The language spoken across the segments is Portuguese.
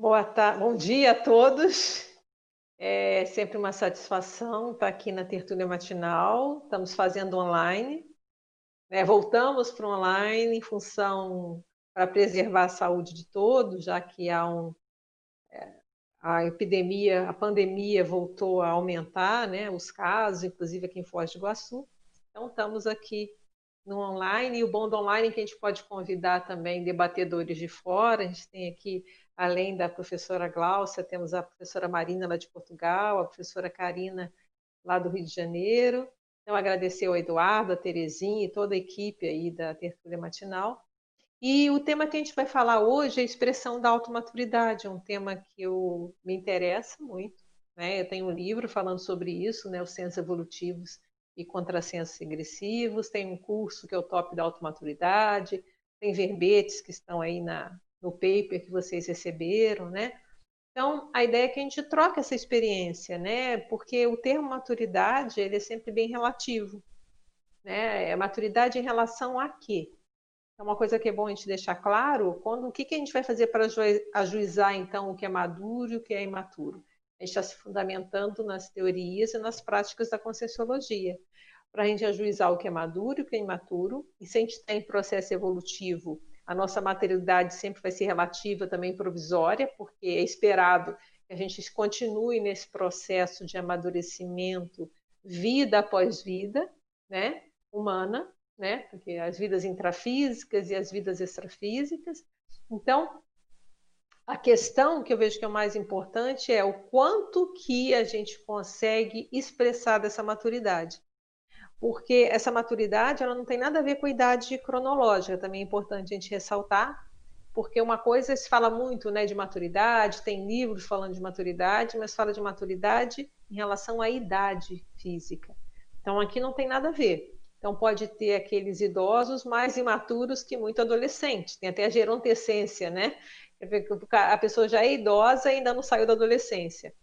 Boa tarde, bom dia a todos. É sempre uma satisfação estar aqui na Tertúlia Matinal. Estamos fazendo online. Né? Voltamos para online em função para preservar a saúde de todos, já que há um, é, a epidemia, a pandemia voltou a aumentar, né? os casos, inclusive aqui em Foz do Iguaçu. Então, estamos aqui no online, e o bom do online que a gente pode convidar também debatedores de fora. A gente tem aqui, além da professora Gláucia, temos a professora Marina lá de Portugal, a professora Karina lá do Rio de Janeiro. Então, agradecer ao Eduardo, a Terezinha e toda a equipe aí da Tertúlia Matinal. E o tema que a gente vai falar hoje é a expressão da automaturidade, é um tema que eu, me interessa muito. Né? Eu tenho um livro falando sobre isso, né? os sensos evolutivos e contrassensos regressivos, tem um curso que é o Top da Automaturidade, tem verbetes que estão aí na, no paper que vocês receberam, né? Então, a ideia é que a gente troque essa experiência, né? Porque o termo maturidade, ele é sempre bem relativo, né? É maturidade em relação a quê? É uma coisa que é bom a gente deixar claro, quando o que, que a gente vai fazer para ajuizar, então, o que é maduro e o que é imaturo? A gente está se fundamentando nas teorias e nas práticas da conscienciologia, para a gente ajuizar o que é maduro e o que é imaturo, e se a gente está em processo evolutivo, a nossa materialidade sempre vai ser relativa, também provisória, porque é esperado que a gente continue nesse processo de amadurecimento, vida após vida, né, humana, né? Porque as vidas intrafísicas e as vidas extrafísicas. Então, a questão que eu vejo que é o mais importante é o quanto que a gente consegue expressar dessa maturidade. Porque essa maturidade ela não tem nada a ver com a idade cronológica, também é importante a gente ressaltar, porque uma coisa se fala muito né, de maturidade, tem livros falando de maturidade, mas fala de maturidade em relação à idade física. Então aqui não tem nada a ver. Então, pode ter aqueles idosos mais imaturos que muito adolescentes. Tem até a gerontescência, né? A pessoa já é idosa e ainda não saiu da adolescência.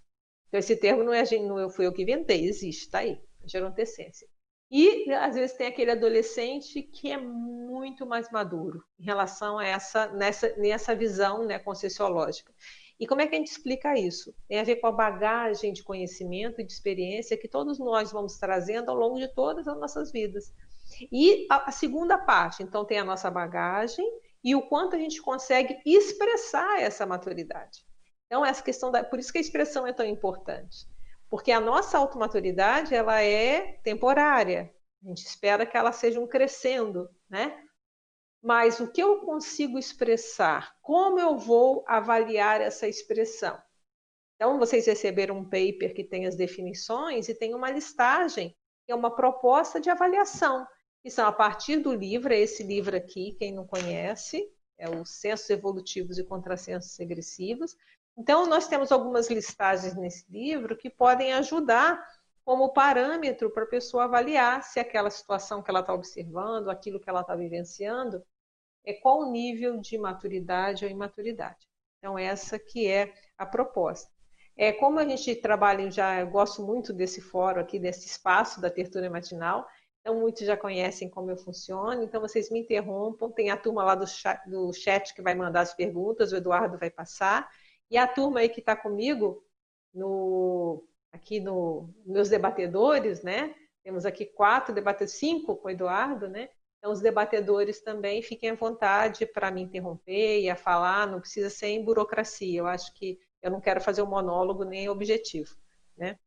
Então, esse termo não, é, não fui eu que inventei, existe, está aí, gerontescência. E, às vezes, tem aquele adolescente que é muito mais maduro em relação a essa, nessa, nessa visão né, conscienciológica. E como é que a gente explica isso? Tem a ver com a bagagem de conhecimento e de experiência que todos nós vamos trazendo ao longo de todas as nossas vidas. E a, a segunda parte, então, tem a nossa bagagem e o quanto a gente consegue expressar essa maturidade. Então, essa questão da. Por isso que a expressão é tão importante. Porque a nossa automaturidade ela é temporária. A gente espera que ela seja um crescendo, né? mas o que eu consigo expressar? Como eu vou avaliar essa expressão? Então, vocês receberam um paper que tem as definições e tem uma listagem, que é uma proposta de avaliação, que são a partir do livro, é esse livro aqui, quem não conhece, é o Censos Evolutivos e Contrassensos Regressivos. Então, nós temos algumas listagens nesse livro que podem ajudar como parâmetro para a pessoa avaliar se aquela situação que ela está observando, aquilo que ela está vivenciando, é qual o nível de maturidade ou imaturidade. Então, essa que é a proposta. É, como a gente trabalha, já eu gosto muito desse fórum aqui, desse espaço da tertúlia matinal, então muitos já conhecem como eu funciono, então vocês me interrompam, tem a turma lá do chat, do chat que vai mandar as perguntas, o Eduardo vai passar, e a turma aí que está comigo no aqui no meus debatedores, né? Temos aqui quatro debatedores, cinco com o Eduardo, né? Então, os debatedores também fiquem à vontade para me interromper e a falar, não precisa ser em burocracia. Eu acho que eu não quero fazer um monólogo nem objetivo, né?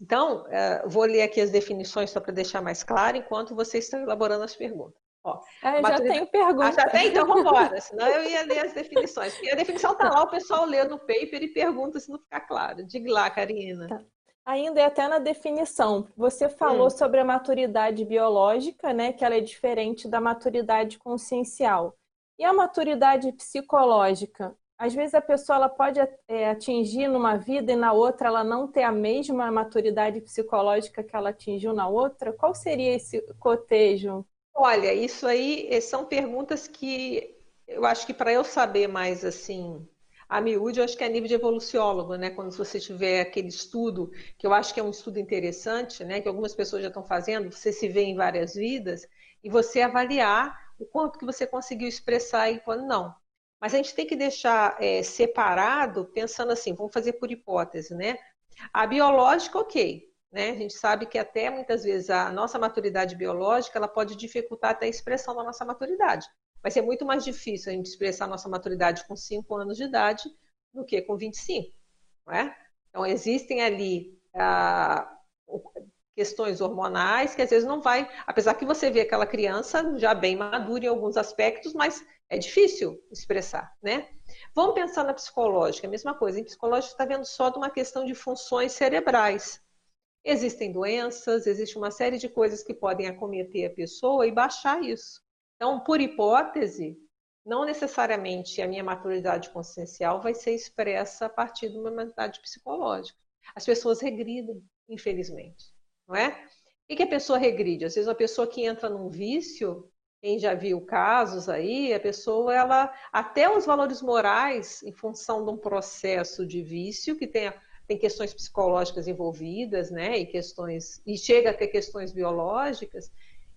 Então, uh, vou ler aqui as definições só para deixar mais claro, enquanto vocês estão elaborando as perguntas. Ó, eu maturidade... já tenho pergunta. Ah, já tem? Então vamos embora, senão eu ia ler as definições. Porque a definição está lá, o pessoal lê no paper e pergunta se não ficar claro. Diga lá, Karina. Tá. Ainda é até na definição. Você falou hum. sobre a maturidade biológica, né? Que ela é diferente da maturidade consciencial. E a maturidade psicológica? Às vezes a pessoa ela pode é, atingir numa vida e na outra ela não ter a mesma maturidade psicológica que ela atingiu na outra. Qual seria esse cotejo? Olha, isso aí eh, são perguntas que eu acho que para eu saber mais assim, a miúde, eu acho que é nível de evoluciólogo, né? Quando você tiver aquele estudo, que eu acho que é um estudo interessante, né? Que algumas pessoas já estão fazendo, você se vê em várias vidas, e você avaliar o quanto que você conseguiu expressar e quando não. Mas a gente tem que deixar é, separado, pensando assim, vamos fazer por hipótese, né? A biológica, ok. Né? A gente sabe que até muitas vezes a nossa maturidade biológica ela pode dificultar até a expressão da nossa maturidade. Vai ser muito mais difícil a gente expressar a nossa maturidade com 5 anos de idade do que com 25. Não é? Então, existem ali ah, questões hormonais que às vezes não vai, apesar que você vê aquela criança já bem madura em alguns aspectos, mas é difícil expressar, né? Vamos pensar na psicológica, a mesma coisa. Em psicológica está vendo só de uma questão de funções cerebrais. Existem doenças, existe uma série de coisas que podem acometer a pessoa e baixar isso. Então, por hipótese, não necessariamente a minha maturidade consciencial vai ser expressa a partir de uma maturidade psicológica. As pessoas regridem, infelizmente, não é? O que a pessoa regride? Às vezes uma pessoa que entra num vício, quem já viu casos aí, a pessoa, ela até os valores morais, em função de um processo de vício que tem, tem questões psicológicas envolvidas, né, e questões e chega a ter questões biológicas,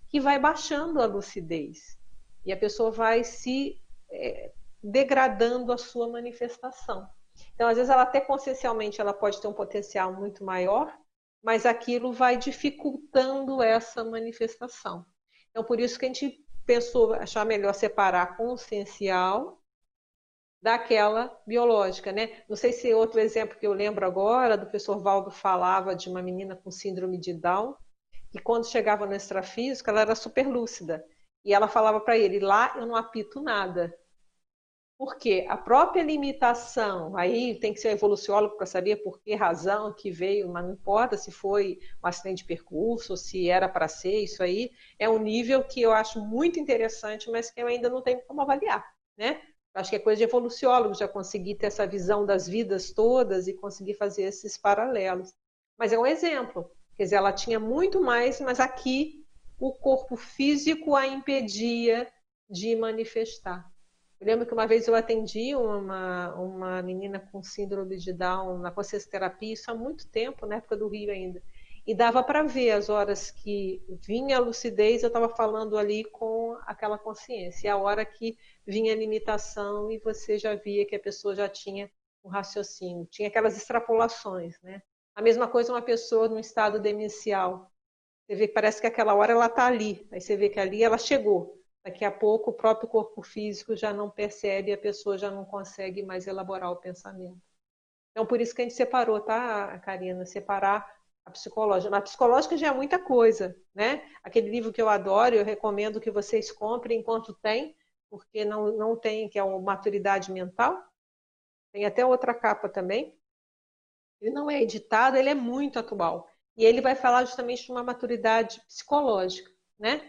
que vai baixando a lucidez e a pessoa vai se é, degradando a sua manifestação. Então, às vezes, ela até consciencialmente ela pode ter um potencial muito maior, mas aquilo vai dificultando essa manifestação. Então, por isso que a gente pensou achar melhor separar consciencial daquela biológica, né? Não sei se outro exemplo que eu lembro agora, do professor Valdo falava de uma menina com síndrome de Down, que quando chegava no extrafísico, ela era super lúcida. E ela falava para ele: lá eu não apito nada. Porque a própria limitação, aí tem que ser evoluciólogo para saber por que razão que veio, mas não importa se foi um acidente de percurso, se era para ser isso aí, é um nível que eu acho muito interessante, mas que eu ainda não tenho como avaliar, né? Acho que é coisa de evoluciólogo já conseguir ter essa visão das vidas todas e conseguir fazer esses paralelos. Mas é um exemplo. Quer dizer, ela tinha muito mais, mas aqui o corpo físico a impedia de manifestar. Eu lembro que uma vez eu atendi uma, uma menina com síndrome de Down na consciência terapia, isso há muito tempo, na época do Rio ainda. E dava para ver as horas que vinha a lucidez, eu estava falando ali com aquela consciência. E a hora que vinha a limitação e você já via que a pessoa já tinha um raciocínio, tinha aquelas extrapolações, né? A mesma coisa uma pessoa num estado demencial. Você vê que parece que aquela hora ela está ali. Aí você vê que ali ela chegou. Daqui a pouco o próprio corpo físico já não percebe, a pessoa já não consegue mais elaborar o pensamento. Então, por isso que a gente separou, tá, Karina? Separar a psicológica. Mas psicológica já é muita coisa, né? Aquele livro que eu adoro, eu recomendo que vocês comprem enquanto tem, porque não, não tem, que é o Maturidade Mental. Tem até outra capa também. Ele não é editado, ele é muito atual. E ele vai falar justamente de uma maturidade psicológica, né?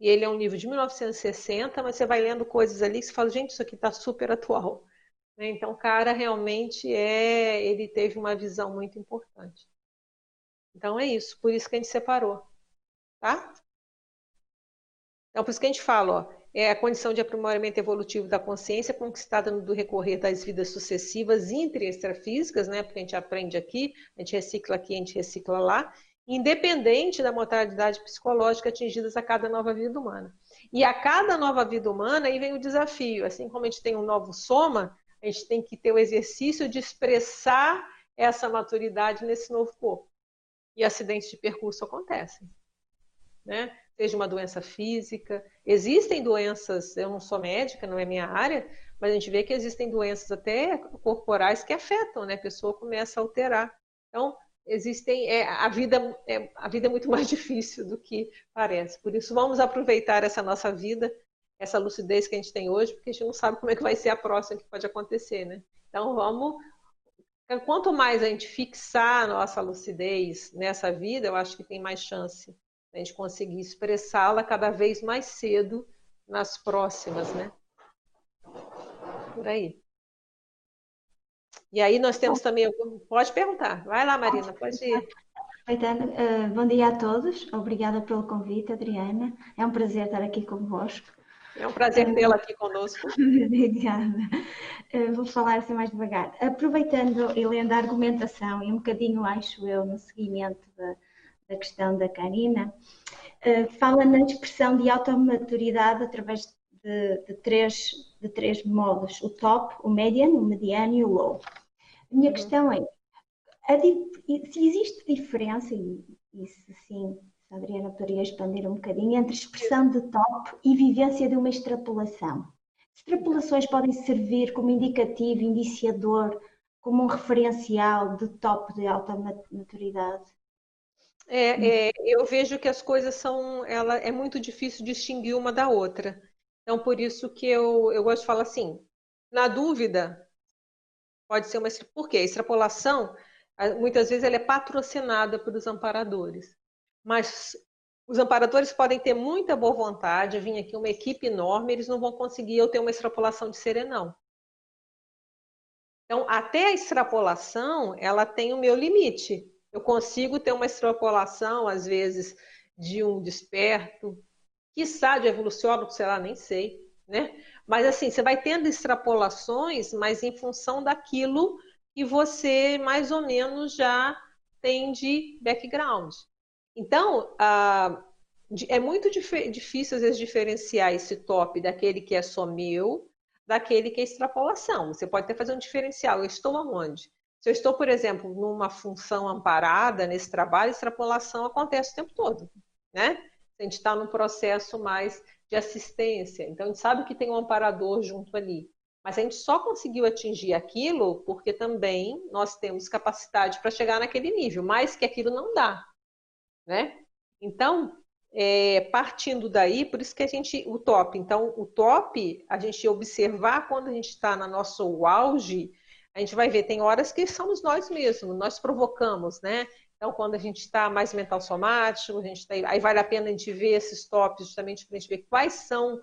E ele é um livro de 1960, mas você vai lendo coisas ali que você fala, gente, isso aqui está super atual. Né? Então, o cara realmente é, ele teve uma visão muito importante. Então é isso, por isso que a gente separou, tá? Então, por isso que a gente fala, ó, é a condição de aprimoramento evolutivo da consciência conquistada no recorrer das vidas sucessivas intra e extrafísicas, né? Porque a gente aprende aqui, a gente recicla aqui, a gente recicla lá, independente da mortalidade psicológica atingidas a cada nova vida humana. E a cada nova vida humana aí vem o desafio, assim como a gente tem um novo soma, a gente tem que ter o exercício de expressar essa maturidade nesse novo corpo. E acidentes de percurso acontecem, né? seja uma doença física. Existem doenças, eu não sou médica, não é minha área, mas a gente vê que existem doenças até corporais que afetam, né? A pessoa começa a alterar. Então, existem, é, a, vida, é, a vida é muito mais difícil do que parece. Por isso, vamos aproveitar essa nossa vida, essa lucidez que a gente tem hoje, porque a gente não sabe como é que vai ser a próxima que pode acontecer, né? Então, vamos Quanto mais a gente fixar a nossa lucidez nessa vida, eu acho que tem mais chance a gente conseguir expressá-la cada vez mais cedo nas próximas, né? Por aí. E aí nós temos também. Pode perguntar. Vai lá, Marina, pode ir. Uh, bom dia a todos. Obrigada pelo convite, Adriana. É um prazer estar aqui convosco. É um prazer tê-la aqui conosco. Obrigada. Uh, vou falar assim mais devagar. Aproveitando e lendo a argumentação, e um bocadinho, acho eu, no seguimento da, da questão da Karina, uh, fala na expressão de automaturidade através de, de, três, de três modos: o top, o median, o mediano e o low. A minha uhum. questão é: a, se existe diferença, e, e se sim, Adriana poderia expandir um bocadinho, entre expressão de top e vivência de uma extrapolação. Extrapolações podem servir como indicativo, indiciador, como um referencial de top de alta maturidade. É, é, eu vejo que as coisas são, ela é muito difícil distinguir uma da outra. Então, por isso que eu, eu gosto de falar assim, na dúvida, pode ser uma... Por quê? A extrapolação, muitas vezes, ela é patrocinada pelos amparadores. Mas os amparadores podem ter muita boa vontade, vir aqui uma equipe enorme, eles não vão conseguir eu ter uma extrapolação de serenão. Então, até a extrapolação, ela tem o meu limite. Eu consigo ter uma extrapolação, às vezes, de um desperto, quiçá de evoluciólogo, sei lá, nem sei, né? Mas assim, você vai tendo extrapolações, mas em função daquilo que você mais ou menos já tem de background. Então, é muito difícil às vezes diferenciar esse top daquele que é só meu, daquele que é extrapolação. Você pode até fazer um diferencial. Eu estou aonde? Se eu estou, por exemplo, numa função amparada nesse trabalho, extrapolação acontece o tempo todo, né? A gente está num processo mais de assistência, então a gente sabe que tem um amparador junto ali. Mas a gente só conseguiu atingir aquilo porque também nós temos capacidade para chegar naquele nível, mas que aquilo não dá, né? Então, é, partindo daí, por isso que a gente, o top, então o top, a gente observar quando a gente está no nosso auge, a gente vai ver, tem horas que somos nós mesmos, nós provocamos, né? Então, quando a gente está mais mental somático, a gente tá, aí vale a pena a gente ver esses tops justamente para a gente ver quais são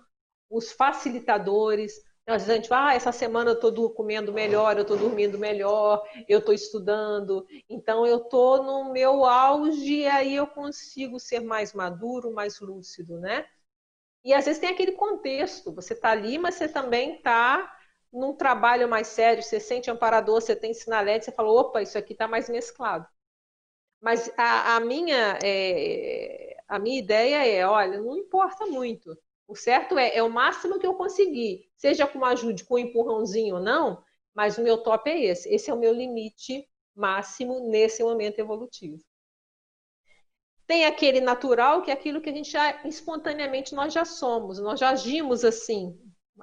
os facilitadores. Às vezes a gente fala, ah, essa semana eu estou comendo melhor, eu estou dormindo melhor, eu estou estudando, então eu estou no meu auge e aí eu consigo ser mais maduro, mais lúcido, né? E às vezes tem aquele contexto, você está ali, mas você também está num trabalho mais sério, você sente amparador, você tem sinalete, você fala, opa, isso aqui está mais mesclado. Mas a, a minha, é, a minha ideia é, olha, não importa muito. O certo é, é o máximo que eu conseguir, seja com ajuda, com um empurrãozinho ou não, mas o meu top é esse. Esse é o meu limite máximo nesse momento evolutivo. Tem aquele natural, que é aquilo que a gente já espontaneamente nós já somos, nós já agimos assim.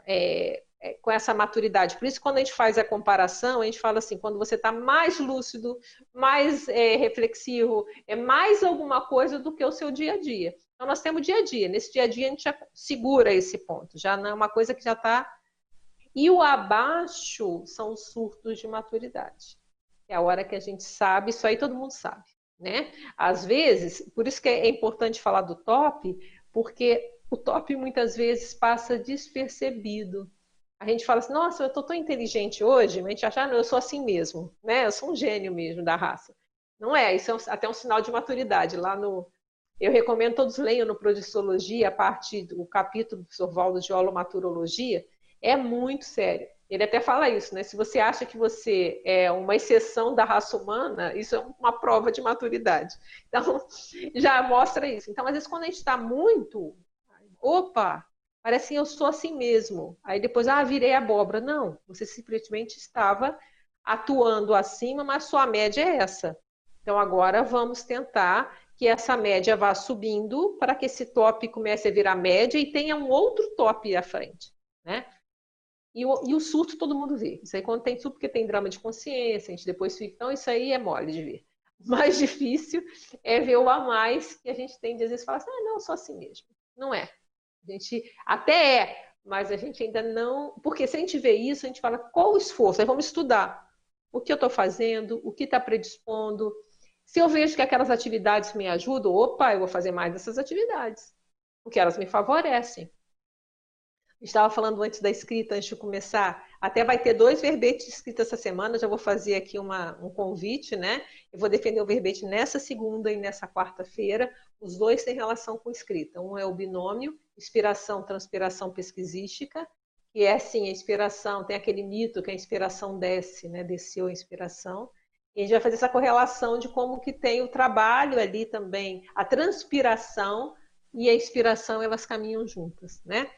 É, é, com essa maturidade. Por isso, quando a gente faz a comparação, a gente fala assim: quando você está mais lúcido, mais é, reflexivo, é mais alguma coisa do que o seu dia a dia. Então, nós temos dia a dia. Nesse dia a dia, a gente já segura esse ponto, já não é uma coisa que já está. E o abaixo são os surtos de maturidade. É a hora que a gente sabe, isso aí todo mundo sabe. Né? Às vezes, por isso que é importante falar do top, porque o top muitas vezes passa despercebido a gente fala assim, nossa, eu estou tão inteligente hoje, mas a gente acha, ah, não, eu sou assim mesmo, né? Eu sou um gênio mesmo da raça. Não é, isso é até um sinal de maturidade. Lá no. Eu recomendo todos leiam no Prodissologia, a parte do capítulo do Sorvaldo de Holomaturologia, é muito sério. Ele até fala isso, né? Se você acha que você é uma exceção da raça humana, isso é uma prova de maturidade. Então, já mostra isso. Então, às vezes, quando a gente está muito. Opa, Parece que eu sou assim mesmo. Aí depois, ah, virei abóbora. Não, você simplesmente estava atuando acima, mas sua média é essa. Então agora vamos tentar que essa média vá subindo para que esse top comece a virar média e tenha um outro top à frente, né? E o, e o surto todo mundo vê. Isso aí quando tem surto, porque tem drama de consciência, a gente depois fica. Então, isso aí é mole de ver. Mais difícil é ver o a mais que a gente tem de às vezes falar assim, ah, não, sou assim mesmo. Não é. A gente até é, mas a gente ainda não. Porque se a gente vê isso, a gente fala qual o esforço? Aí vamos estudar o que eu estou fazendo, o que está predispondo. Se eu vejo que aquelas atividades me ajudam, opa, eu vou fazer mais dessas atividades, porque elas me favorecem. Estava falando antes da escrita, antes de começar. Até vai ter dois verbetes escritos essa semana. Já vou fazer aqui uma, um convite, né? Eu vou defender o verbete nessa segunda e nessa quarta-feira. Os dois têm relação com escrita. Um é o binômio inspiração, transpiração pesquisística, que é assim, a inspiração, tem aquele mito que a inspiração desce, né? Desceu a inspiração. E a gente vai fazer essa correlação de como que tem o trabalho ali também, a transpiração e a inspiração, elas caminham juntas, né?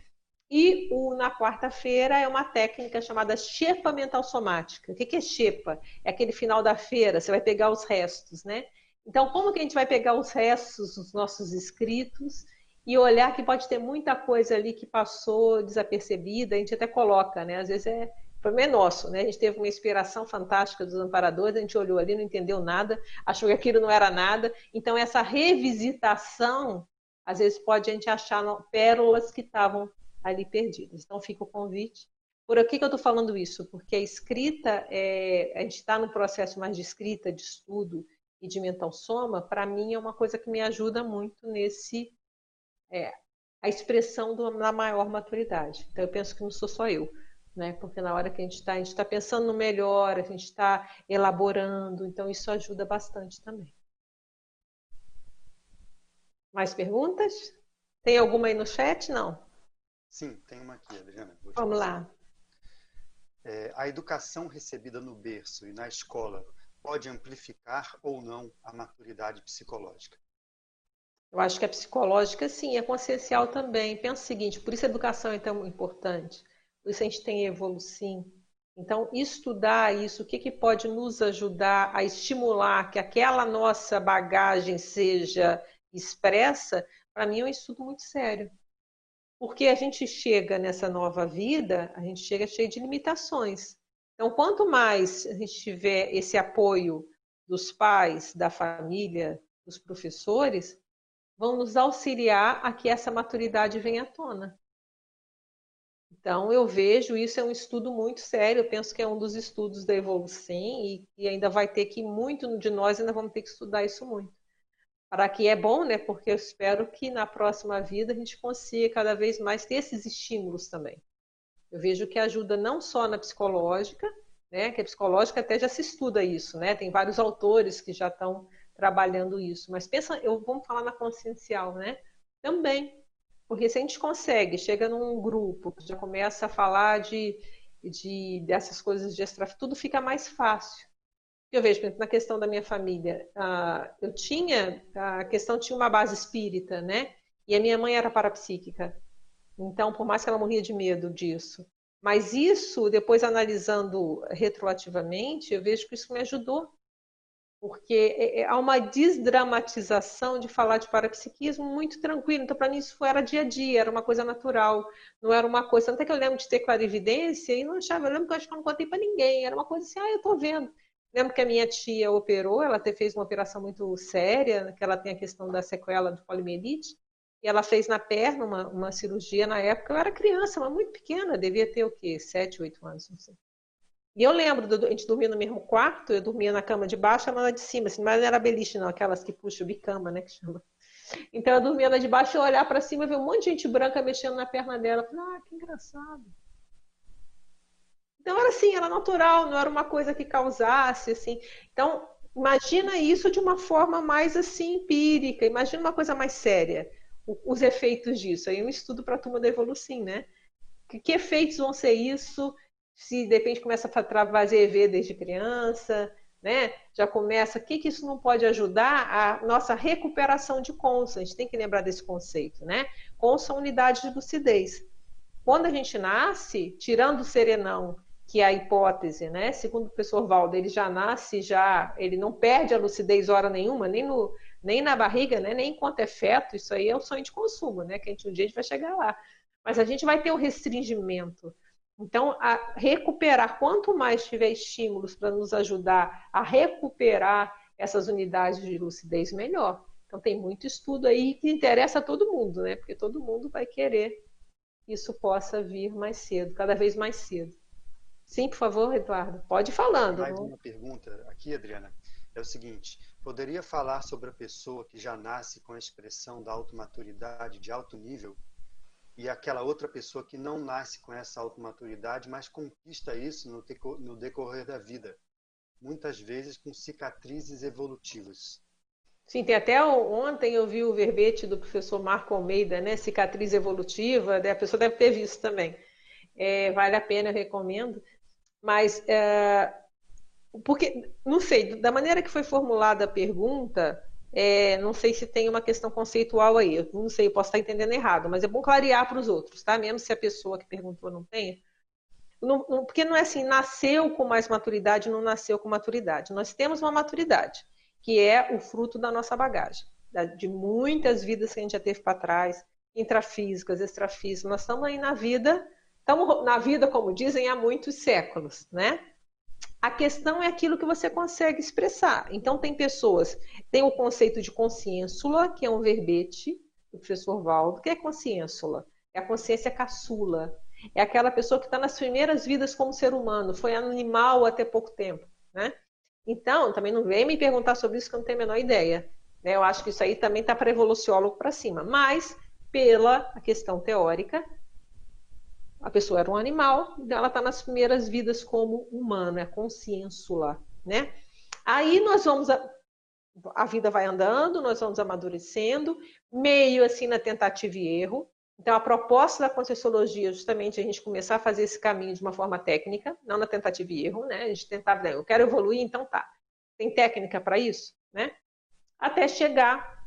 E o, na quarta-feira é uma técnica chamada xepa mental somática. O que é xepa? É aquele final da feira, você vai pegar os restos, né? Então, como que a gente vai pegar os restos dos nossos escritos e olhar que pode ter muita coisa ali que passou desapercebida, a gente até coloca, né? Às vezes é problema é nosso, né? A gente teve uma inspiração fantástica dos amparadores, a gente olhou ali, não entendeu nada, achou que aquilo não era nada. Então, essa revisitação, às vezes pode a gente achar pérolas que estavam ali perdidas. Então fica o convite. Por que, que eu estou falando isso? Porque a escrita, é, a gente está no processo mais de escrita, de estudo e de mental soma, para mim é uma coisa que me ajuda muito nesse é, a expressão da maior maturidade. Então eu penso que não sou só eu, né? Porque na hora que a gente está, a gente está pensando no melhor, a gente está elaborando, então isso ajuda bastante também. Mais perguntas? Tem alguma aí no chat? Não. Sim, tem uma aqui, Adriana. Vamos lá. É, a educação recebida no berço e na escola pode amplificar ou não a maturidade psicológica? Eu acho que a psicológica, sim, é consciencial também. Pensa o seguinte, por isso a educação é tão importante. Isso a gente tem evolução. Então, estudar isso, o que, que pode nos ajudar a estimular que aquela nossa bagagem seja expressa, para mim é um estudo muito sério. Porque a gente chega nessa nova vida, a gente chega cheio de limitações. Então, quanto mais a gente tiver esse apoio dos pais, da família, dos professores, vão nos auxiliar a que essa maturidade venha à tona. Então, eu vejo isso é um estudo muito sério, eu penso que é um dos estudos da evolução e, e ainda vai ter que, muito de nós ainda vamos ter que estudar isso muito para que é bom, né? Porque eu espero que na próxima vida a gente consiga cada vez mais ter esses estímulos também. Eu vejo que ajuda não só na psicológica, né? Que a psicológica até já se estuda isso, né? Tem vários autores que já estão trabalhando isso. Mas pensa, eu vamos falar na consciencial, né? Também, porque se a gente consegue, chega num grupo já começa a falar de, de dessas coisas de extra, tudo fica mais fácil eu vejo, na questão da minha família, eu tinha, a questão tinha uma base espírita, né? E a minha mãe era parapsíquica. Então, por mais que ela morria de medo disso. Mas isso, depois analisando retroativamente, eu vejo que isso me ajudou. Porque é, é, há uma desdramatização de falar de parapsiquismo muito tranquilo. Então, para mim, isso era dia a dia, era uma coisa natural. Não era uma coisa. Até que eu lembro de ter clarividência e não achava. Eu lembro que eu acho que eu não contei para ninguém. Era uma coisa assim, ah, eu estou vendo. Lembro que a minha tia operou, ela fez uma operação muito séria, que ela tem a questão da sequela do poliomielite, e ela fez na perna uma, uma cirurgia na época. Eu era criança, mas muito pequena, devia ter o quê? Sete, oito anos, não sei. E eu lembro, a gente dormia no mesmo quarto, eu dormia na cama de baixo, ela na de cima, assim, mas não era beliche, não, aquelas que puxam bicama, né, que chama. Então eu dormia na de baixo, eu olhar para cima e ver um monte de gente branca mexendo na perna dela. Falei, ah, que engraçado. Então era assim, era natural, não era uma coisa que causasse assim. Então imagina isso de uma forma mais assim empírica, imagina uma coisa mais séria, os efeitos disso. Aí um estudo para a turma da evolução, né? Que, efeitos vão ser isso? Se de repente começa a fazer EV desde criança, né? Já começa, o que, que isso não pode ajudar a nossa recuperação de cons? A gente tem que lembrar desse conceito, né? Cons são unidades de lucidez. Quando a gente nasce, tirando o serenão que é a hipótese, né? Segundo o professor Valdo, ele já nasce, já ele não perde a lucidez hora nenhuma, nem, no, nem na barriga, né? nem enquanto é feto, isso aí é o sonho de consumo, né? Que a gente um dia a gente vai chegar lá. Mas a gente vai ter o restringimento. Então, a recuperar, quanto mais tiver estímulos para nos ajudar a recuperar essas unidades de lucidez, melhor. Então, tem muito estudo aí que interessa a todo mundo, né? Porque todo mundo vai querer que isso possa vir mais cedo, cada vez mais cedo. Sim, por favor, Eduardo. Pode ir falando. Mais uma pergunta aqui, Adriana. É o seguinte: poderia falar sobre a pessoa que já nasce com a expressão da automaturidade de alto nível e aquela outra pessoa que não nasce com essa automaturidade, mas conquista isso no decorrer da vida, muitas vezes com cicatrizes evolutivas? Sim, tem até ontem eu vi o verbete do professor Marco Almeida, né? Cicatriz evolutiva, né? a pessoa deve ter visto também. É, vale a pena, eu recomendo. Mas, é, porque, não sei, da maneira que foi formulada a pergunta, é, não sei se tem uma questão conceitual aí, eu não sei, eu posso estar entendendo errado, mas é bom clarear para os outros, tá? Mesmo se a pessoa que perguntou não tenha. Não, porque não é assim, nasceu com mais maturidade, não nasceu com maturidade. Nós temos uma maturidade, que é o fruto da nossa bagagem, de muitas vidas que a gente já teve para trás, intrafísicas, extrafísicas. Nós estamos aí na vida, estamos na vida, como dizem, há muitos séculos, né? A questão é aquilo que você consegue expressar. Então, tem pessoas, tem o conceito de consciênsula, que é um verbete do professor Valdo. O que é consciênsula? É a consciência caçula. É aquela pessoa que está nas primeiras vidas como ser humano, foi animal até pouco tempo, né? Então, também não vem me perguntar sobre isso que eu não tenho a menor ideia. Né? Eu acho que isso aí também está para evoluciólogo para cima. Mas, pela questão teórica, a pessoa era um animal, então ela está nas primeiras vidas como humana, é consciênsula, né? Aí nós vamos a, a vida vai andando, nós vamos amadurecendo, meio assim na tentativa e erro. Então a proposta da conscienciologia é justamente a gente começar a fazer esse caminho de uma forma técnica, não na tentativa e erro, né? A gente tentar, eu quero evoluir, então tá. Tem técnica para isso, né? Até chegar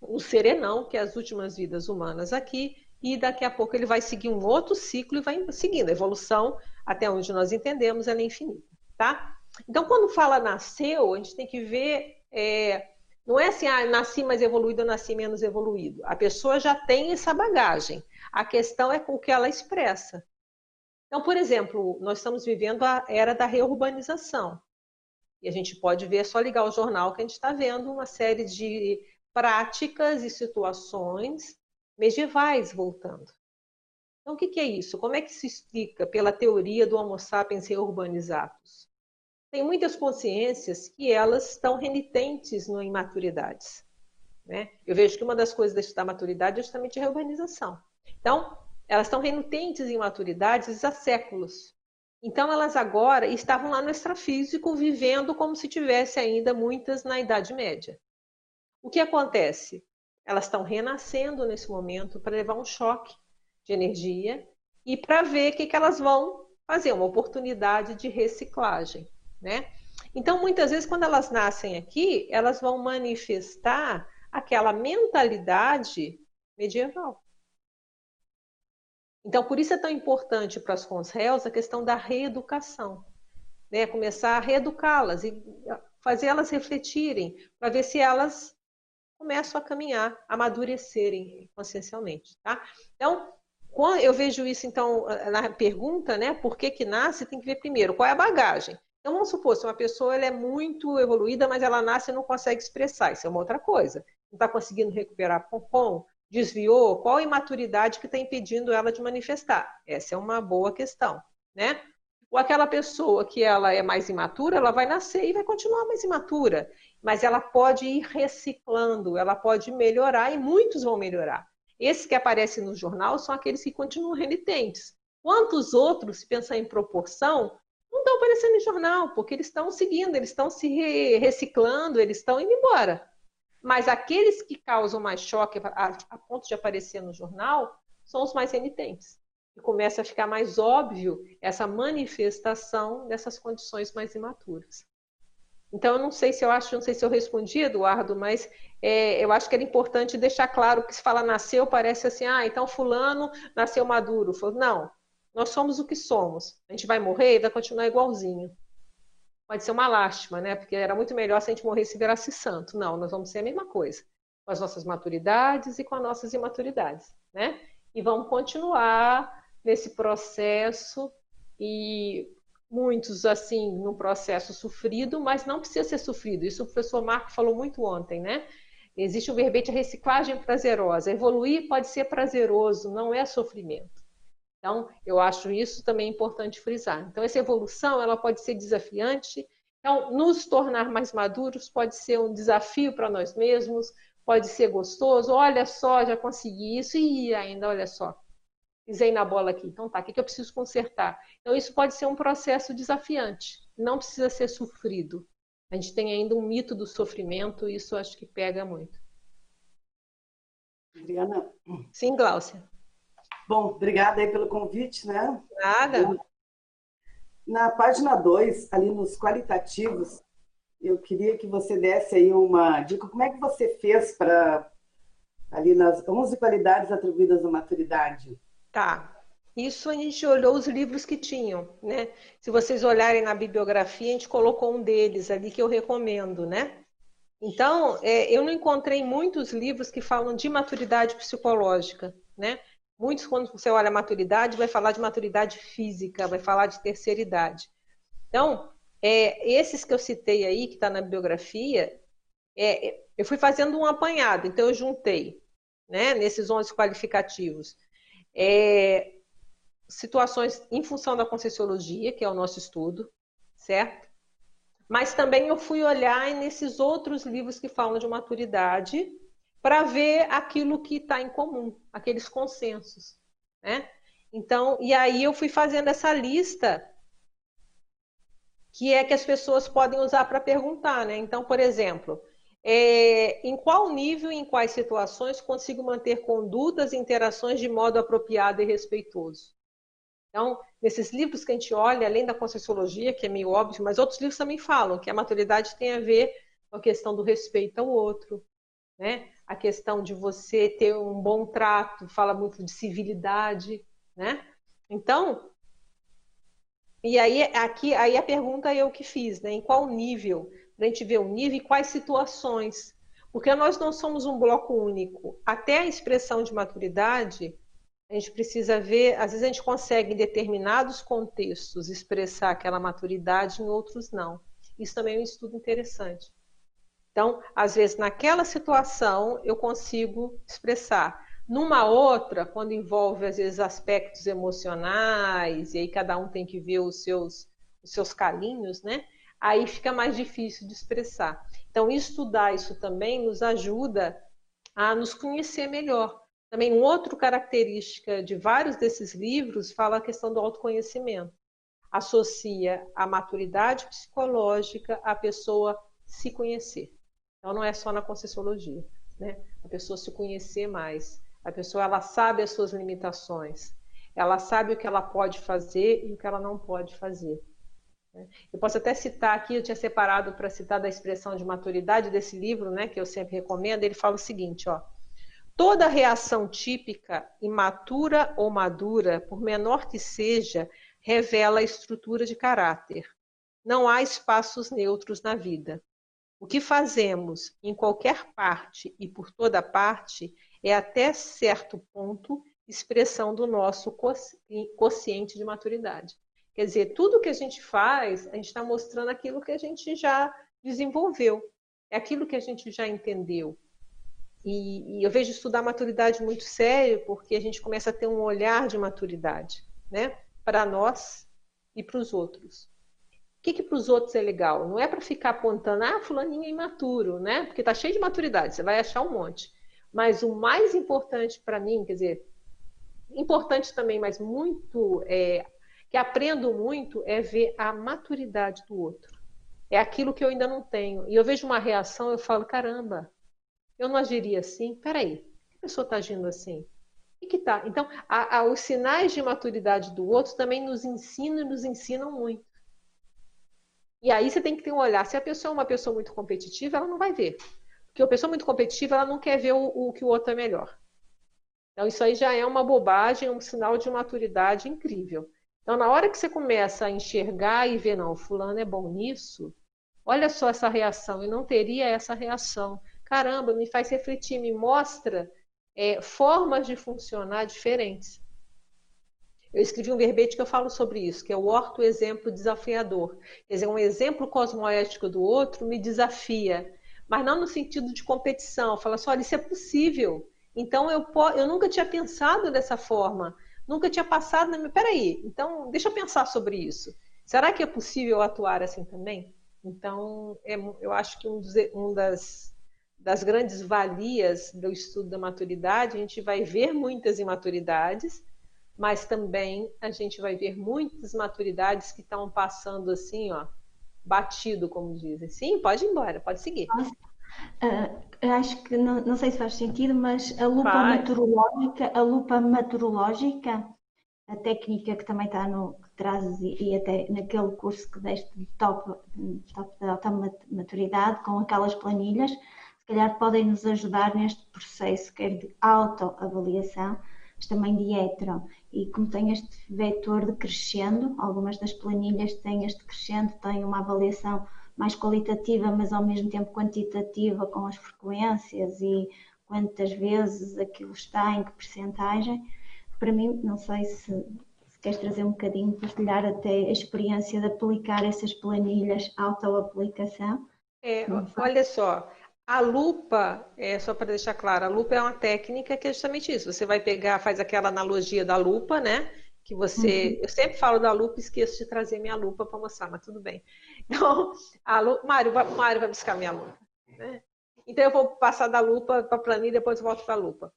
no serenão, que é as últimas vidas humanas aqui, e daqui a pouco ele vai seguir um outro ciclo e vai seguindo. A evolução, até onde nós entendemos, ela é infinita, tá? Então, quando fala nasceu, a gente tem que ver, é, não é assim, ah, nasci mais evoluído, eu nasci menos evoluído. A pessoa já tem essa bagagem. A questão é com o que ela expressa. Então, por exemplo, nós estamos vivendo a era da reurbanização. E a gente pode ver, é só ligar o jornal que a gente está vendo uma série de práticas e situações medievais voltando. Então, o que, é isso? Como é que se explica pela teoria do Homo sapiens reurbanizados? Tem muitas consciências que elas estão renitentes no imaturidades. Né? Eu vejo que uma das coisas da maturidade é justamente a reurbanização. Então, elas estão renitentes em maturidades há séculos. Então, elas agora estavam lá no extrafísico, vivendo como se tivesse ainda muitas na Idade Média. O que acontece? Elas estão renascendo nesse momento para levar um choque de energia e para ver o que, que elas vão fazer, uma oportunidade de reciclagem, né? Então, muitas vezes, quando elas nascem aqui, elas vão manifestar aquela mentalidade medieval. Então, por isso é tão importante para as consréus a questão da reeducação, né? Começar a reeducá-las e fazer elas refletirem para ver se elas começam a caminhar, a amadurecerem consciencialmente, tá? Então, quando eu vejo isso, então, na pergunta, né, por que que nasce, tem que ver primeiro qual é a bagagem. Então, vamos supor, se uma pessoa ela é muito evoluída, mas ela nasce e não consegue expressar, isso é uma outra coisa. Não está conseguindo recuperar pompom, desviou, qual a imaturidade que está impedindo ela de manifestar? Essa é uma boa questão, né? Ou aquela pessoa que ela é mais imatura, ela vai nascer e vai continuar mais imatura mas ela pode ir reciclando, ela pode melhorar e muitos vão melhorar. Esses que aparecem no jornal são aqueles que continuam renitentes. Quantos outros, se pensar em proporção, não estão aparecendo em jornal, porque eles estão seguindo, eles estão se reciclando, eles estão indo embora. Mas aqueles que causam mais choque a, a ponto de aparecer no jornal são os mais renitentes. E começa a ficar mais óbvio essa manifestação dessas condições mais imaturas. Então, eu não sei se eu acho, não sei se eu respondi, Eduardo, mas é, eu acho que era importante deixar claro que se fala nasceu, parece assim, ah, então fulano nasceu maduro. Não, nós somos o que somos. A gente vai morrer e vai continuar igualzinho. Pode ser uma lástima, né? Porque era muito melhor se a gente morresse e virasse santo. Não, nós vamos ser a mesma coisa. Com as nossas maturidades e com as nossas imaturidades, né? E vamos continuar nesse processo e muitos assim no processo sofrido, mas não precisa ser sofrido. Isso o professor Marco falou muito ontem, né? Existe o verbete reciclagem prazerosa. Evoluir pode ser prazeroso, não é sofrimento. Então, eu acho isso também importante frisar. Então, essa evolução ela pode ser desafiante. Então, nos tornar mais maduros pode ser um desafio para nós mesmos, pode ser gostoso. Olha só, já consegui isso e ainda, olha só, pisei na bola aqui. Então tá, o que, eu preciso consertar? Então isso pode ser um processo desafiante, não precisa ser sofrido. A gente tem ainda um mito do sofrimento e isso acho que pega muito. Adriana? Sim, Gláucia. Bom, obrigada aí pelo convite, né? Nada. Na página 2, ali nos qualitativos, eu queria que você desse aí uma dica. Como é que você fez para ali nas 11 qualidades atribuídas à maturidade? Tá. Isso a gente olhou os livros que tinham, né? Se vocês olharem na bibliografia, a gente colocou um deles ali que eu recomendo, né? Então, é, eu não encontrei muitos livros que falam de maturidade psicológica, né? Muitos, quando você olha maturidade, vai falar de maturidade física, vai falar de terceira idade. Então, é, esses que eu citei aí, que está na biografia, é, eu fui fazendo um apanhado, então eu juntei, né, nesses 11 qualificativos, é, situações em função da Conscienciologia, que é o nosso estudo, certo? Mas também eu fui olhar nesses outros livros que falam de maturidade para ver aquilo que está em comum, aqueles consensos, né? Então, e aí eu fui fazendo essa lista que é que as pessoas podem usar para perguntar, né? Então, por exemplo, é, em qual nível e em quais situações consigo manter condutas e interações de modo apropriado e respeitoso? Então, nesses livros que a gente olha, além da Conscienciologia, que é meio óbvio, mas outros livros também falam que a maturidade tem a ver com a questão do respeito ao outro, né? A questão de você ter um bom trato, fala muito de civilidade, né? Então, e aí aqui aí a pergunta eu que fiz, né? Em qual nível? Para a gente ver o nível e quais situações. Porque nós não somos um bloco único. Até a expressão de maturidade, a gente precisa ver, às vezes a gente consegue em determinados contextos expressar aquela maturidade, em outros não. Isso também é um estudo interessante. Então, às vezes naquela situação eu consigo expressar. Numa outra, quando envolve às vezes aspectos emocionais, e aí cada um tem que ver os seus, os seus calinhos, né? Aí fica mais difícil de expressar. Então, estudar isso também nos ajuda a nos conhecer melhor. Também, uma outra característica de vários desses livros fala a questão do autoconhecimento. Associa a maturidade psicológica à pessoa se conhecer. Então, não é só na Conscienciologia, né? A pessoa se conhecer mais. A pessoa ela sabe as suas limitações, ela sabe o que ela pode fazer e o que ela não pode fazer. Eu posso até citar aqui, eu tinha separado para citar da expressão de maturidade desse livro, né, que eu sempre recomendo, ele fala o seguinte, ó, toda reação típica, imatura ou madura, por menor que seja, revela a estrutura de caráter. Não há espaços neutros na vida. O que fazemos em qualquer parte e por toda parte é até certo ponto expressão do nosso consciente de maturidade. Quer dizer, tudo que a gente faz, a gente está mostrando aquilo que a gente já desenvolveu, é aquilo que a gente já entendeu. E, e eu vejo estudar maturidade muito sério, porque a gente começa a ter um olhar de maturidade, né? Para nós e para os outros. O que, que para os outros é legal? Não é para ficar apontando, ah, fulaninho é imaturo, né? Porque está cheio de maturidade, você vai achar um monte. Mas o mais importante para mim, quer dizer, importante também, mas muito, é, que aprendo muito, é ver a maturidade do outro. É aquilo que eu ainda não tenho. E eu vejo uma reação, eu falo, caramba, eu não agiria assim? Peraí, a pessoa está agindo assim? E que tá? Então, a, a, os sinais de maturidade do outro também nos ensinam e nos ensinam muito. E aí você tem que ter um olhar. Se a pessoa é uma pessoa muito competitiva, ela não vai ver. Porque a pessoa muito competitiva, ela não quer ver o, o que o outro é melhor. Então, isso aí já é uma bobagem, um sinal de maturidade incrível. Então, na hora que você começa a enxergar e ver, não, fulano é bom nisso, olha só essa reação, eu não teria essa reação. Caramba, me faz refletir, me mostra é, formas de funcionar diferentes. Eu escrevi um verbete que eu falo sobre isso, que é o orto-exemplo desafiador. Quer dizer, um exemplo cosmoético do outro me desafia mas não no sentido de competição. Fala assim, olha, isso é possível. Então eu, eu nunca tinha pensado dessa forma, nunca tinha passado na minha. Peraí, então deixa eu pensar sobre isso. Será que é possível atuar assim também? Então, é, eu acho que um, dos, um das, das grandes valias do estudo da maturidade, a gente vai ver muitas imaturidades, mas também a gente vai ver muitas maturidades que estão passando assim, ó, batido, como dizem. Sim, pode ir embora, pode seguir. Uh, acho que não, não, sei se faz sentido, mas a lupa faz. meteorológica, a lupa meteorológica a técnica que também está no que trazes e, e até naquele curso que deste de top, top da alta maturidade, com aquelas planilhas, se calhar podem nos ajudar neste processo, quer de autoavaliação, mas também de hetero. E como tem este vetor de crescendo, algumas das planilhas têm este crescendo, têm uma avaliação mais qualitativa, mas ao mesmo tempo quantitativa, com as frequências e quantas vezes aquilo está, em que percentagem. Para mim, não sei se, se queres trazer um bocadinho, partilhar até a experiência de aplicar essas planilhas auto-aplicação. É, olha só, a lupa, é, só para deixar claro, a lupa é uma técnica que é justamente isso. Você vai pegar, faz aquela analogia da lupa, né? Que você. Uhum. Eu sempre falo da lupa e esqueço de trazer minha lupa para mostrar, mas tudo bem. Então, a Mário, Mário vai buscar minha lupa. Né? Então, eu vou passar da lupa para a planilha, depois volto para a lupa.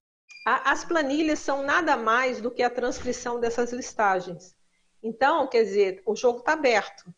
As planilhas são nada mais do que a transcrição dessas listagens. Então, quer dizer, o jogo está aberto.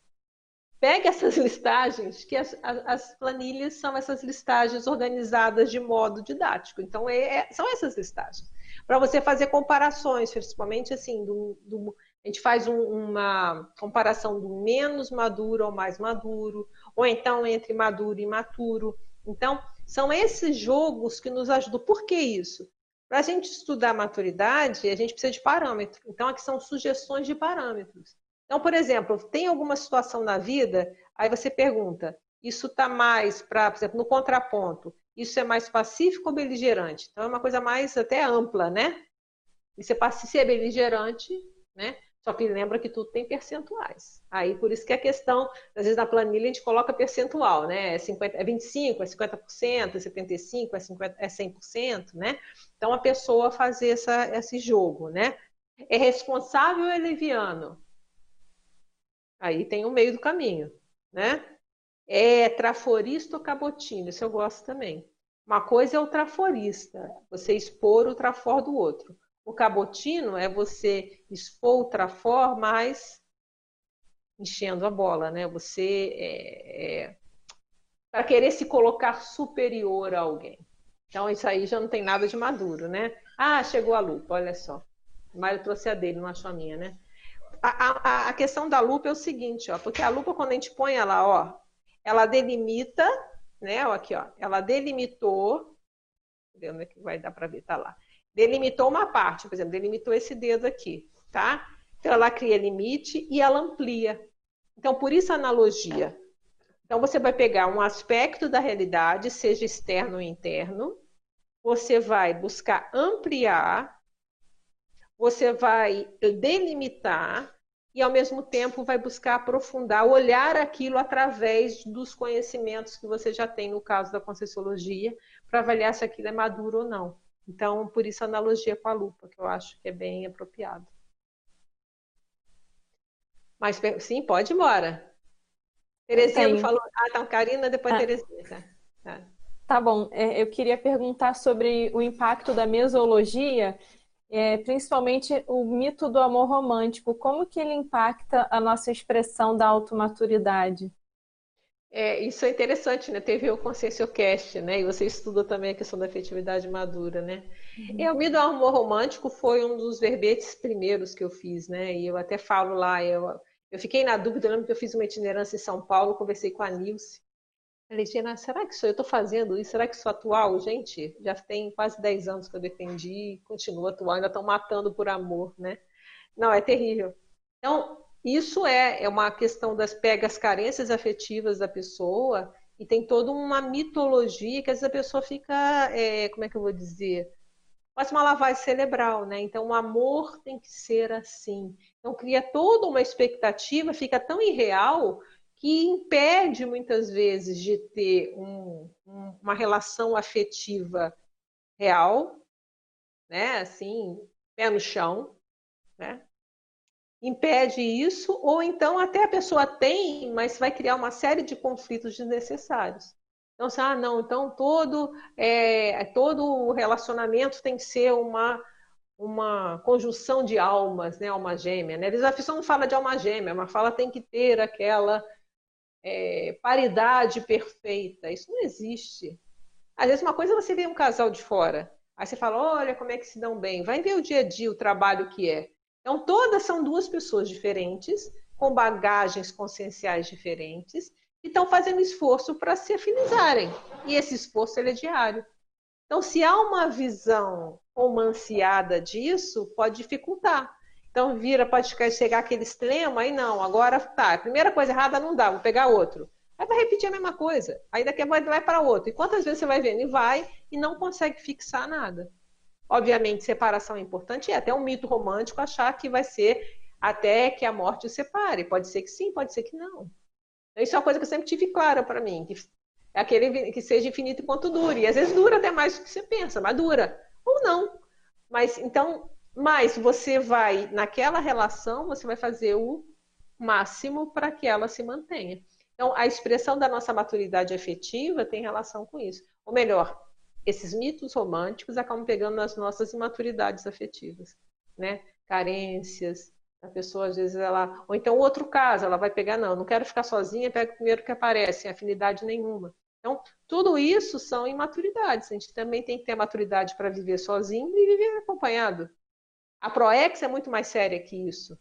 Pegue essas listagens, que as, as, planilhas são essas listagens organizadas de modo didático. Então, é, é, são essas listagens. Para você fazer comparações, principalmente assim, do, do a gente faz um, uma comparação do menos maduro ao mais maduro, ou então entre maduro e imaturo. Então, são esses jogos que nos ajudam. Por que isso? Para a gente estudar maturidade, a gente precisa de parâmetro. Então, aqui são sugestões de parâmetros. Então, por exemplo, tem alguma situação na vida, aí você pergunta, isso está mais para, por exemplo, no contraponto, isso é mais pacífico ou beligerante? Então, é uma coisa mais até ampla, né? E se é beligerante, né? Só que lembra que tudo tem percentuais. Aí, por isso que a questão, às vezes na planilha a gente coloca percentual, né? É, 50, é 25, é 50%, é 75%, é, 50, é 100%, né? Então, a pessoa fazer essa, esse jogo, né? É responsável ou é leviano? Aí tem o meio do caminho, né? É traforista ou cabotino? Isso eu gosto também. Uma coisa é o traforista, você expor o trafor do outro. O cabotino é você expor o trafor, mas enchendo a bola, né? Você é, é, para querer se colocar superior a alguém. Então isso aí já não tem nada de maduro, né? Ah, chegou a lupa, olha só. O Mário trouxe a dele, não achou a minha, né? A, a, a questão da lupa é o seguinte, ó, porque a lupa quando a gente põe ela, ó, ela delimita, né? Ó, aqui, ó, ela delimitou, onde é que vai dar para ver? Tá lá delimitou uma parte, por exemplo, delimitou esse dedo aqui, tá? Então ela cria limite e ela amplia. Então, por isso a analogia. Então, você vai pegar um aspecto da realidade, seja externo ou interno, você vai buscar ampliar, você vai delimitar e, ao mesmo tempo, vai buscar aprofundar, olhar aquilo através dos conhecimentos que você já tem, no caso da Conscienciologia, para avaliar se aquilo é maduro ou não. Então, por isso a analogia com a lupa, que eu acho que é bem apropriado. Mas sim, pode embora. Terezinha não falou. Ah, então, Karina, depois ah. Terezinha. Tá. tá. Tá bom, é, eu queria perguntar sobre o impacto da mesologia, é, principalmente o mito do amor romântico. Como que ele impacta a nossa expressão da automaturidade? É, isso é interessante, né? Teve o Conscienciocast, né? E você estuda também a questão da afetividade madura, né? Uhum. E o Mido ao Amor Romântico foi um dos verbetes primeiros que eu fiz, né? E eu até falo lá, eu, eu fiquei na dúvida, eu lembro que eu fiz uma itinerância em São Paulo, conversei com a Nilce. Falei, Gina, será que eu estou fazendo isso? Será que sou atual? Gente, já tem quase 10 anos que eu defendi, continuo atual, ainda estão matando por amor, né? Não, é terrível. Então, isso é, é uma questão das pegas carências afetivas da pessoa e tem toda uma mitologia que às vezes a pessoa fica, é, como é que eu vou dizer? Faz uma lavagem cerebral, né? Então o amor tem que ser assim. Então cria toda uma expectativa, fica tão irreal que impede muitas vezes de ter um, um, uma relação afetiva real, né? Assim, pé no chão, né? Impede isso, ou então até a pessoa tem, mas vai criar uma série de conflitos desnecessários. Então, assim, ah, não, então todo, é, todo relacionamento tem que ser uma, uma conjunção de almas, né, alma gêmea. Né? A pessoa não fala de alma gêmea, mas fala tem que ter aquela é, paridade perfeita. Isso não existe. Às vezes uma coisa você vê um casal de fora, aí você fala, olha como é que se dão bem, vai ver o dia a dia, o trabalho que é. Então, todas são duas pessoas diferentes, com bagagens conscienciais diferentes, e estão fazendo esforço para se afinizarem. E esse esforço é diário. Então, se há uma visão romanceada disso, pode dificultar. Então, vira, pode chegar aquele extremo, aí não, agora tá, primeira coisa errada não dá, vou pegar outro. Aí vai repetir a mesma coisa. Aí daqui a pouco vai para outro. E quantas vezes você vai vendo e vai e não consegue fixar nada. Obviamente, separação é importante, é até um mito romântico achar que vai ser até que a morte o separe. Pode ser que sim, pode ser que não. Isso é uma coisa que eu sempre tive clara para mim, que é aquele que seja infinito enquanto dure. E às vezes dura até mais do que você pensa, mas dura. Ou não. Mas então, mas você vai, naquela relação, você vai fazer o máximo para que ela se mantenha. Então, a expressão da nossa maturidade afetiva tem relação com isso. Ou melhor, esses mitos românticos acabam pegando nas nossas imaturidades afetivas, né? Carências, a pessoa, às vezes, ela. Ou então, outro caso, ela vai pegar, não, não quero ficar sozinha, pega o primeiro que aparece, sem afinidade nenhuma. Então, tudo isso são imaturidades. A gente também tem que ter maturidade para viver sozinho e viver acompanhado. A ProEx é muito mais séria que isso.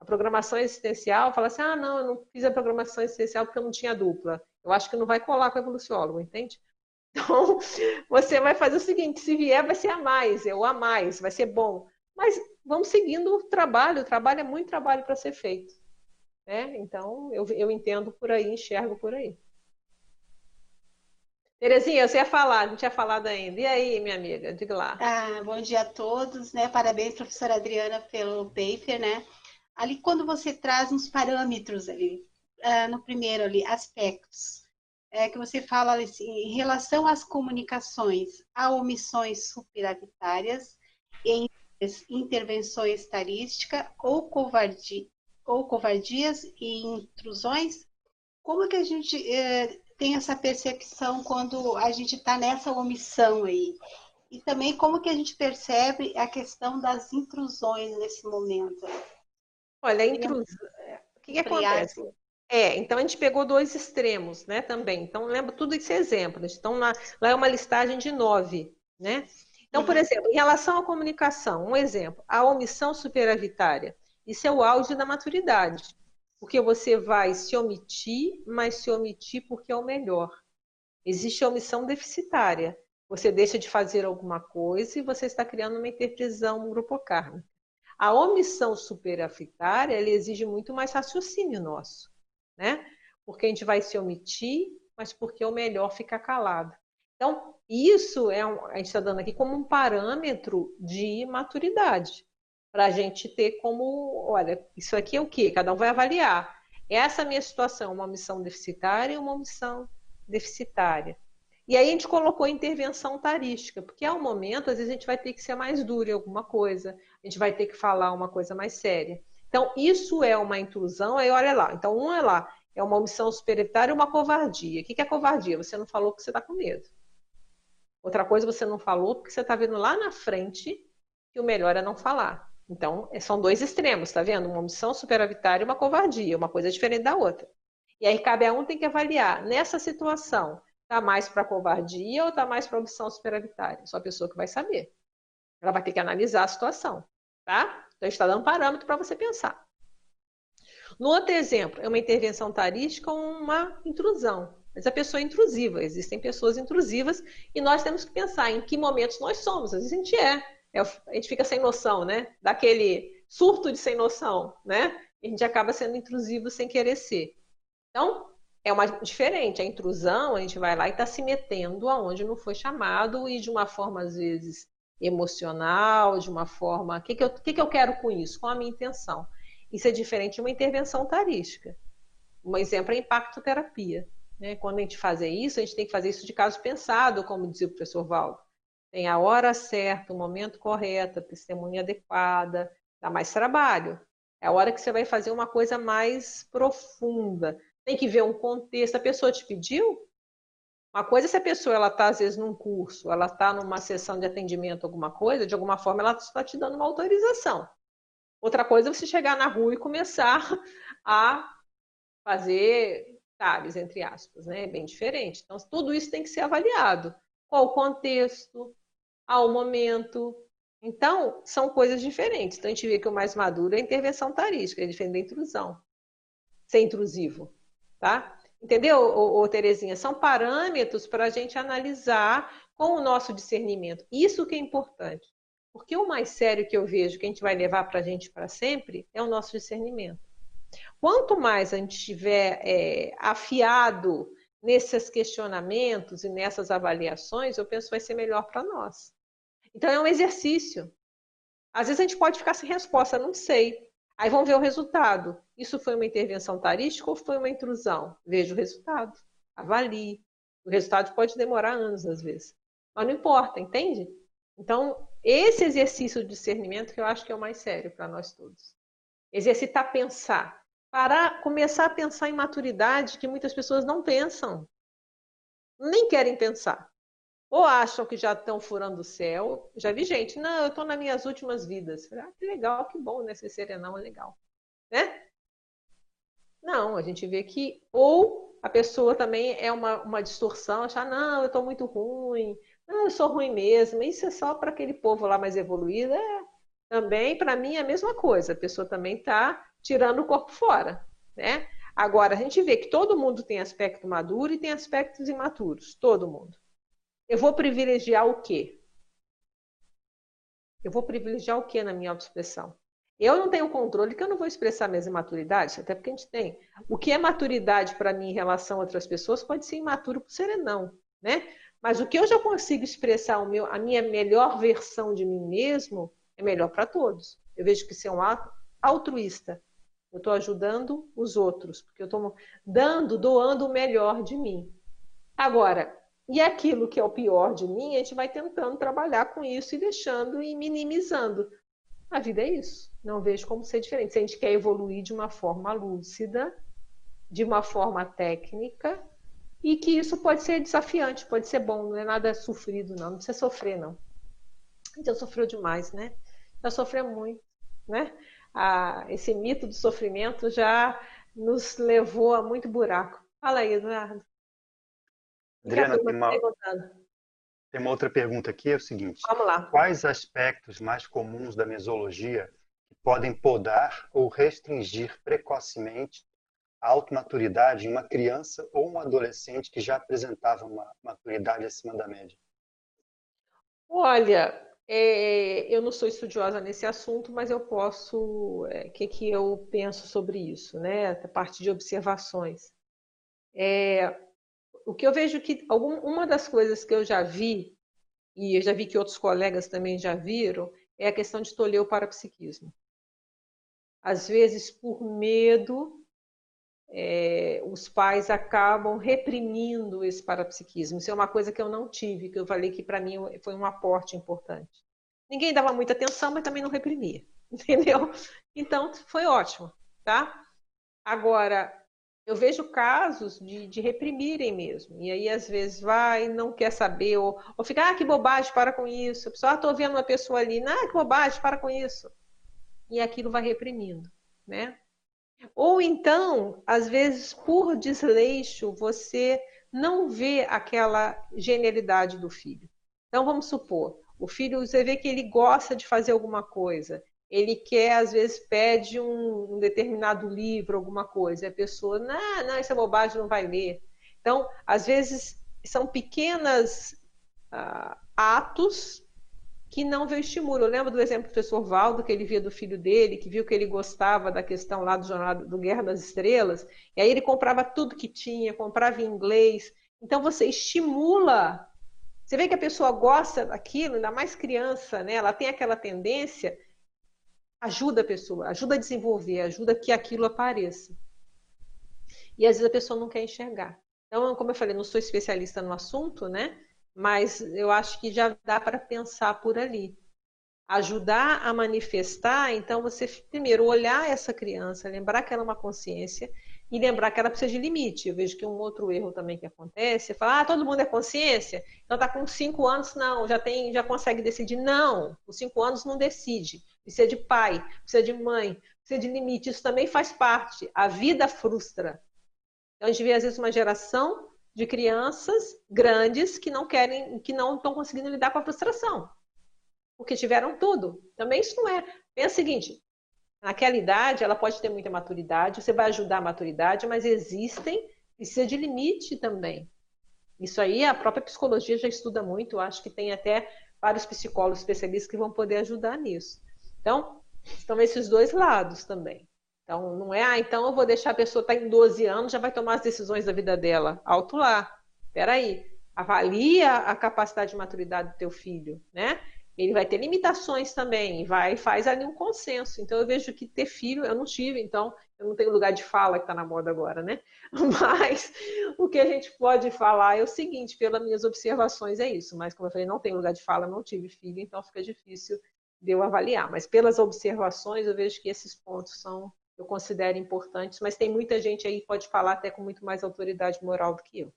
A programação existencial fala assim: ah, não, eu não fiz a programação existencial porque eu não tinha dupla. Eu acho que não vai colar com o evoluciólogo, entende? Então, você vai fazer o seguinte: se vier, vai ser a mais, é o a mais, vai ser bom. Mas vamos seguindo o trabalho, o trabalho é muito trabalho para ser feito. Né? Então, eu, eu entendo por aí, enxergo por aí. Terezinha, você ia falar, não tinha falado ainda. E aí, minha amiga, diga lá. Ah, bom dia a todos, né? Parabéns, professora Adriana, pelo paper, né? Ali, quando você traz uns parâmetros ali, uh, no primeiro ali, aspectos, é que você fala assim, em relação às comunicações, há omissões superavitárias e intervenções tarísticas ou, covardia, ou covardias e intrusões, como que a gente é, tem essa percepção quando a gente está nessa omissão aí? E também como que a gente percebe a questão das intrusões nesse momento? Olha, a intrusão... O que, que acontece? É, então a gente pegou dois extremos, né, também. Então, lembra tudo esse exemplo. Então, lá, lá é uma listagem de nove, né? Então, por uhum. exemplo, em relação à comunicação, um exemplo, a omissão superavitária. Isso é o auge da maturidade, porque você vai se omitir, mas se omitir porque é o melhor. Existe a omissão deficitária. Você deixa de fazer alguma coisa e você está criando uma interprisão grupocármica. A omissão superavitária, ela exige muito mais raciocínio nosso, né? Porque a gente vai se omitir, mas porque é o melhor ficar calado. Então, isso é um, a gente está dando aqui como um parâmetro de maturidade, para a gente ter como, olha, isso aqui é o quê? Cada um vai avaliar. Essa minha situação, uma missão deficitária e uma missão deficitária. E aí a gente colocou intervenção tarística, porque há um momento, às vezes, a gente vai ter que ser mais duro em alguma coisa, a gente vai ter que falar uma coisa mais séria. Então, isso é uma intrusão, aí olha lá. Então, um é lá, é uma omissão superioritária e uma covardia. O que é covardia? Você não falou que você está com medo. Outra coisa você não falou porque você está vendo lá na frente que o melhor é não falar. Então, é, são dois extremos, tá vendo? Uma omissão superavitária e uma covardia, uma coisa diferente da outra. E aí cabe a um tem que avaliar, nessa situação, tá mais para covardia ou tá mais para omissão superavitária? Só a pessoa que vai saber. Ela vai ter que analisar a situação, tá? Então, está dando parâmetro para você pensar. No outro exemplo, é uma intervenção tarística ou uma intrusão. Mas a pessoa é intrusiva, existem pessoas intrusivas e nós temos que pensar em que momentos nós somos. Às vezes a gente é, é a gente fica sem noção, né? Daquele surto de sem noção, né? E a gente acaba sendo intrusivo sem querer ser. Então, é uma diferente. A intrusão, a gente vai lá e está se metendo aonde não foi chamado e de uma forma, às vezes, emocional, de uma forma. O que, que, eu, que, que eu quero com isso? Qual a minha intenção? Isso é diferente de uma intervenção tarística. Um exemplo é impacto terapia. Né? Quando a gente fazer isso, a gente tem que fazer isso de caso pensado, como dizia o professor Valdo. Tem a hora certa, o momento correto, a testemunha adequada, dá mais trabalho. É a hora que você vai fazer uma coisa mais profunda. Tem que ver um contexto. A pessoa te pediu? Uma coisa é se a pessoa ela está, às vezes, num curso, ela está numa sessão de atendimento, alguma coisa, de alguma forma ela está te dando uma autorização. Outra coisa é você chegar na rua e começar a fazer detalhes, entre aspas, né? É bem diferente. Então, tudo isso tem que ser avaliado. Qual o contexto, ao momento, Então, são coisas diferentes. Então, a gente vê que o mais maduro é a intervenção tarística, é diferente da intrusão. Ser intrusivo, tá? Entendeu, ô, ô, Terezinha? São parâmetros para a gente analisar com o nosso discernimento. Isso que é importante. Porque o mais sério que eu vejo que a gente vai levar para a gente para sempre é o nosso discernimento. Quanto mais a gente estiver é, afiado nesses questionamentos e nessas avaliações, eu penso que vai ser melhor para nós. Então é um exercício. Às vezes a gente pode ficar sem resposta, não sei. Aí vamos ver o resultado. Isso foi uma intervenção tarística ou foi uma intrusão? Veja o resultado. Avalie. O resultado pode demorar anos, às vezes. Mas não importa, entende? Então, esse exercício de discernimento que eu acho que é o mais sério para nós todos. Exercitar pensar. Parar, começar a pensar em maturidade que muitas pessoas não pensam. Nem querem pensar. Ou acham que já estão furando o céu. Já vi gente, não, eu estou nas minhas últimas vidas. Ah, que legal, que bom, né? Ser serenão é legal. Né? Não, a gente vê que ou a pessoa também é uma, uma distorção, achar, não, eu estou muito ruim, não, eu sou ruim mesmo. Isso é só para aquele povo lá mais evoluído. É, também, para mim, é a mesma coisa. A pessoa também está tirando o corpo fora, né? Agora, a gente vê que todo mundo tem aspecto maduro e tem aspectos imaturos. Todo mundo. Eu vou privilegiar o quê? Eu vou privilegiar o quê na minha autoexpressão? Eu não tenho controle que eu não vou expressar minhas imaturidades, até porque a gente tem. O que é maturidade para mim em relação a outras pessoas pode ser imaturo por serenão, né? Mas o que eu já consigo expressar o meu, a minha melhor versão de mim mesmo é melhor para todos. Eu vejo que ser um ato altruísta. Eu estou ajudando os outros, porque eu estou dando, doando o melhor de mim. Agora, e aquilo que é o pior de mim, a gente vai tentando trabalhar com isso e deixando e minimizando. A vida é isso. Não vejo como ser diferente. Se a gente quer evoluir de uma forma lúcida, de uma forma técnica, e que isso pode ser desafiante, pode ser bom, não é nada sofrido, não. Não precisa sofrer, não. Já sofreu demais, né? Já sofreu muito, né? Ah, esse mito do sofrimento já nos levou a muito buraco. Fala aí, Eduardo. Adriana, tem uma, tem uma outra pergunta aqui, é o seguinte. Vamos lá. Quais aspectos mais comuns da mesologia podem podar ou restringir precocemente a automaturidade em uma criança ou um adolescente que já apresentava uma maturidade acima da média? Olha, é, eu não sou estudiosa nesse assunto, mas eu posso. O é, que, que eu penso sobre isso, né? A parte de observações. É, o que eu vejo que algum, uma das coisas que eu já vi, e eu já vi que outros colegas também já viram, é a questão de tolher o parapsiquismo. Às vezes, por medo, é, os pais acabam reprimindo esse parapsiquismo. Isso é uma coisa que eu não tive, que eu falei que para mim foi um aporte importante. Ninguém dava muita atenção, mas também não reprimia, entendeu? Então, foi ótimo, tá? Agora, eu vejo casos de, de, reprimirem mesmo. E aí, às vezes, vai, não quer saber, ou, ou fica, ah, que bobagem, para com isso. A pessoa, ah, estou vendo uma pessoa ali, ah, que bobagem, para com isso. E aquilo vai reprimindo, né? Ou então, às vezes, por desleixo, você não vê aquela genialidade do filho. Então, vamos supor, o filho, você vê que ele gosta de fazer alguma coisa, ele quer, às vezes, pede um, um determinado livro, alguma coisa, e a pessoa, não, não, isso é bobagem, não vai ler. Então, às vezes, são pequenas uh, atos que não vê estímulo. Eu lembro do exemplo do professor Valdo, que ele via do filho dele, que viu que ele gostava da questão lá do jornal do Guerra das Estrelas, e aí ele comprava tudo que tinha, comprava em inglês. Então, você estimula. Você vê que a pessoa gosta daquilo, ainda mais criança, né? Ela tem aquela tendência ajuda a pessoa, ajuda a desenvolver, ajuda que aquilo apareça. E às vezes a pessoa não quer enxergar. Então, como eu falei, não sou especialista no assunto, né? Mas eu acho que já dá para pensar por ali. Ajudar a manifestar, então você primeiro olhar essa criança, lembrar que ela é uma consciência e lembrar que ela precisa de limite. Eu vejo que um outro erro também que acontece é falar, ah, todo mundo é consciência, então tá com cinco anos, não, já tem, já consegue decidir. Não, com cinco anos não decide. Precisa de pai, precisa de mãe, precisa de limite. Isso também faz parte. A vida frustra. Então a gente vê às vezes uma geração de crianças grandes que não querem, que não estão conseguindo lidar com a frustração. porque tiveram tudo. Também isso não é. Pensa o seguinte: naquela idade, ela pode ter muita maturidade, você vai ajudar a maturidade, mas existem, precisa de limite também. Isso aí a própria psicologia já estuda muito, acho que tem até vários psicólogos especialistas que vão poder ajudar nisso. Então, estão esses dois lados também. Então, não é, ah, então eu vou deixar a pessoa estar tá em 12 anos, já vai tomar as decisões da vida dela. Alto lá. Peraí. Avalia a capacidade de maturidade do teu filho, né? Ele vai ter limitações também, vai faz ali um consenso. Então eu vejo que ter filho, eu não tive, então eu não tenho lugar de fala que está na moda agora, né? Mas o que a gente pode falar é o seguinte, pelas minhas observações é isso. Mas como eu falei, não tenho lugar de fala, não tive filho, então fica difícil de eu avaliar. Mas pelas observações eu vejo que esses pontos são eu considero importantes, mas tem muita gente aí que pode falar até com muito mais autoridade moral do que eu.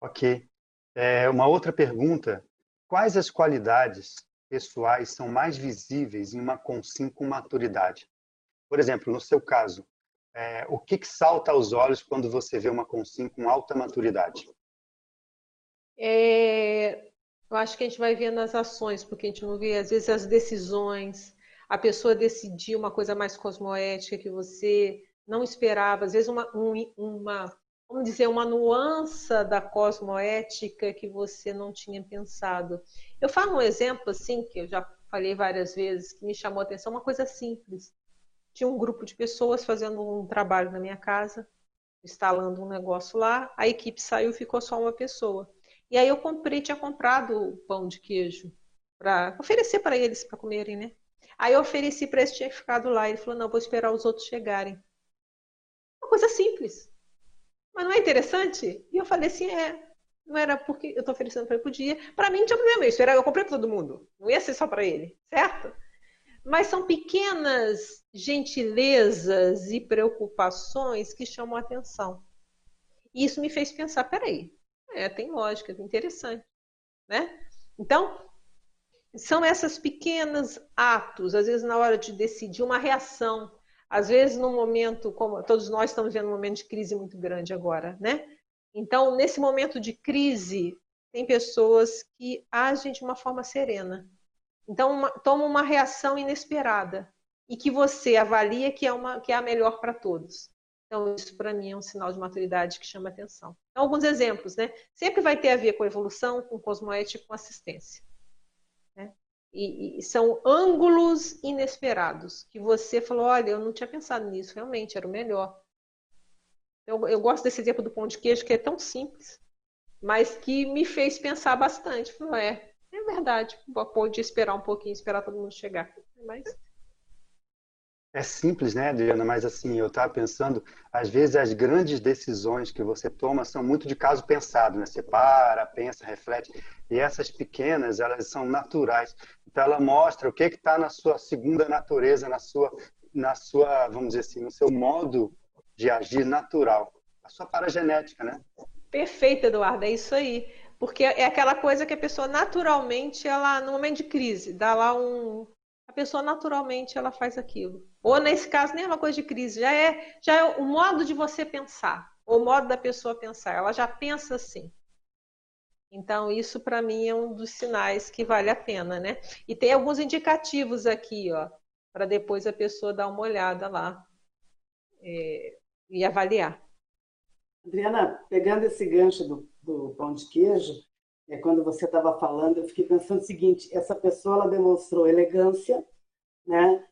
Ok. É, uma outra pergunta: quais as qualidades pessoais são mais visíveis em uma consim com maturidade? Por exemplo, no seu caso, é, o que, que, salta aos olhos quando você vê uma consim com alta maturidade? É, eu acho que a gente vai ver nas ações, porque a gente não vê, às vezes, as decisões, a pessoa decidir uma coisa mais cosmoética que você não esperava, às vezes uma, um, uma vamos dizer, uma nuance da cosmoética que você não tinha pensado. Eu falo um exemplo assim, que eu já falei várias vezes, que me chamou a atenção, uma coisa simples. Tinha um grupo de pessoas fazendo um trabalho na minha casa, instalando um negócio lá, a equipe saiu, ficou só uma pessoa. E aí eu comprei, tinha comprado pão de queijo para oferecer para eles para comerem, né? Aí eu ofereci para esse tinha ficado lá. Ele falou: não, vou esperar os outros chegarem. Uma coisa simples. Mas não é interessante? E eu falei assim: é. Não era porque eu estou oferecendo para ele podia. Para mim não tinha problema isso. Era, eu comprei para todo mundo. Não ia ser só para ele, certo? Mas são pequenas gentilezas e preocupações que chamam a atenção. E isso me fez pensar: peraí, é, tem lógica, interessante. Né? Então, são essas pequenos atos, às vezes na hora de decidir uma reação, às vezes num momento como todos nós estamos vendo um momento de crise muito grande agora, né? Então, nesse momento de crise, tem pessoas que agem de uma forma serena. Então, uma, toma uma reação inesperada e que você avalia que é uma que é a melhor para todos. Então, isso para mim é um sinal de maturidade que chama atenção. Então, alguns exemplos, né? Sempre vai ter a ver com evolução, com cosmoética, com assistência. E, e, são ângulos inesperados que você falou, olha, eu não tinha pensado nisso, realmente era o melhor. Eu, eu gosto desse exemplo do pão de queijo que é tão simples, mas que me fez pensar bastante. Falei, é, é verdade, pode esperar um pouquinho, esperar todo mundo chegar. Mas é simples, né, Adriana? Mas assim, eu estava pensando, às vezes as grandes decisões que você toma são muito de caso pensado, né? Você para, pensa, reflete. E essas pequenas, elas são naturais. Então, ela mostra o que está na sua segunda natureza, na sua, na sua, vamos dizer assim, no seu modo de agir natural. A sua paragenética, né? Perfeito, Eduardo, é isso aí. Porque é aquela coisa que a pessoa naturalmente, ela, no momento de crise, dá lá um, a pessoa naturalmente ela faz aquilo. Ou nesse caso nem é uma coisa de crise, já é já é o modo de você pensar, o modo da pessoa pensar, ela já pensa assim. Então isso para mim é um dos sinais que vale a pena, né? E tem alguns indicativos aqui, ó, para depois a pessoa dar uma olhada lá é, e avaliar. Adriana, pegando esse gancho do, do pão de queijo, é, quando você estava falando, eu fiquei pensando o seguinte: essa pessoa ela demonstrou elegância, né?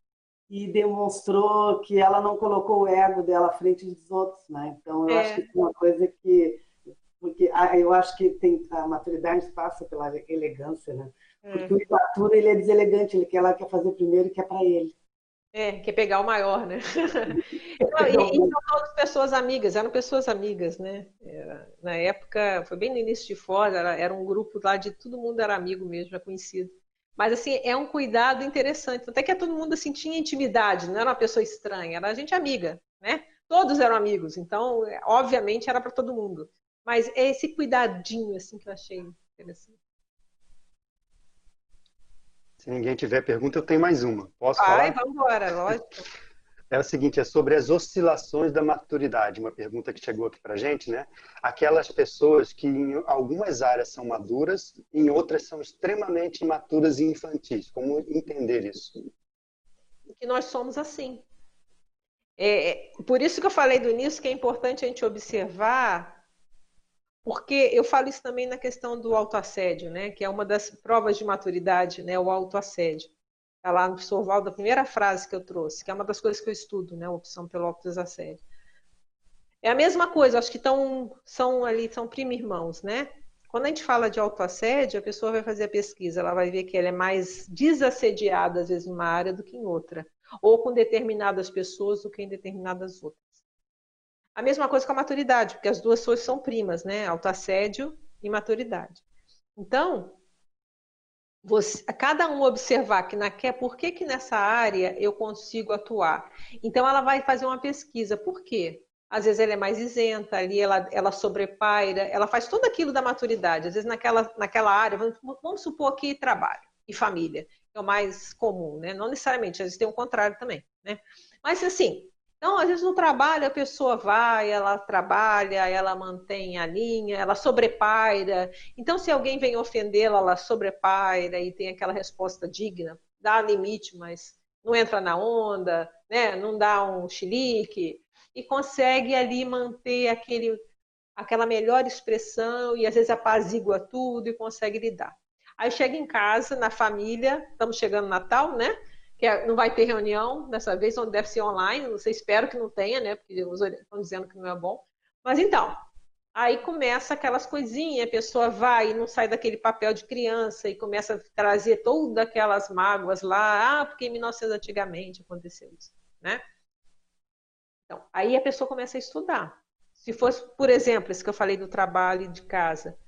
E demonstrou que ela não colocou o ego dela à frente dos outros, né? Então, eu é. acho que é uma coisa que porque eu acho que tem a maturidade passa pela elegância, né? Porque é. o imaturo ele é deselegante, ele quer ela quer fazer primeiro e quer para ele. É, quer pegar o maior, né? e, e são todas pessoas amigas, eram pessoas amigas, né? Era, na época, foi bem no início de fora, era, era, um grupo lá de todo mundo era amigo mesmo, já conhecido. Mas assim, é um cuidado interessante. Até que todo mundo assim, tinha intimidade, não era uma pessoa estranha, era gente amiga, né? Todos eram amigos, então, obviamente, era para todo mundo. Mas é esse cuidadinho assim que eu achei interessante. Se ninguém tiver pergunta, eu tenho mais uma. Posso Vai, falar? Vai, vamos embora, lógico. É o seguinte, é sobre as oscilações da maturidade, uma pergunta que chegou aqui para gente, né? Aquelas pessoas que em algumas áreas são maduras, em outras são extremamente imaturas e infantis. Como entender isso? Que nós somos assim. É, é, por isso que eu falei do início que é importante a gente observar, porque eu falo isso também na questão do autoassédio, né? Que é uma das provas de maturidade, né? O autoassédio. Está lá no Sorval da primeira frase que eu trouxe, que é uma das coisas que eu estudo, né? Opção pelo autodesassédio. É a mesma coisa, acho que tão, são ali, são primo-irmãos, né? Quando a gente fala de autoassédio, a pessoa vai fazer a pesquisa, ela vai ver que ela é mais desassediada, às vezes, em uma área do que em outra ou com determinadas pessoas do que em determinadas outras. A mesma coisa com a maturidade, porque as duas coisas são primas, né? Autoassédio e maturidade. Então, você, cada um observar que na, por que, que nessa área eu consigo atuar. Então, ela vai fazer uma pesquisa. Por quê? Às vezes ela é mais isenta, ali ela, ela sobrepaira, ela faz tudo aquilo da maturidade. Às vezes naquela, naquela área, vamos, vamos supor que trabalho e família é o mais comum, né? Não necessariamente, às vezes tem o contrário também, né? Mas assim, então, às vezes no trabalho a pessoa vai, ela trabalha, ela mantém a linha, ela sobrepaira. Então, se alguém vem ofendê-la, ela sobrepaira e tem aquela resposta digna, dá limite, mas não entra na onda, né? não dá um chilique, e consegue ali manter aquele, aquela melhor expressão e às vezes apazigua tudo e consegue lidar. Aí chega em casa, na família, estamos chegando no Natal, né? Que é, não vai ter reunião dessa vez, deve ser online, não sei, espero que não tenha, né? Porque estão dizendo que não é bom. Mas então, aí começa aquelas coisinhas, a pessoa vai e não sai daquele papel de criança e começa a trazer todas aquelas mágoas lá, ah, porque em 1900 antigamente aconteceu isso, né? Então, aí a pessoa começa a estudar. Se fosse, por exemplo, esse que eu falei do trabalho de casa,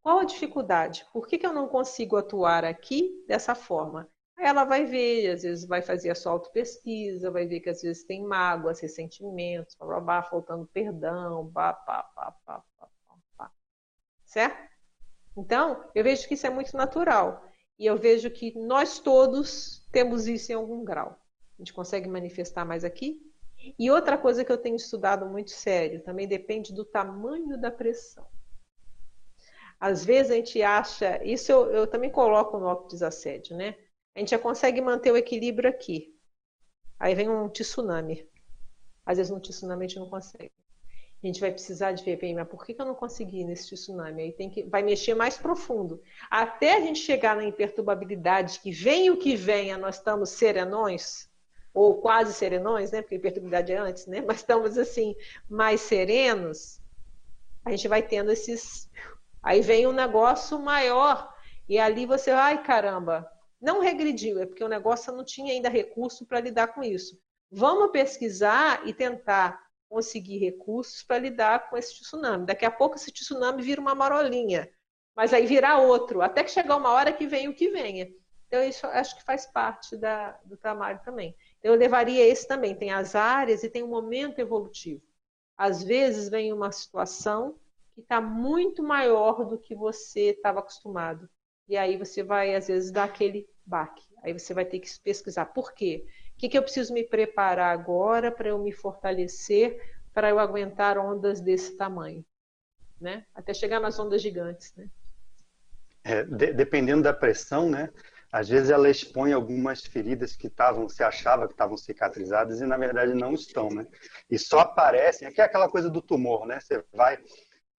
qual a dificuldade? Por que, que eu não consigo atuar aqui dessa forma? Ela vai ver, às vezes vai fazer a sua autopesquisa, vai ver que às vezes tem mágoas, ressentimentos, blá, faltando perdão, pá, pá, pá, pá, pá, pá. Certo? Então, eu vejo que isso é muito natural. E eu vejo que nós todos temos isso em algum grau. A gente consegue manifestar mais aqui. E outra coisa que eu tenho estudado muito sério, também depende do tamanho da pressão. Às vezes a gente acha, isso eu, eu também coloco no autodesassédio, né? A gente já consegue manter o equilíbrio aqui. Aí vem um tsunami. Às vezes no tsunami a gente não consegue. A gente vai precisar de ver, bem, mas por que eu não consegui nesse tsunami? Aí tem que, vai mexer mais profundo. Até a gente chegar na imperturbabilidade, que vem o que venha, nós estamos serenões, ou quase serenões, né? Porque imperturbabilidade é antes, né? Mas estamos assim, mais serenos, a gente vai tendo esses Aí vem um negócio maior e ali você, ai caramba, não regrediu, é porque o negócio não tinha ainda recurso para lidar com isso. Vamos pesquisar e tentar conseguir recursos para lidar com esse tsunami. Daqui a pouco esse tsunami vira uma marolinha, mas aí virá outro, até que chegar uma hora que vem o que venha. Então, isso acho que faz parte da, do trabalho também. Então, eu levaria esse também. Tem as áreas e tem um momento evolutivo. Às vezes vem uma situação que está muito maior do que você estava acostumado. E aí você vai, às vezes, dar aquele baque. Aí você vai ter que pesquisar por quê? O que, que eu preciso me preparar agora para eu me fortalecer, para eu aguentar ondas desse tamanho? Né? Até chegar nas ondas gigantes. Né? É, de, dependendo da pressão, né? Às vezes ela expõe algumas feridas que estavam, se achava que estavam cicatrizadas e na verdade não estão, né? E só aparecem, aqui é aquela coisa do tumor, né? Você vai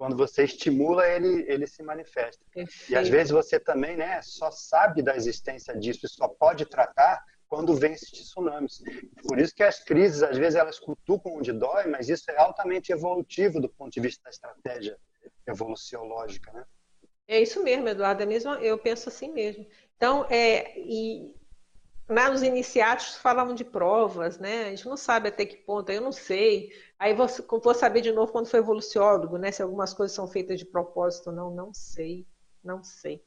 quando você estimula ele ele se manifesta Perfeito. e às vezes você também né só sabe da existência disso e só pode tratar quando vem esses tsunamis por isso que as crises às vezes elas cutucam onde dói mas isso é altamente evolutivo do ponto de vista da estratégia evoluciológica né é isso mesmo Eduardo é mesmo eu penso assim mesmo então é e né, nos iniciados falavam de provas, né? A gente não sabe até que ponto, eu não sei. Aí vou, vou saber de novo quando for evoluciólogo, né? Se algumas coisas são feitas de propósito ou não, não sei, não sei.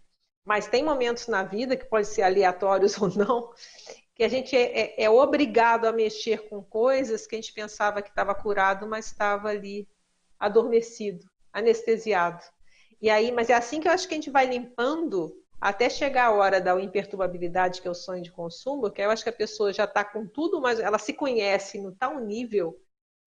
Mas tem momentos na vida que podem ser aleatórios ou não, que a gente é, é, é obrigado a mexer com coisas que a gente pensava que estava curado, mas estava ali adormecido, anestesiado. E aí, mas é assim que eu acho que a gente vai limpando até chegar a hora da imperturbabilidade, que é o sonho de consumo, que eu acho que a pessoa já está com tudo, mas ela se conhece no tal nível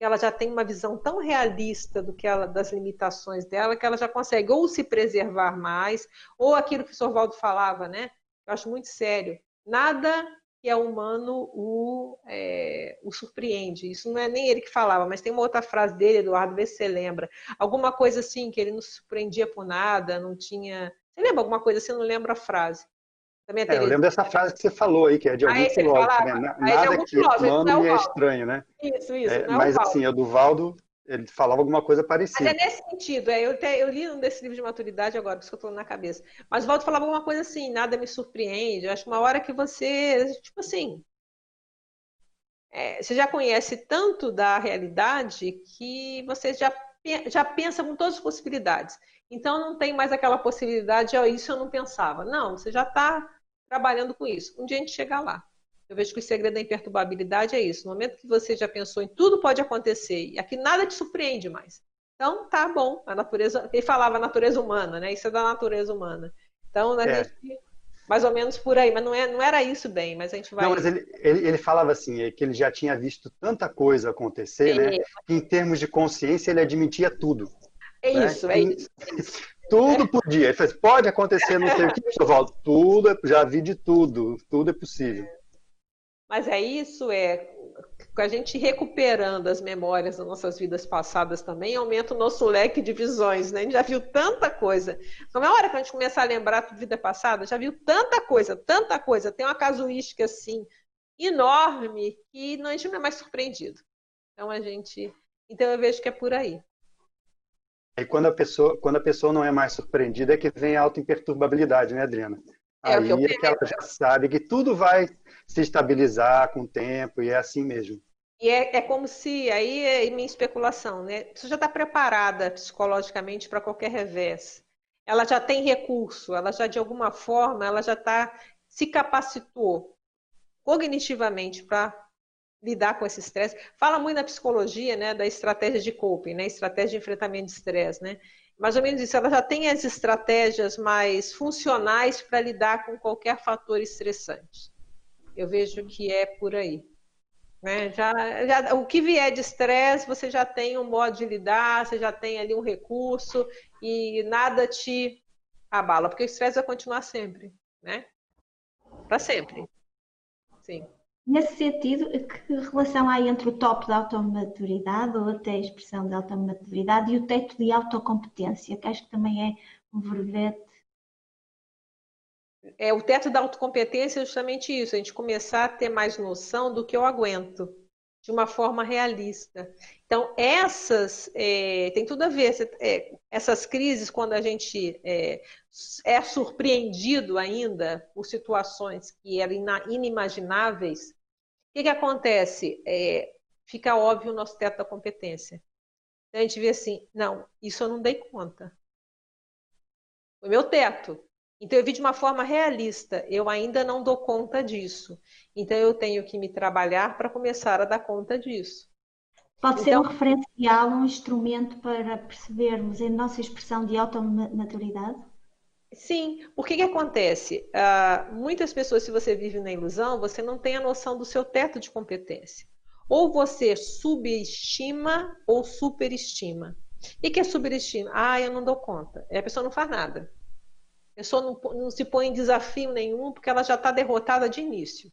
ela já tem uma visão tão realista do que ela, das limitações dela, que ela já consegue ou se preservar mais, ou aquilo que o Sorvaldo falava, né? Eu acho muito sério. Nada que é humano o, é, o surpreende. Isso não é nem ele que falava, mas tem uma outra frase dele, Eduardo, vê se você lembra. Alguma coisa assim, que ele não se surpreendia por nada, não tinha. Você lembra alguma coisa assim? Eu não lembro a frase. Também é, eu lembro dessa frase que você falou aí, que é de algum aí filósofo, né? Nada que filósofo, humano é, é estranho, né? Isso, isso. É, mas assim, o do Valdo, ele falava alguma coisa parecida. Mas é nesse sentido, é, eu, te, eu li um desses livros de maturidade agora, por isso que eu estou na cabeça. Mas o Valdo falava alguma coisa assim, nada me surpreende. Eu acho que uma hora que você, tipo assim, é, você já conhece tanto da realidade que você já, já pensa com todas as possibilidades. Então não tem mais aquela possibilidade, oh, isso eu não pensava. Não, você já está trabalhando com isso. Um dia a gente chega lá. Eu vejo que o segredo da imperturbabilidade é isso. No momento que você já pensou em tudo pode acontecer e aqui nada te surpreende mais. Então, tá bom. A natureza, ele falava natureza humana, né? Isso é da natureza humana. Então, a é. gente mais ou menos por aí, mas não, é, não era isso bem, mas a gente vai. Não, mas ele, ele, ele falava assim, é que ele já tinha visto tanta coisa acontecer, né? Que em termos de consciência ele admitia tudo. É né? isso, é isso. Tudo podia. Ele fez, pode acontecer, não sei o que, volto. Tudo, já vi de tudo, tudo é possível. Mas é isso, é com a gente recuperando as memórias das nossas vidas passadas também, aumenta o nosso leque de visões, né? A gente já viu tanta coisa. Então, na hora que a gente começar a lembrar da vida passada, já viu tanta coisa, tanta coisa. Tem uma casuística, assim, enorme, que a gente não é mais surpreendido. Então, a gente... Então, eu vejo que é por aí. E quando a pessoa, quando a pessoa não é mais surpreendida, é que vem a auto-imperturbabilidade, né, Adriana? É, aí é que ela já sabe que tudo vai se estabilizar com o tempo e é assim mesmo. E é, é como se, aí é minha especulação, né? Você já está preparada psicologicamente para qualquer revés. Ela já tem recurso, ela já de alguma forma, ela já está se capacitou cognitivamente para lidar com esse estresse. Fala muito na psicologia, né, da estratégia de coping, né, estratégia de enfrentamento de estresse, né? Mais ou menos isso, ela já tem as estratégias mais funcionais para lidar com qualquer fator estressante. Eu vejo que é por aí. Né? Já, já, o que vier de estresse, você já tem um modo de lidar, você já tem ali um recurso e nada te abala, porque o estresse vai continuar sempre, né? Para sempre. Sim. Nesse sentido, que relação há entre o top da automaturidade, ou até a expressão de automaturidade, e o teto de autocompetência, que acho que também é um verbete é, o teto da autocompetência é justamente isso, a gente começar a ter mais noção do que eu aguento, de uma forma realista. Então, essas, é, tem tudo a ver, é, essas crises, quando a gente é, é, surpreendido ainda por situações que eram inimagináveis, o que, que acontece? É, fica óbvio o nosso teto da competência. Então, a gente vê assim, não, isso eu não dei conta. Foi meu teto. Então, eu vi de uma forma realista, eu ainda não dou conta disso. Então, eu tenho que me trabalhar para começar a dar conta disso. Pode ser então, um referencial, um instrumento para percebermos a nossa expressão de automaturidade? Sim, o que, que acontece? Uh, muitas pessoas, se você vive na ilusão, você não tem a noção do seu teto de competência. Ou você subestima ou superestima. E que é superestima? Ah, eu não dou conta. E a pessoa não faz nada. A pessoa não, não se põe em desafio nenhum porque ela já está derrotada de início.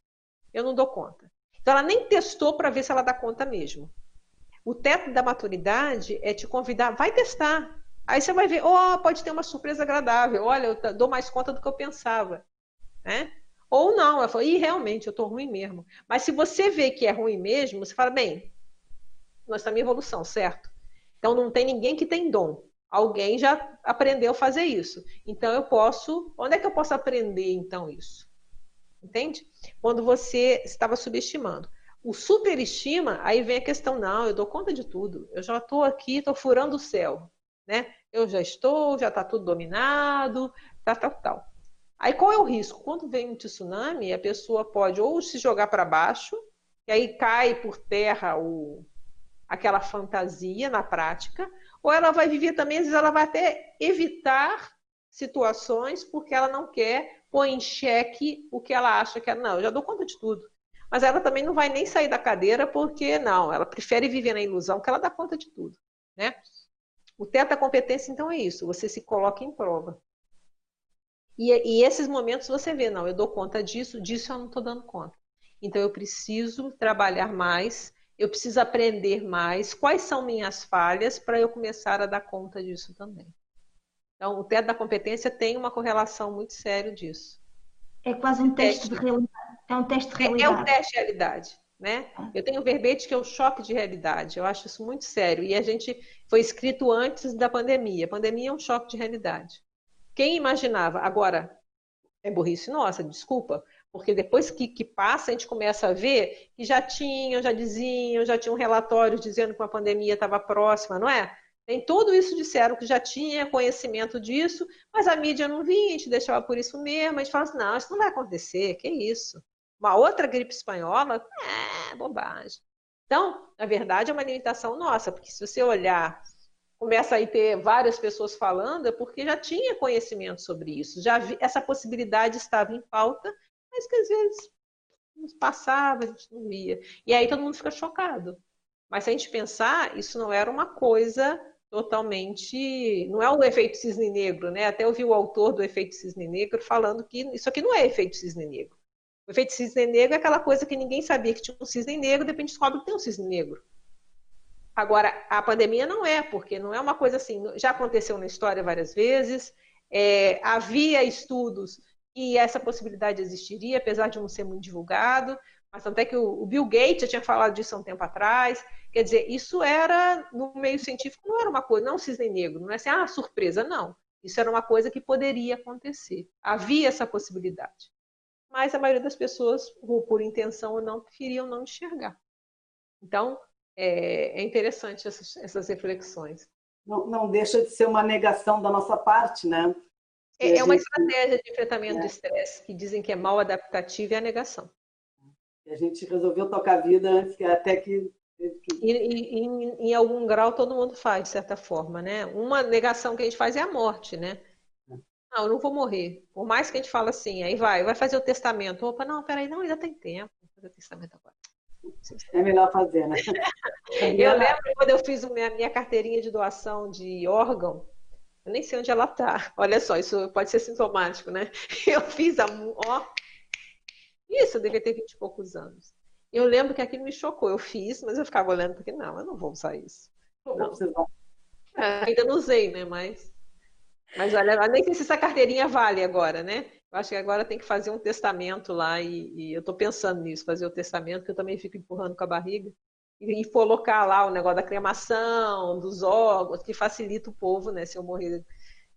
Eu não dou conta. Então ela nem testou para ver se ela dá conta mesmo. O teto da maturidade é te convidar, vai testar. Aí você vai ver, oh, pode ter uma surpresa agradável. Olha, eu dou mais conta do que eu pensava. Né? Ou não, ela fala, ih, realmente, eu estou ruim mesmo. Mas se você vê que é ruim mesmo, você fala, bem, nós estamos em evolução, certo? Então não tem ninguém que tem dom. Alguém já aprendeu a fazer isso. Então eu posso. Onde é que eu posso aprender então isso? Entende? Quando você estava subestimando. O superestima, aí vem a questão, não, eu dou conta de tudo. Eu já estou aqui, estou furando o céu. Né? Eu já estou, já está tudo dominado, tal, tal, tal. Aí qual é o risco? Quando vem um tsunami, a pessoa pode ou se jogar para baixo, e aí cai por terra o, aquela fantasia na prática, ou ela vai viver também, às vezes ela vai até evitar situações porque ela não quer põe em xeque o que ela acha que é. Não, eu já dou conta de tudo. Mas ela também não vai nem sair da cadeira porque, não, ela prefere viver na ilusão que ela dá conta de tudo. Né? O teto da competência, então, é isso, você se coloca em prova. E, e esses momentos você vê, não, eu dou conta disso, disso eu não estou dando conta. Então eu preciso trabalhar mais, eu preciso aprender mais, quais são minhas falhas para eu começar a dar conta disso também. Então, o teto da competência tem uma correlação muito séria disso. É quase um teste, teste de realidade. É um teste de realidade. É, é um teste de realidade. Né? Eu tenho um verbete que é o choque de realidade. Eu acho isso muito sério. E a gente foi escrito antes da pandemia. A pandemia é um choque de realidade. Quem imaginava? Agora, é burrice nossa, desculpa, porque depois que, que, passa, a gente começa a ver que já tinham, já diziam, já tinham relatórios dizendo que a pandemia estava próxima, não é? Tem tudo isso disseram que já tinha conhecimento disso, mas a mídia não vinha, a gente deixava por isso mesmo, a gente fala assim, não, isso não vai acontecer, que isso? Uma outra gripe espanhola? É, bobagem. Então, na verdade, é uma limitação nossa, porque se você olhar começa a ter várias pessoas falando, é porque já tinha conhecimento sobre isso, já vi, essa possibilidade estava em pauta, mas que às vezes passava, a gente não via. E aí todo mundo fica chocado. Mas se a gente pensar, isso não era uma coisa totalmente. Não é o efeito cisne negro, né? Até ouvi o autor do efeito cisne negro falando que isso aqui não é efeito cisne negro. O efeito cisne negro é aquela coisa que ninguém sabia que tinha um cisne negro, de repente descobre que tem um cisne negro. Agora, a pandemia não é, porque não é uma coisa assim, já aconteceu na história várias vezes, é, havia estudos que essa possibilidade existiria, apesar de não ser muito divulgado, mas até que o, o Bill Gates já tinha falado disso há um tempo atrás. Quer dizer, isso era, no meio científico, não era uma coisa, não um cisne negro, não é assim, ah, surpresa, não. Isso era uma coisa que poderia acontecer. Havia essa possibilidade. Mas a maioria das pessoas, por intenção ou não, preferiam não enxergar. Então, é, é interessante essas, essas reflexões. Não, não, deixa de ser uma negação da nossa parte, né? É, é uma estratégia de enfrentamento é. do estresse, que dizem que é mal adaptativa e a negação. A gente resolveu tocar a vida até que. E, e, em, em algum grau todo mundo faz, de certa forma, né? Uma negação que a gente faz é a morte, né? É. Não, eu não vou morrer. Por mais que a gente fale assim, aí vai, vai fazer o testamento. Opa, não, peraí, não, ainda tem tempo. Vou fazer o testamento agora. É melhor fazer, né? Eu lembro quando eu fiz a minha, minha carteirinha de doação de órgão, eu nem sei onde ela está. Olha só, isso pode ser sintomático, né? Eu fiz a. Ó, isso, eu devia ter 20 e poucos anos. Eu lembro que aquilo me chocou. Eu fiz, mas eu ficava olhando porque, não, eu não vou usar isso. Não. É, ainda não usei, né? Mas. Mas olha, nem sei se essa carteirinha vale agora, né? Eu acho que agora tem que fazer um testamento lá e, e eu estou pensando nisso, fazer o testamento, que eu também fico empurrando com a barriga. E, e colocar lá o negócio da cremação, dos órgãos, que facilita o povo, né? Se eu morrer.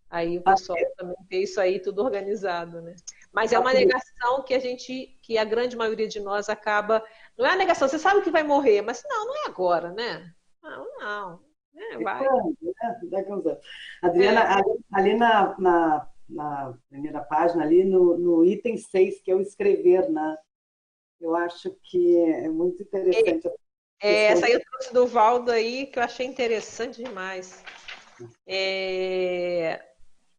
Aí o pessoal também tem isso aí tudo organizado, né? Mas é uma negação que a gente, que a grande maioria de nós acaba. Não é a negação, você sabe que vai morrer, mas não, não é agora, né? Não, não. É, vai. Né? Adriana, é. ali na, na na primeira página, ali no, no item 6, que é o escrever, né? Eu acho que é muito interessante. É, é essa aí eu trouxe do Valdo aí, que eu achei interessante demais. É,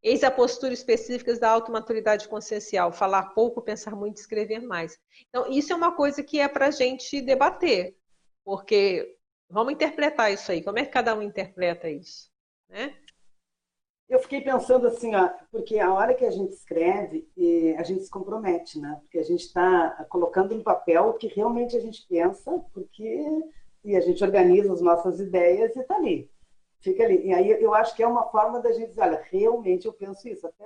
eis a postura específica da automaturidade consciencial, falar pouco, pensar muito, escrever mais. Então, isso é uma coisa que é para a gente debater, porque vamos interpretar isso aí, como é que cada um interpreta isso? Né? Eu fiquei pensando assim, ó, porque a hora que a gente escreve, a gente se compromete, né? Porque a gente está colocando no papel o que realmente a gente pensa, porque e a gente organiza as nossas ideias e está ali. Fica ali. E aí eu acho que é uma forma da gente dizer, olha, realmente eu penso isso, até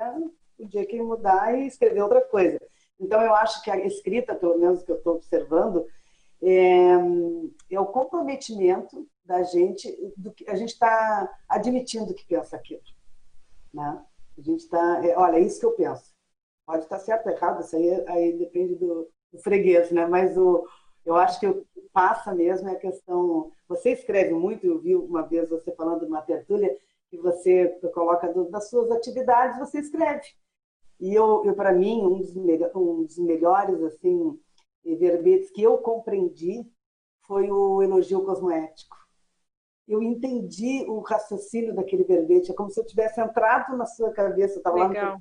o dia que mudar e escrever outra coisa. Então eu acho que a escrita, pelo menos que eu estou observando, é, é, o comprometimento da gente, do que a gente está admitindo que pensa aquilo. Né? A gente está, é, olha, é isso que eu penso. Pode estar certo ou errado, isso aí, aí depende do, do freguês, né? Mas o, eu acho que o que passa mesmo é a questão. Você escreve muito, eu vi uma vez você falando numa tertúlia que você coloca das suas atividades, você escreve. E eu, eu para mim, um dos, um dos melhores assim verbetes que eu compreendi foi o elogio cosmoético eu entendi o raciocínio daquele verbete. É como se eu tivesse entrado na sua cabeça. Estava lá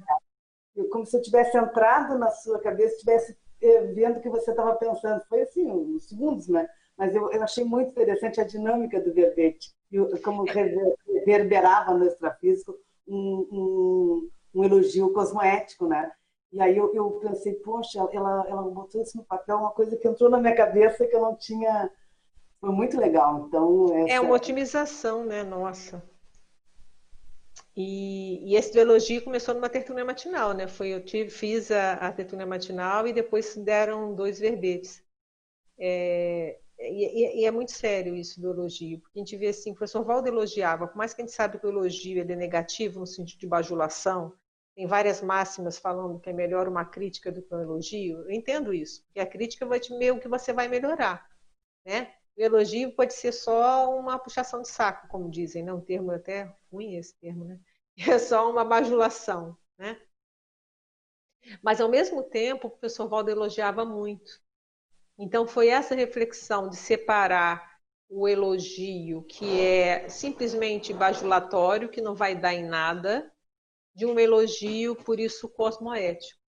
no como se eu tivesse entrado na sua cabeça, tivesse eh, vendo o que você estava pensando. Foi assim, uns segundos, né? Mas eu, eu achei muito interessante a dinâmica do verbete, como reverberava no extrafísico um, um, um elogio cosmoético, né? E aí eu, eu, pensei, poxa, ela, ela botou isso no papel, uma coisa que entrou na minha cabeça que eu não tinha. Foi muito legal. Então, essa... É uma otimização, né? Nossa. E, e, esse do elogio começou numa tertúlia matinal, né? Foi, eu tive, fiz a, a tertúlia matinal e depois deram dois verbetes. É, e, e, é muito sério isso do elogio, porque a gente vê assim, o professor Valdo elogiava, por mais que a gente sabe que o elogio é negativo no sentido de bajulação, tem várias máximas falando que é melhor uma crítica do que um elogio. Eu entendo isso, porque a crítica vai te ver o que você vai melhorar, né? O elogio pode ser só uma puxação de saco, como dizem, né? Um termo até ruim esse termo, né? É só uma bajulação, né? Mas ao mesmo tempo, o professor Valdo elogiava muito. Então foi essa reflexão de separar o elogio, que é simplesmente bajulatório, que não vai dar em nada, de um elogio, por isso cosmoético,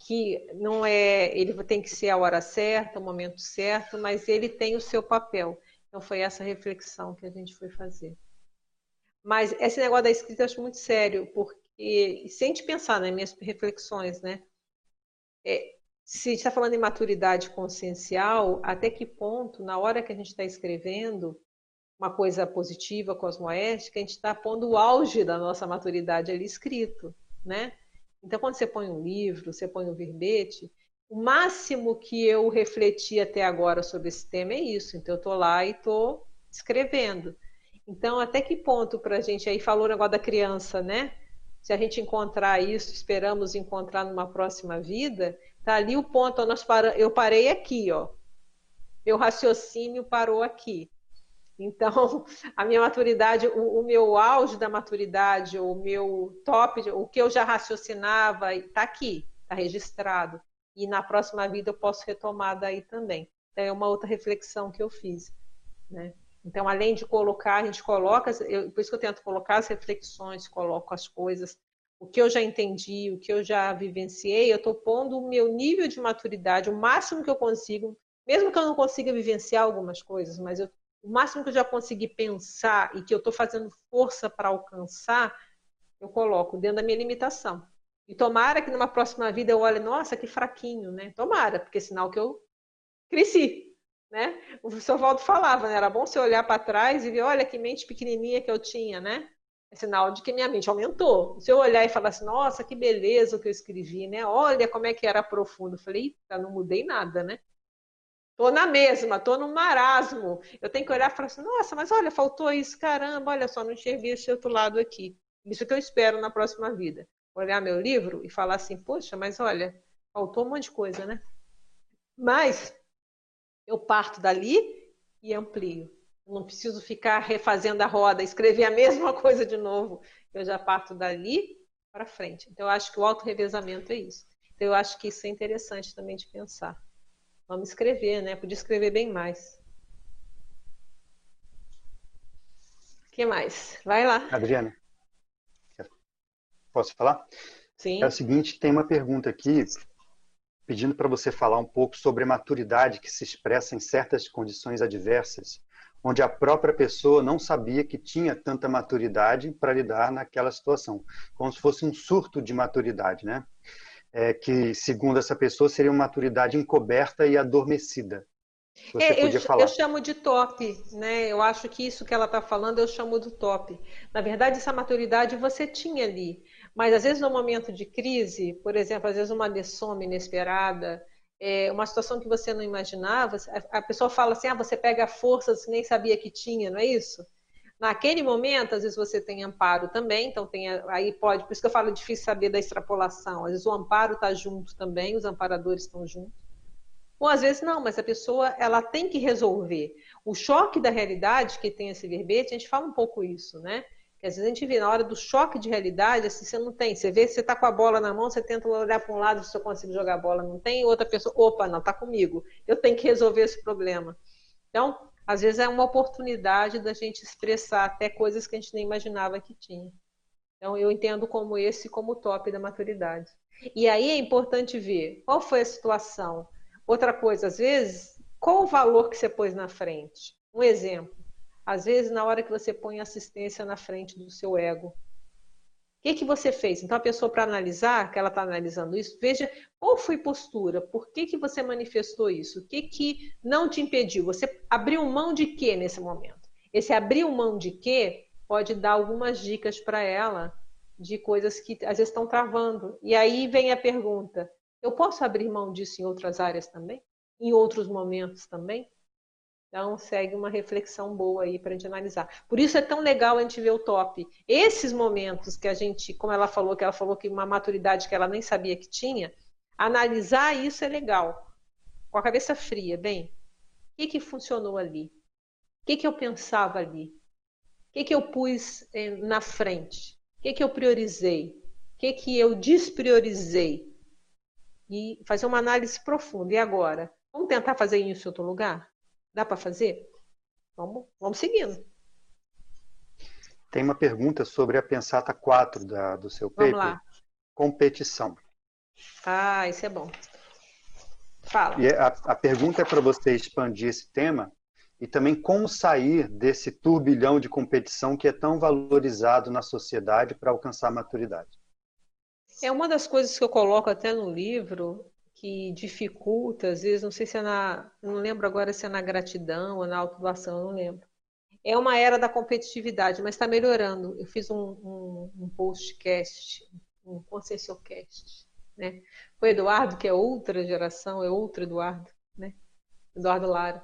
que não é, ele tem que ser a hora certa, o momento certo, mas ele tem o seu papel. Então foi essa reflexão que a gente foi fazer. Mas esse negócio da escrita eu acho muito sério, porque se a gente pensar nas minhas reflexões, né? É, se está falando em maturidade consciencial, até que ponto, na hora que a gente está escrevendo, uma coisa positiva, cosmoética, a gente está pondo o auge da nossa maturidade ali escrito, né? Então, quando você põe um livro, você põe um verbete, o máximo que eu refleti até agora sobre esse tema é isso. Então, eu estou lá e estou escrevendo. Então, até que ponto para a gente, aí falou o negócio da criança, né? Se a gente encontrar isso, esperamos encontrar numa próxima vida, tá ali o ponto, nós para... eu parei aqui, ó. Meu raciocínio parou aqui. Então, a minha maturidade, o, o, meu auge da maturidade, o meu top, o que eu já raciocinava, está aqui, está registrado. E na próxima vida eu posso retomar daí também. Então, é uma outra reflexão que eu fiz. Né? Então, além de colocar, a gente coloca, eu, por isso que eu tento colocar as reflexões, coloco as coisas, o que eu já entendi, o que eu já vivenciei, eu estou pondo o meu nível de maturidade, o máximo que eu consigo, mesmo que eu não consiga vivenciar algumas coisas, mas eu o máximo que eu já consegui pensar e que eu estou fazendo força para alcançar, eu coloco dentro da minha limitação. E tomara que numa próxima vida eu olhe, nossa, que fraquinho, né? Tomara, porque é sinal que eu cresci, né? O professor Valdo falava, né? Era bom você olhar para trás e ver, olha que mente pequenininha que eu tinha, né? É sinal de que minha mente aumentou. Se eu olhar e falar assim, nossa, que beleza o que eu escrevi, né? Olha como é que era profundo. Eu falei, não mudei nada, né? Tô na mesma, tô no marasmo. Eu tenho que olhar e falar assim, nossa, mas olha, faltou isso, caramba, olha só, não enxerguei esse outro lado aqui. Isso que eu espero na próxima vida. Olhar meu livro e falar assim, poxa, mas olha, faltou um monte de coisa, né? Mas eu parto dali e amplio. Não preciso ficar refazendo a roda, escrever a mesma coisa de novo. Eu já parto dali para frente. Então, eu acho que o auto-revezamento é isso. Então, eu acho que isso é interessante também de pensar. Vamos escrever, né? Podia escrever bem mais. O que mais? Vai lá. Adriana, posso falar? Sim. É o seguinte, tem uma pergunta aqui pedindo para você falar um pouco sobre a maturidade que se expressa em certas condições adversas, onde a própria pessoa não sabia que tinha tanta maturidade para lidar naquela situação, como se fosse um surto de maturidade, né? É, que, segundo essa pessoa, seria uma maturidade encoberta e adormecida. Você é, podia eu, falar. eu chamo de top, né? Eu acho que isso que ela está falando eu chamo do top. Na verdade, essa maturidade você tinha ali, mas às vezes no momento de crise, por exemplo, às vezes uma dessoma inesperada, é, uma situação que você não imaginava, a pessoa fala assim: ah, você pega forças que nem sabia que tinha, não é isso? Naquele momento, às vezes você tem amparo também, então tem aí pode, por isso que eu falo difícil saber da extrapolação. Às vezes o amparo está junto também, os amparadores estão juntos. Ou às vezes não, mas a pessoa ela tem que resolver. O choque da realidade que tem esse verbete, a gente fala um pouco isso, né? Que às vezes a gente vê na hora do choque de realidade, assim, você não tem. Você vê, você está com a bola na mão, você tenta olhar para um lado se eu consigo jogar a bola, não tem. Outra pessoa, opa, não, está comigo. Eu tenho que resolver esse problema. Então, às vezes é uma oportunidade da gente expressar até coisas que a gente nem imaginava que tinha. Então, eu entendo como esse como top da maturidade. E aí é importante ver qual foi a situação. Outra coisa, às vezes, qual o valor que você pôs na frente? Um exemplo. Às vezes, na hora que você põe assistência na frente do seu ego, o que, que você fez? Então, a pessoa, para analisar, que ela está analisando isso, veja qual foi postura, por que, que você manifestou isso, o que, que não te impediu, você abriu mão de quê nesse momento? Esse abriu mão de quê pode dar algumas dicas para ela de coisas que às vezes estão travando. E aí vem a pergunta: eu posso abrir mão disso em outras áreas também? Em outros momentos também? Então, segue uma reflexão boa aí para a gente analisar. Por isso é tão legal a gente ver o top. Esses momentos que a gente, como ela falou, que ela falou que uma maturidade que ela nem sabia que tinha, analisar isso é legal. Com a cabeça fria, bem, o que, que funcionou ali? O que, que eu pensava ali? O que, que eu pus eh, na frente? O que, que eu priorizei? O que, que eu despriorizei? E fazer uma análise profunda. E agora? Vamos tentar fazer isso em outro lugar? Dá para fazer? Vamos, vamos seguindo. Tem uma pergunta sobre a Pensata 4 da, do seu paper. Vamos lá. Competição. Ah, isso é bom. Fala. E a, a pergunta é para você expandir esse tema e também como sair desse turbilhão de competição que é tão valorizado na sociedade para alcançar a maturidade. É uma das coisas que eu coloco até no livro que dificulta, às vezes, não sei se é na, não lembro agora se é na gratidão ou na autodoação, não lembro. É uma era da competitividade, mas está melhorando. Eu fiz um, um, um postcast, um Conscienciocast, né? Foi Eduardo, que é outra geração, é outro Eduardo, né? Eduardo Lara.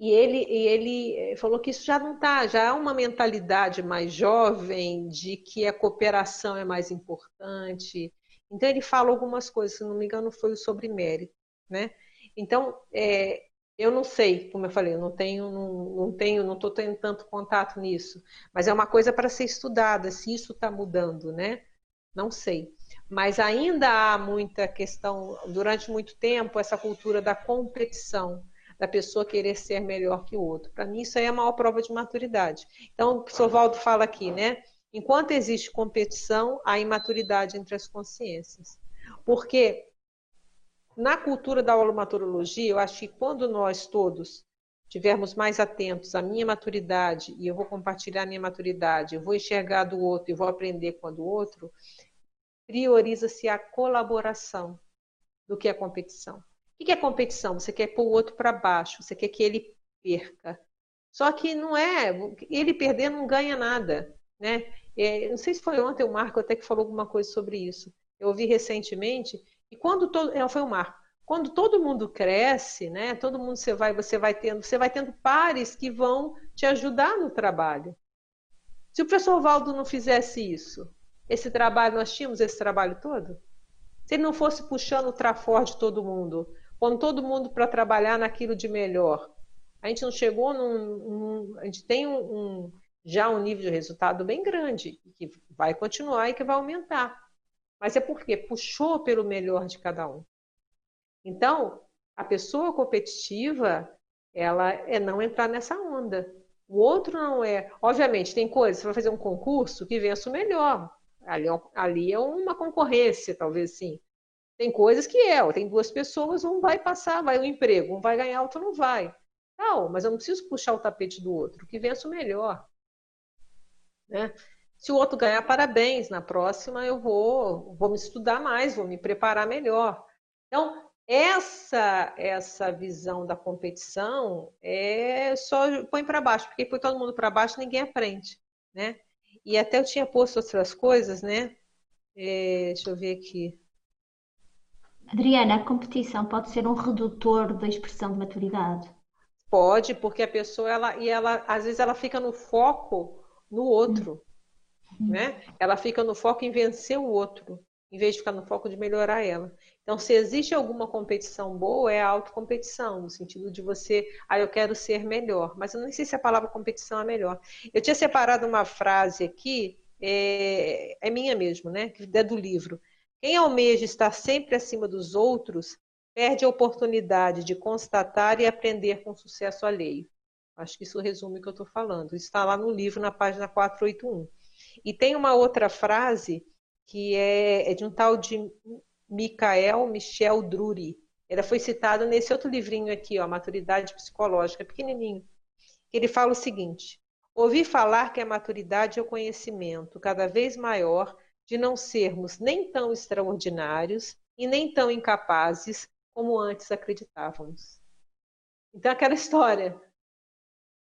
E ele, e ele eh, falou que isso já não está, já há uma mentalidade mais jovem de que a cooperação é mais importante. Então ele fala algumas coisas, se não me engano, foi sobre mérito, né? Então, é, eu não sei, como eu falei, eu não tenho, não, não tenho, não estou tendo tanto contato nisso, mas é uma coisa para ser estudada, se isso está mudando, né? Não sei. Mas ainda há muita questão, durante muito tempo, essa cultura da competição da pessoa querer ser melhor que o outro. Para mim, isso aí é a maior prova de maturidade. Então, o professor Valdo fala aqui, né? Enquanto existe competição, há imaturidade entre as consciências. Porque na cultura da holomaturologia, eu acho que quando nós todos tivermos mais atentos à minha maturidade, e eu vou compartilhar a minha maturidade, eu vou enxergar do outro e vou aprender com a do outro, prioriza-se a colaboração do que a competição. O que é competição? Você quer pôr o outro para baixo, você quer que ele perca. Só que não é, ele perder não ganha nada. Né? É, não sei se foi ontem o Marco até que falou alguma coisa sobre isso. Eu ouvi recentemente, e quando todo. Não, foi o Marco. Quando todo mundo cresce, né? Todo mundo você vai, você vai tendo, você vai tendo pares que vão te ajudar no trabalho. Se o professor Valdo não fizesse isso, esse trabalho, nós tínhamos esse trabalho todo? Se ele não fosse puxando o trafor de todo mundo, pondo todo mundo para trabalhar naquilo de melhor. A gente não chegou num. a gente tem um, um, já um nível de resultado bem grande, que vai continuar e que vai aumentar. Mas é porque puxou pelo melhor de cada um. Então, a pessoa competitiva, ela é não entrar nessa onda. O outro não é. Obviamente, tem coisas, você vai fazer um concurso que vença o melhor. Ali, é ali é uma concorrência, talvez sim. Tem coisas que é, tem duas pessoas, um vai passar, vai o um emprego, um vai ganhar, outro não vai. Não, mas eu não preciso puxar o tapete do outro, que vença o melhor. Né? Se o outro ganhar, parabéns. Na próxima eu vou, vou me estudar mais, vou me preparar melhor. Então, essa essa visão da competição é só põe para baixo, porque põe todo mundo para baixo, ninguém aprende, né? E até eu tinha posto outras coisas, né? É, deixa eu ver aqui. Adriana, a competição pode ser um redutor da expressão de maturidade? Pode, porque a pessoa, ela, e ela, às vezes ela fica no foco no outro, né? Ela fica no foco em vencer o outro, em vez de ficar no foco de melhorar ela. Então, se existe alguma competição boa, é a autocompetição, no sentido de você, ah, eu quero ser melhor. Mas eu não sei se a palavra competição é melhor. Eu tinha separado uma frase aqui, é, é minha mesmo, né? Que é do livro. Quem almeja estar sempre acima dos outros perde a oportunidade de constatar e aprender com sucesso alheio. Acho que isso resume o que eu estou falando. Está lá no livro, na página 481. E tem uma outra frase que é, é de um tal de Michael Michel Drury. Ela foi citada nesse outro livrinho aqui, ó, Maturidade Psicológica, pequenininho. Ele fala o seguinte: ouvi falar que a maturidade é o conhecimento cada vez maior de não sermos nem tão extraordinários e nem tão incapazes como antes acreditávamos. Então, aquela história.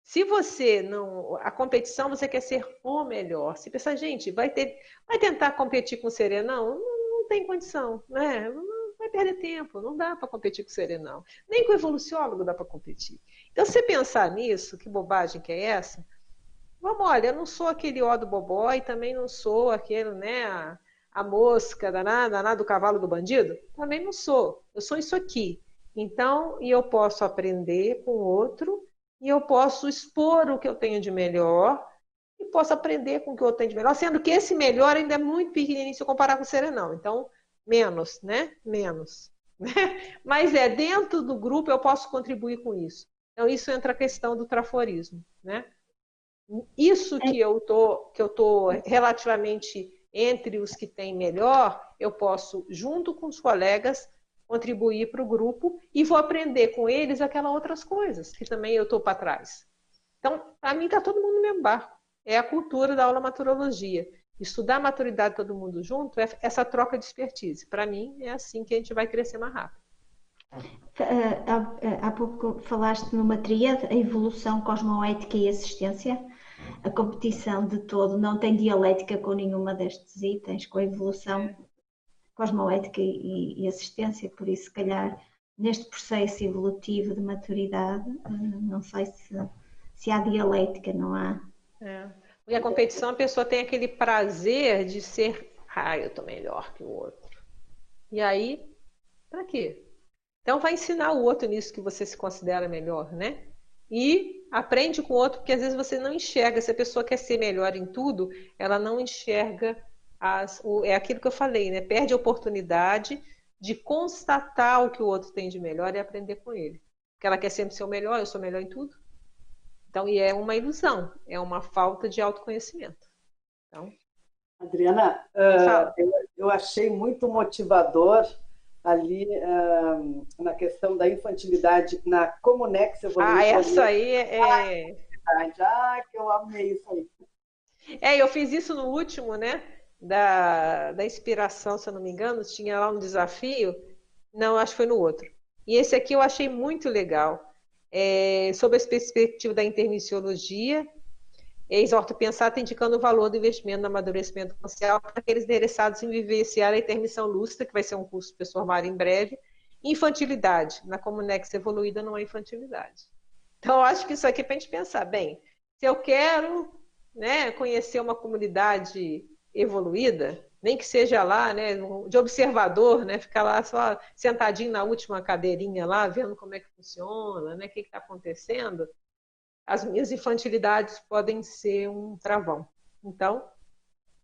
Se você não. A competição, você quer ser o melhor. Se pensar, gente, vai, ter, vai tentar competir com o Serenão? Não, não tem condição, né? Vai perder tempo, não dá para competir com o Serenão. Nem com o evoluciólogo dá para competir. Então, se você pensar nisso, que bobagem que é essa? Vamos, olha, eu não sou aquele ó do bobó e também não sou aquele, né? A, a mosca danada, danada do cavalo do bandido? Também não sou. Eu sou isso aqui. Então, e eu posso aprender com outro, e eu posso expor o que eu tenho de melhor, e posso aprender com o que o outro tem de melhor, sendo que esse melhor ainda é muito pequenininho se eu comparar com o serenão. Então, menos, né? Menos. Né? Mas é, dentro do grupo eu posso contribuir com isso. Então, isso entra a questão do traforismo, né? Isso que eu tô, que eu tô relativamente entre os que têm melhor, eu posso, junto com os colegas, contribuir para o grupo e vou aprender com eles aquelas outras coisas que também eu estou para trás. Então, para mim, está todo mundo no mesmo barco. É a cultura da aula maturologia. Estudar maturidade todo mundo junto é essa troca de expertise. Para mim, é assim que a gente vai crescer mais rápido. Há, há pouco falaste numa tríade, a evolução, cosmoética e assistência a competição de todo não tem dialética com nenhuma destes itens, com a evolução cosmoética e, e assistência, por isso, se calhar, neste processo evolutivo de maturidade, eh, não sei se, se há dialética, não há. É. E a competição, a pessoa tem aquele prazer de ser, ah, eu estou melhor que o outro. E aí, para quê? Então vai ensinar o outro nisso que você se considera melhor, né? E aprende com o outro, porque às vezes você não enxerga. Se a pessoa quer ser melhor em tudo, ela não enxerga as, o, é aquilo que eu falei, né? Perde a oportunidade de constatar o que o outro tem de melhor e aprender com ele. Porque ela quer sempre ser o melhor, eu sou melhor em tudo. Então, e é uma ilusão, é uma falta de autoconhecimento. Então, Adriana, uh, eu, eu achei muito motivador ali uh, na questão da infantilidade, na Comunex Evolution. Ah, essa aí é... Ah, que eu amei isso aí. É, eu fiz isso no último, né? Da, da inspiração, se eu não me engano, tinha lá um desafio. Não, acho que foi no outro. E esse aqui eu achei muito legal. É, sobre a perspectiva da intermissiologia, está indicando o valor do investimento no amadurecimento consciencial para aqueles interessados em vivenciar a intermissão lúcida, que vai ser um curso para formar em breve. Infantilidade. Na Comunex evoluída não há infantilidade. Então, acho que isso aqui é para a gente pensar. Bem, se eu quero né, conhecer uma comunidade evoluída, nem que seja lá, né, de observador, né, ficar lá só sentadinho na última cadeirinha lá, vendo como é que funciona, né, o que está acontecendo, as minhas infantilidades podem ser um travão. Então,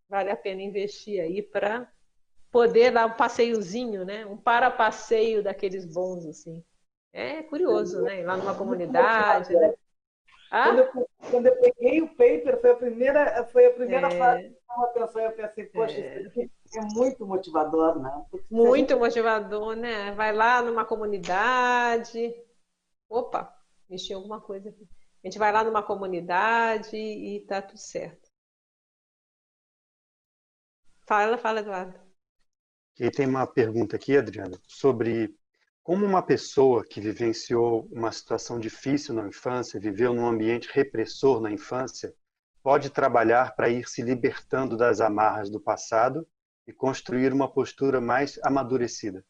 vale a pena investir aí para poder dar um passeiozinho, né? Um para-passeio daqueles bons, assim. É curioso, né? Ir lá numa comunidade, né? Ah? Quando, eu, quando, eu, peguei o paper, foi a primeira, foi a primeira é... fase eu atenção. Eu pensei, poxa, é... isso aqui é muito motivador, né? Porque muito gente... motivador, né? Vai lá numa comunidade. Opa, mexi alguma coisa aqui. A gente vai lá numa comunidade e tá tudo certo. Fala, fala, Eduardo. E tem uma pergunta aqui, Adriana, sobre como uma pessoa que vivenciou uma situação difícil na infância, viveu num ambiente repressor na infância, pode trabalhar para ir se libertando das amarras do passado e construir uma postura mais amadurecida.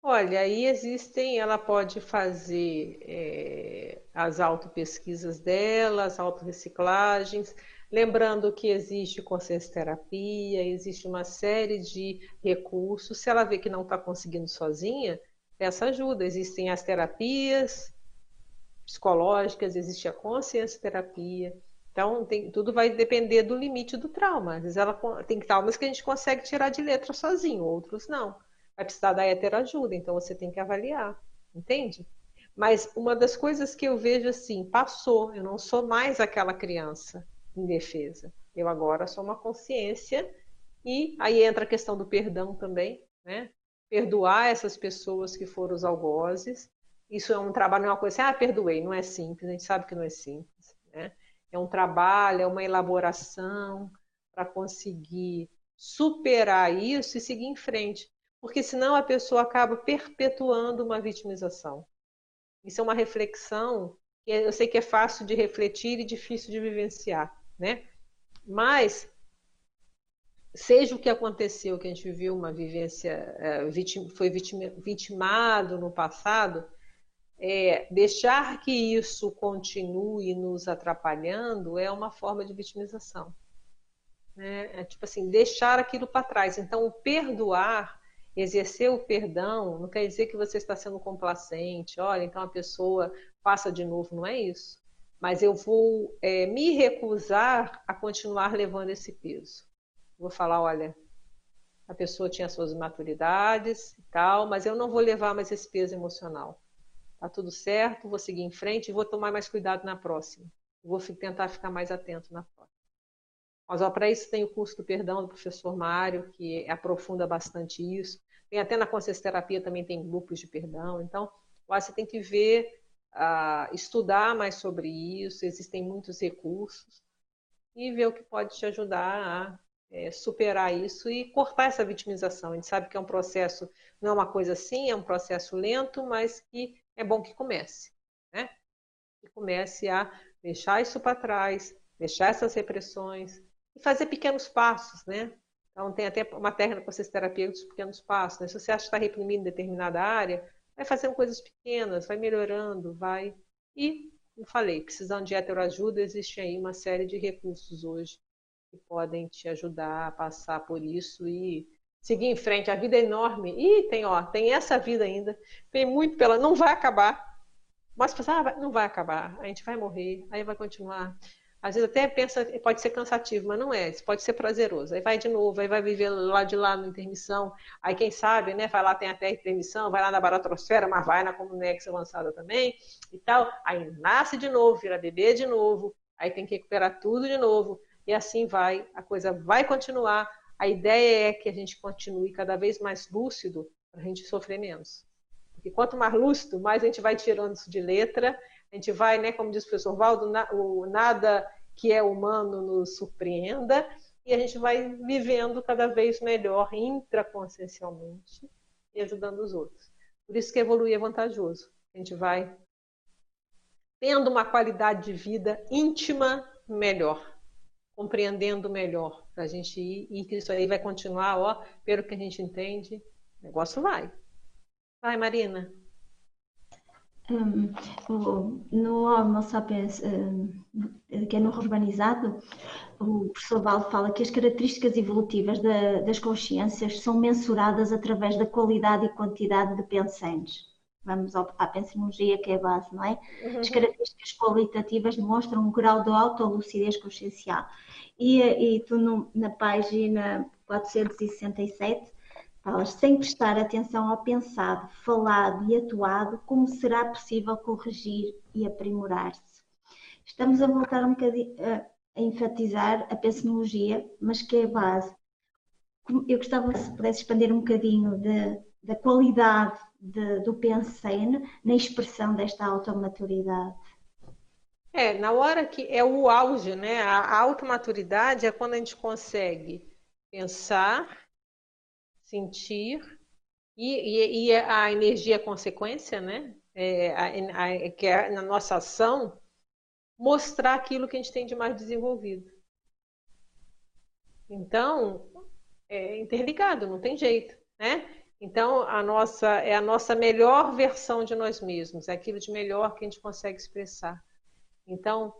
Olha, aí existem, ela pode fazer é, as autopesquisas dela, as autorreciclagens, lembrando que existe consciência terapia, existe uma série de recursos. Se ela vê que não está conseguindo sozinha, peça ajuda. Existem as terapias psicológicas, existe a consciência terapia. Então, tem, tudo vai depender do limite do trauma. Às vezes ela tem traumas que a gente consegue tirar de letra sozinho, outros não vai precisar da heteroajuda, então você tem que avaliar, entende? Mas uma das coisas que eu vejo assim, passou, eu não sou mais aquela criança, indefesa. Eu agora sou uma consciência e aí entra a questão do perdão também, né? Perdoar essas pessoas que foram os algozes. Isso é um trabalho, não é uma coisa assim, ah, perdoei, não é simples, a gente sabe que não é simples? É um trabalho, é uma elaboração para conseguir superar isso e seguir em frente. Porque senão a pessoa acaba perpetuando uma vitimização. Isso é uma reflexão que eu sei que é fácil de refletir e difícil de vivenciar, né? Mas seja o que aconteceu, que a gente viu uma vivência, é, foi vitimado no passado, é, deixar que isso continue nos atrapalhando é uma forma de vitimização. Né? É tipo assim, deixar aquilo para trás. Então, o perdoar, exercer o perdão, não quer dizer que você está sendo complacente. Olha, então a pessoa faça de novo, não é isso. Mas eu vou é, me recusar a continuar levando esse peso. Vou falar, olha, a pessoa tinha suas maturidades e tal, mas eu não vou levar mais esse peso emocional. Tá tudo certo, vou seguir em frente e vou tomar mais cuidado na próxima. Vou tentar ficar mais atento na próxima. Mas para isso tem o curso do perdão do professor Mário, que aprofunda bastante isso. Tem até na consciência terapia também tem grupos de perdão. Então, você tem que ver, uh, estudar mais sobre isso. Existem muitos recursos e ver o que pode te ajudar a é, superar isso e cortar essa vitimização. A gente sabe que é um processo, não é uma coisa assim, é um processo lento, mas que é bom que comece, né? Que comece a deixar isso para trás, deixar essas repressões e fazer pequenos passos, né? Então tem até uma técnica com terapia dos pequenos passos. Né? Se você acha que está reprimindo determinada área, vai fazendo coisas pequenas, vai melhorando, vai. E, como falei, precisando de heteroajuda, existe aí uma série de recursos hoje que podem te ajudar a passar por isso e seguir em frente. A vida é enorme. E tem, ó, tem essa vida ainda. Tem muito pela. Não vai acabar. Mas pensar, ah, não vai acabar. A gente vai morrer, aí vai continuar. Às vezes até pensa, pode ser cansativo, mas não é. Pode ser prazeroso. Aí vai de novo, aí vai viver lá de lá na intermissão. Aí quem sabe, né? Vai lá, tem até intermissão, vai lá na baratrosfera, mas vai na Comunex avançada também e tal. Aí nasce de novo, vira bebê de novo. Aí tem que recuperar tudo de novo. E assim vai, a coisa vai continuar a ideia é que a gente continue cada vez mais lúcido para a gente sofrer menos. Porque quanto mais lúcido, mais a gente vai tirando isso de letra, a gente vai, né, como diz o professor Valdo, na, o nada que é humano nos surpreenda, e a gente vai vivendo cada vez melhor intraconsciencialmente e ajudando os outros. Por isso que evoluir é vantajoso. A gente vai tendo uma qualidade de vida íntima melhor compreendendo melhor para a gente ir e que isso aí vai continuar, ó, pelo que a gente entende, o negócio vai. Vai, Marina. Um, no Homo sapiens, um, que é no urbanizado, o professor Val fala que as características evolutivas da, das consciências são mensuradas através da qualidade e quantidade de pensantes. Vamos à pensinologia, que é a base, não é? Uhum. As características qualitativas demonstram um grau de autolucidez consciencial e, e tu no, na página 467 falas, sem prestar atenção ao pensado, falado e atuado, como será possível corrigir e aprimorar-se? Estamos a voltar um bocadinho a, a enfatizar a pensinologia, mas que é a base. Eu gostava se pudesse expandir um bocadinho de, da qualidade de, do pensene na expressão desta automaturidade. É, na hora que é o auge, né? A automaturidade é quando a gente consegue pensar, sentir e, e, e a energia é consequência, né? É, a, a, que é na nossa ação mostrar aquilo que a gente tem de mais desenvolvido. Então, é interligado, não tem jeito, né? Então, a nossa é a nossa melhor versão de nós mesmos, é aquilo de melhor que a gente consegue expressar. Então,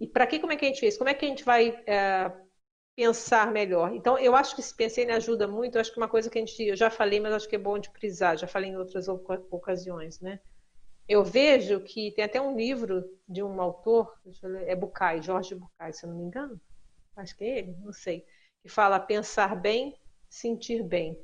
e para que como é que a gente fez? Como é que a gente vai é, pensar melhor? Então, eu acho que esse pensei ajuda muito. Eu acho que uma coisa que a gente, eu já falei, mas acho que é bom de frisar. Já falei em outras ocasiões, né? Eu vejo que tem até um livro de um autor, é Bucay, Jorge Bucay, se eu não me engano. Acho que é ele, não sei. Que fala pensar bem, sentir bem.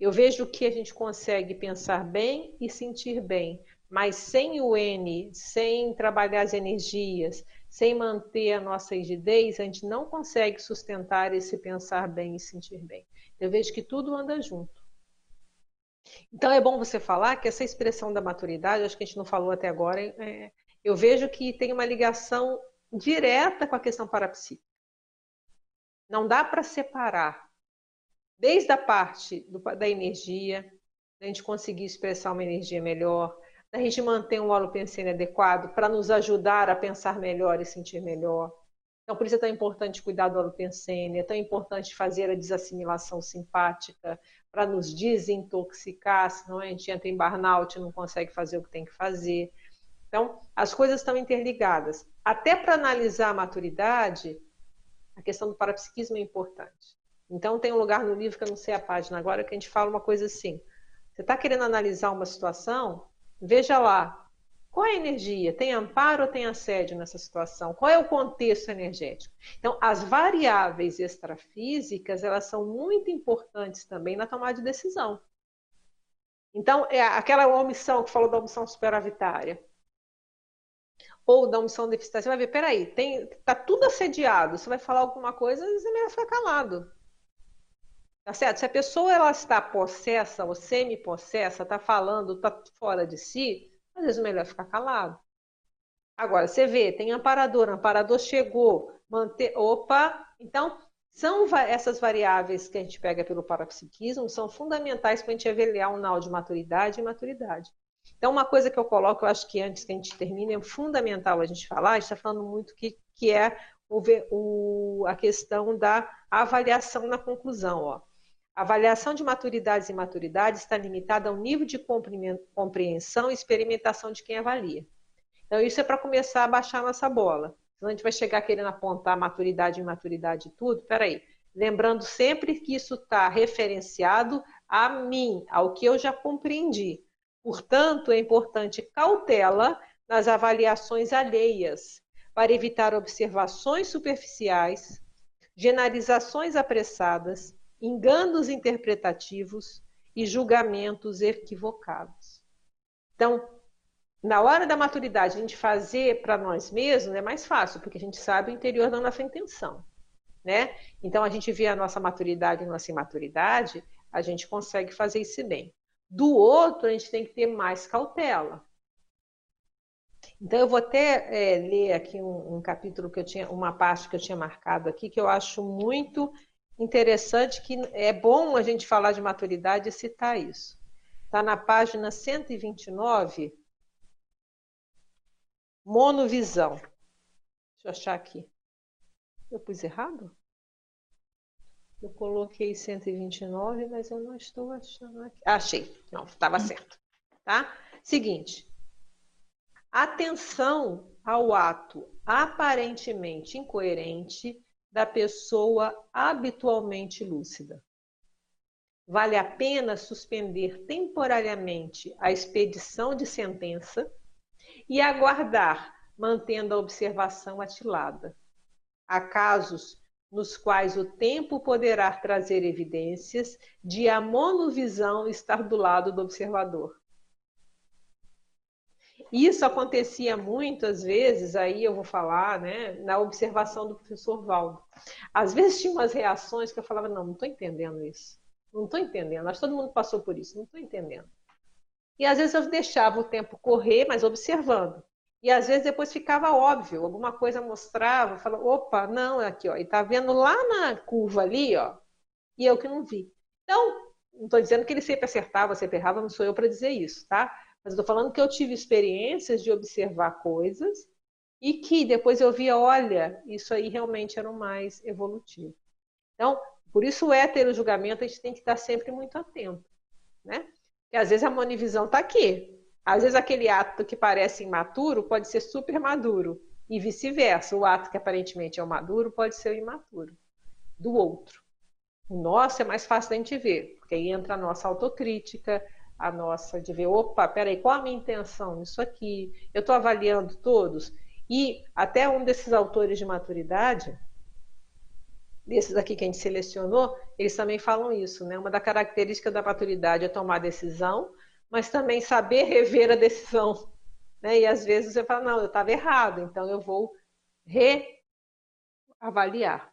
Eu vejo que a gente consegue pensar bem e sentir bem mas sem o N, sem trabalhar as energias, sem manter a nossa rigidez, a gente não consegue sustentar esse pensar bem e sentir bem. Eu vejo que tudo anda junto. Então é bom você falar que essa expressão da maturidade, acho que a gente não falou até agora, é, eu vejo que tem uma ligação direta com a questão parapsíquica. Não dá para separar. Desde a parte do, da energia, da gente conseguir expressar uma energia melhor, da gente manter um holopensene adequado para nos ajudar a pensar melhor e sentir melhor. Então, por isso é tão importante cuidar do holopensene, é tão importante fazer a desassimilação simpática para nos desintoxicar, senão a gente entra em burnout e não consegue fazer o que tem que fazer. Então, as coisas estão interligadas. Até para analisar a maturidade, a questão do parapsiquismo é importante. Então, tem um lugar no livro que eu não sei a página agora que a gente fala uma coisa assim. Você está querendo analisar uma situação? Veja lá. Qual é a energia? Tem amparo ou tem assédio nessa situação? Qual é o contexto energético? Então, as variáveis extrafísicas, elas são muito importantes também na tomada de decisão. Então, é aquela omissão que falou da omissão superavitária ou da omissão deficitária, você vai ver, peraí, tem, tá tudo assediado, você vai falar alguma coisa, você vai ficar calado. Tá certo? Se a pessoa ela está possessa ou semi-possessa, está falando, está fora de si, às vezes é melhor ficar calado. Agora, você vê, tem amparador, amparador chegou, manter, opa, então são essas variáveis que a gente pega pelo parapsiquismo, são fundamentais para a gente avaliar um nau de maturidade e maturidade. Então, uma coisa que eu coloco, eu acho que antes que a gente termine, é fundamental a gente falar, a gente está falando muito que, que é o, o, a questão da avaliação na conclusão. Ó. A avaliação de maturidades e imaturidades está limitada ao nível de compreensão e experimentação de quem avalia. Então, isso é para começar a baixar nossa bola. Senão a gente vai chegar querendo apontar maturidade, imaturidade e tudo. Peraí. Lembrando sempre que isso está referenciado a mim, ao que eu já compreendi. Portanto, é importante cautela nas avaliações alheias, para evitar observações superficiais, generalizações apressadas, enganos interpretativos e julgamentos equivocados. Então, na hora da maturidade, a gente fazer para nós mesmos é mais fácil, porque a gente sabe o interior da nossa intenção. Né? Então, a gente vê a nossa maturidade e nossa imaturidade, a gente consegue fazer isso bem. Do outro, a gente tem que ter mais cautela. Então, eu vou até é, ler aqui um, um, capítulo que eu tinha, uma parte que eu tinha marcado aqui, que eu acho muito interessante, que é bom a gente falar de maturidade e citar isso. Está na página 129, monovisão. Deixa eu achar aqui. Eu pus errado? Eu coloquei 129, mas eu não estou achando aqui. Achei. Não, estava certo. Tá? Seguinte. Atenção ao ato aparentemente incoerente da pessoa habitualmente lúcida. Vale a pena suspender temporariamente a expedição de sentença e aguardar, mantendo a observação atilada. Há casos nos quais o tempo poderá trazer evidências de a monovisão estar do lado do observador. Isso acontecia muitas vezes, aí eu vou falar, né, na observação do professor Valdo. Às vezes tinha umas reações que eu falava, não, não estou entendendo isso. Não estou entendendo, que todo mundo passou por isso, não estou entendendo. E às vezes eu deixava o tempo correr, mas observando. E às vezes depois ficava óbvio, alguma coisa mostrava, falava, opa, não, é aqui, ó, e tá vendo lá na curva ali, ó, e eu que não vi. Então, não estou dizendo que ele sempre acertava, sempre errava, não sou eu para dizer isso, tá? Mas estou falando que eu tive experiências de observar coisas e que depois eu via, olha, isso aí realmente era o mais evolutivo. Então, por isso o hétero julgamento a gente tem que estar sempre muito atento, né? Porque às vezes a monivisão está aqui, às vezes aquele ato que parece imaturo pode ser super maduro. E vice-versa, o ato que aparentemente é o maduro pode ser o imaturo do outro. O nosso é mais fácil da gente ver, porque aí entra a nossa autocrítica, a nossa de ver, opa, peraí, qual a minha intenção nisso aqui? Eu estou avaliando todos. E até um desses autores de maturidade, desses aqui que a gente selecionou, eles também falam isso, né? Uma da característica da maturidade é tomar decisão, mas também saber rever a decisão. Né? E às vezes você fala, não, eu estava errado, então eu vou reavaliar.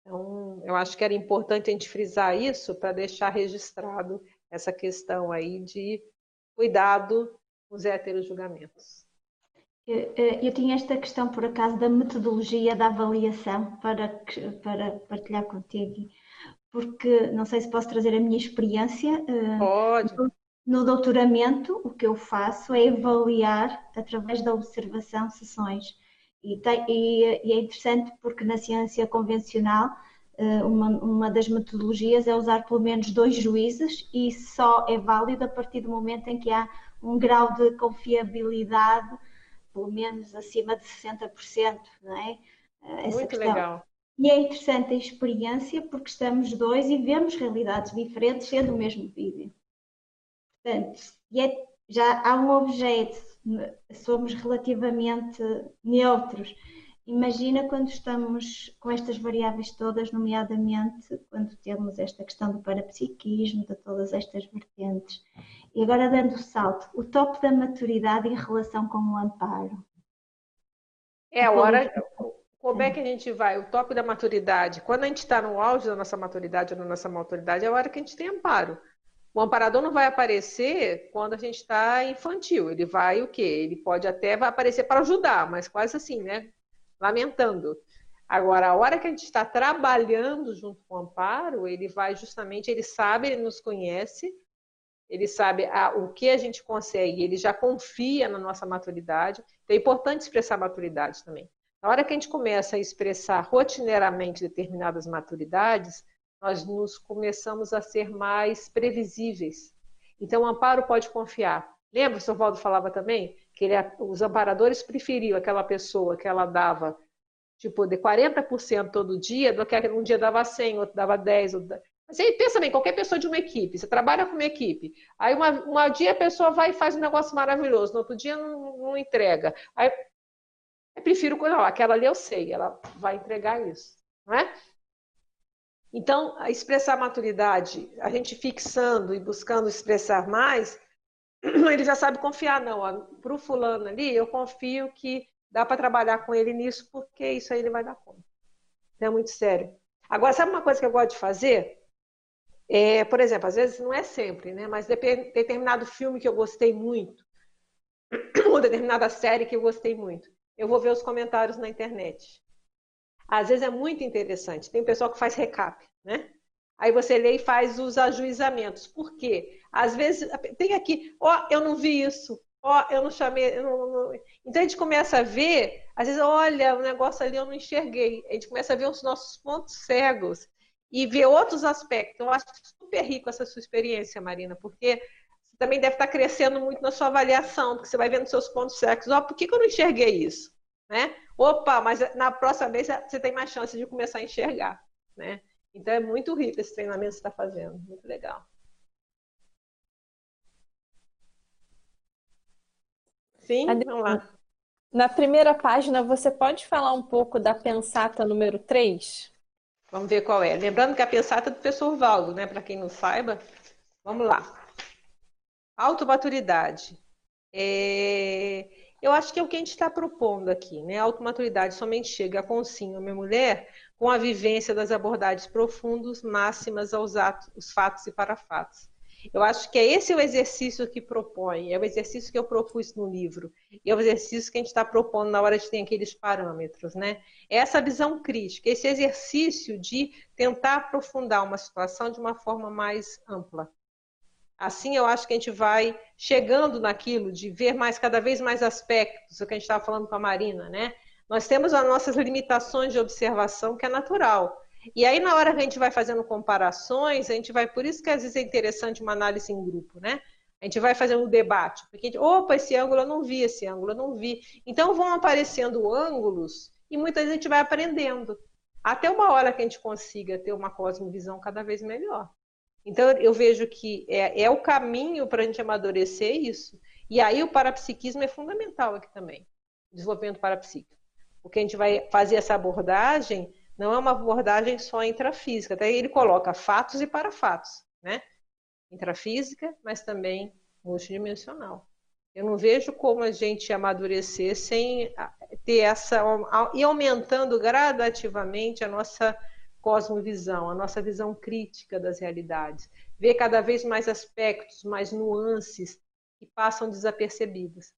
Então, eu acho que era importante a gente frisar isso para deixar registrado essa questão aí de cuidado com os heterojulgamentos. Eu, eu tinha esta questão, por acaso, da metodologia da avaliação para, para partilhar contigo, porque não sei se posso trazer a minha experiência. Eh, Pode. No doutoramento, o que eu faço é avaliar através da observação sessões. E, tem, e, e é interessante porque na ciência convencional uma, uma, das metodologias é usar pelo menos dois juízes e só é válido a partir do momento em que há um grau de confiabilidade pelo menos acima de 60%, não é? Eh, essa Muito questão. legal. E é interessante a experiência porque estamos dois e vemos realidades diferentes sendo o mesmo vídeo. Portanto, é, já há um objeto, somos relativamente neutros. Imagina quando estamos com estas variáveis todas, nomeadamente quando temos esta questão do parapsiquismo, de todas estas vertentes. E agora dando o salto, o top da maturidade em relação com o amparo. É a hora. Como é que a gente vai? O top da maturidade. Quando a gente está no auge da nossa maturidade ou da nossa maturidade, é a hora que a gente tem amparo. O amparador não vai aparecer quando a gente está infantil. Ele vai o quê? Ele pode até vai aparecer para ajudar, mas quase assim, né? Lamentando. Agora, a hora que a gente está trabalhando junto com o amparo, ele vai justamente, ele sabe, ele nos conhece, ele sabe a, o que a gente consegue, ele já confia na nossa maturidade. Então, é importante expressar maturidade também. Na hora que a gente começa a expressar rotineiramente determinadas maturidades, nós nos começamos a ser mais previsíveis. Então, o amparo pode confiar. Lembra, o Sr. Valdo falava também que ele, os amparadores preferiam aquela pessoa que ela dava tipo de 40% todo dia, do que um dia dava 100, outro dava 10. Outro... Você pensa bem, qualquer pessoa de uma equipe, você trabalha com uma equipe, aí uma, uma dia a pessoa vai e faz um negócio maravilhoso, no outro dia não, não entrega. Aí eu prefiro, não, aquela ali eu sei, ela vai entregar isso, não é? Então, expressar maturidade, a gente fixando e buscando expressar mais, ele já sabe confiar, não. Para o fulano ali, eu confio que dá para trabalhar com ele nisso, porque isso aí ele vai dar conta. Então, é muito sério. Agora, sabe uma coisa que eu gosto de fazer? É, por exemplo, às vezes não é sempre, né? Mas determinado filme que eu gostei muito, ou determinada série que eu gostei muito, eu vou ver os comentários na internet. Às vezes é muito interessante. Tem pessoal que faz recap, né? Aí você lê e faz os ajuizamentos. Por quê? Às vezes tem aqui, ó, oh, eu não vi isso, ó, oh, eu não chamei. Eu não, não... Então a gente começa a ver, às vezes, olha, o negócio ali eu não enxerguei. A gente começa a ver os nossos pontos cegos e ver outros aspectos. Eu acho super rico essa sua experiência, Marina, porque você também deve estar crescendo muito na sua avaliação, porque você vai vendo seus pontos cegos. Ó, por que, que eu não enxerguei isso? Né? Opa, mas na próxima vez você tem mais chance de começar a enxergar, né? Então é muito rico esse treinamento que você está fazendo, muito legal. Sim, vamos lá. Na primeira página, você pode falar um pouco da pensata número 3? Vamos ver qual é. Lembrando que a pensata é do professor Valdo, né? Para quem não saiba, vamos lá. Automaturidade. É... Eu acho que é o que a gente está propondo aqui, né? A automaturidade somente chega a consigo minha mulher com a vivência das abordagens profundas, máximas aos atos, os fatos e parafatos. Eu acho que é esse o exercício que propõe, é o exercício que eu propus no livro, e é o exercício que a gente está propondo na hora de ter aqueles parâmetros, né? É essa visão crítica, esse exercício de tentar aprofundar uma situação de uma forma mais ampla. Assim, eu acho que a gente vai chegando naquilo de ver mais cada vez mais aspectos, o que a gente estava falando com a Marina, né? Nós temos as nossas limitações de observação, que é natural. E aí, na hora que a gente vai fazendo comparações, a gente vai. Por isso que às vezes é interessante uma análise em grupo, né? A gente vai fazendo um debate. Porque a gente, opa, esse ângulo eu não vi, esse ângulo eu não vi. Então vão aparecendo ângulos e muitas vezes a gente vai aprendendo. Até uma hora que a gente consiga ter uma cosmovisão cada vez melhor. Então, eu vejo que é, é o caminho para a gente amadurecer isso. E aí, o parapsiquismo é fundamental aqui também desenvolvimento parapsíquico. Porque a gente vai fazer essa abordagem, não é uma abordagem só intrafísica. Até ele coloca fatos e parafatos, né? Intrafísica, mas também multidimensional. Eu não vejo como a gente amadurecer sem ter essa. e aumentando gradativamente a nossa cosmovisão, a nossa visão crítica das realidades. Ver cada vez mais aspectos, mais nuances que passam desapercebidos.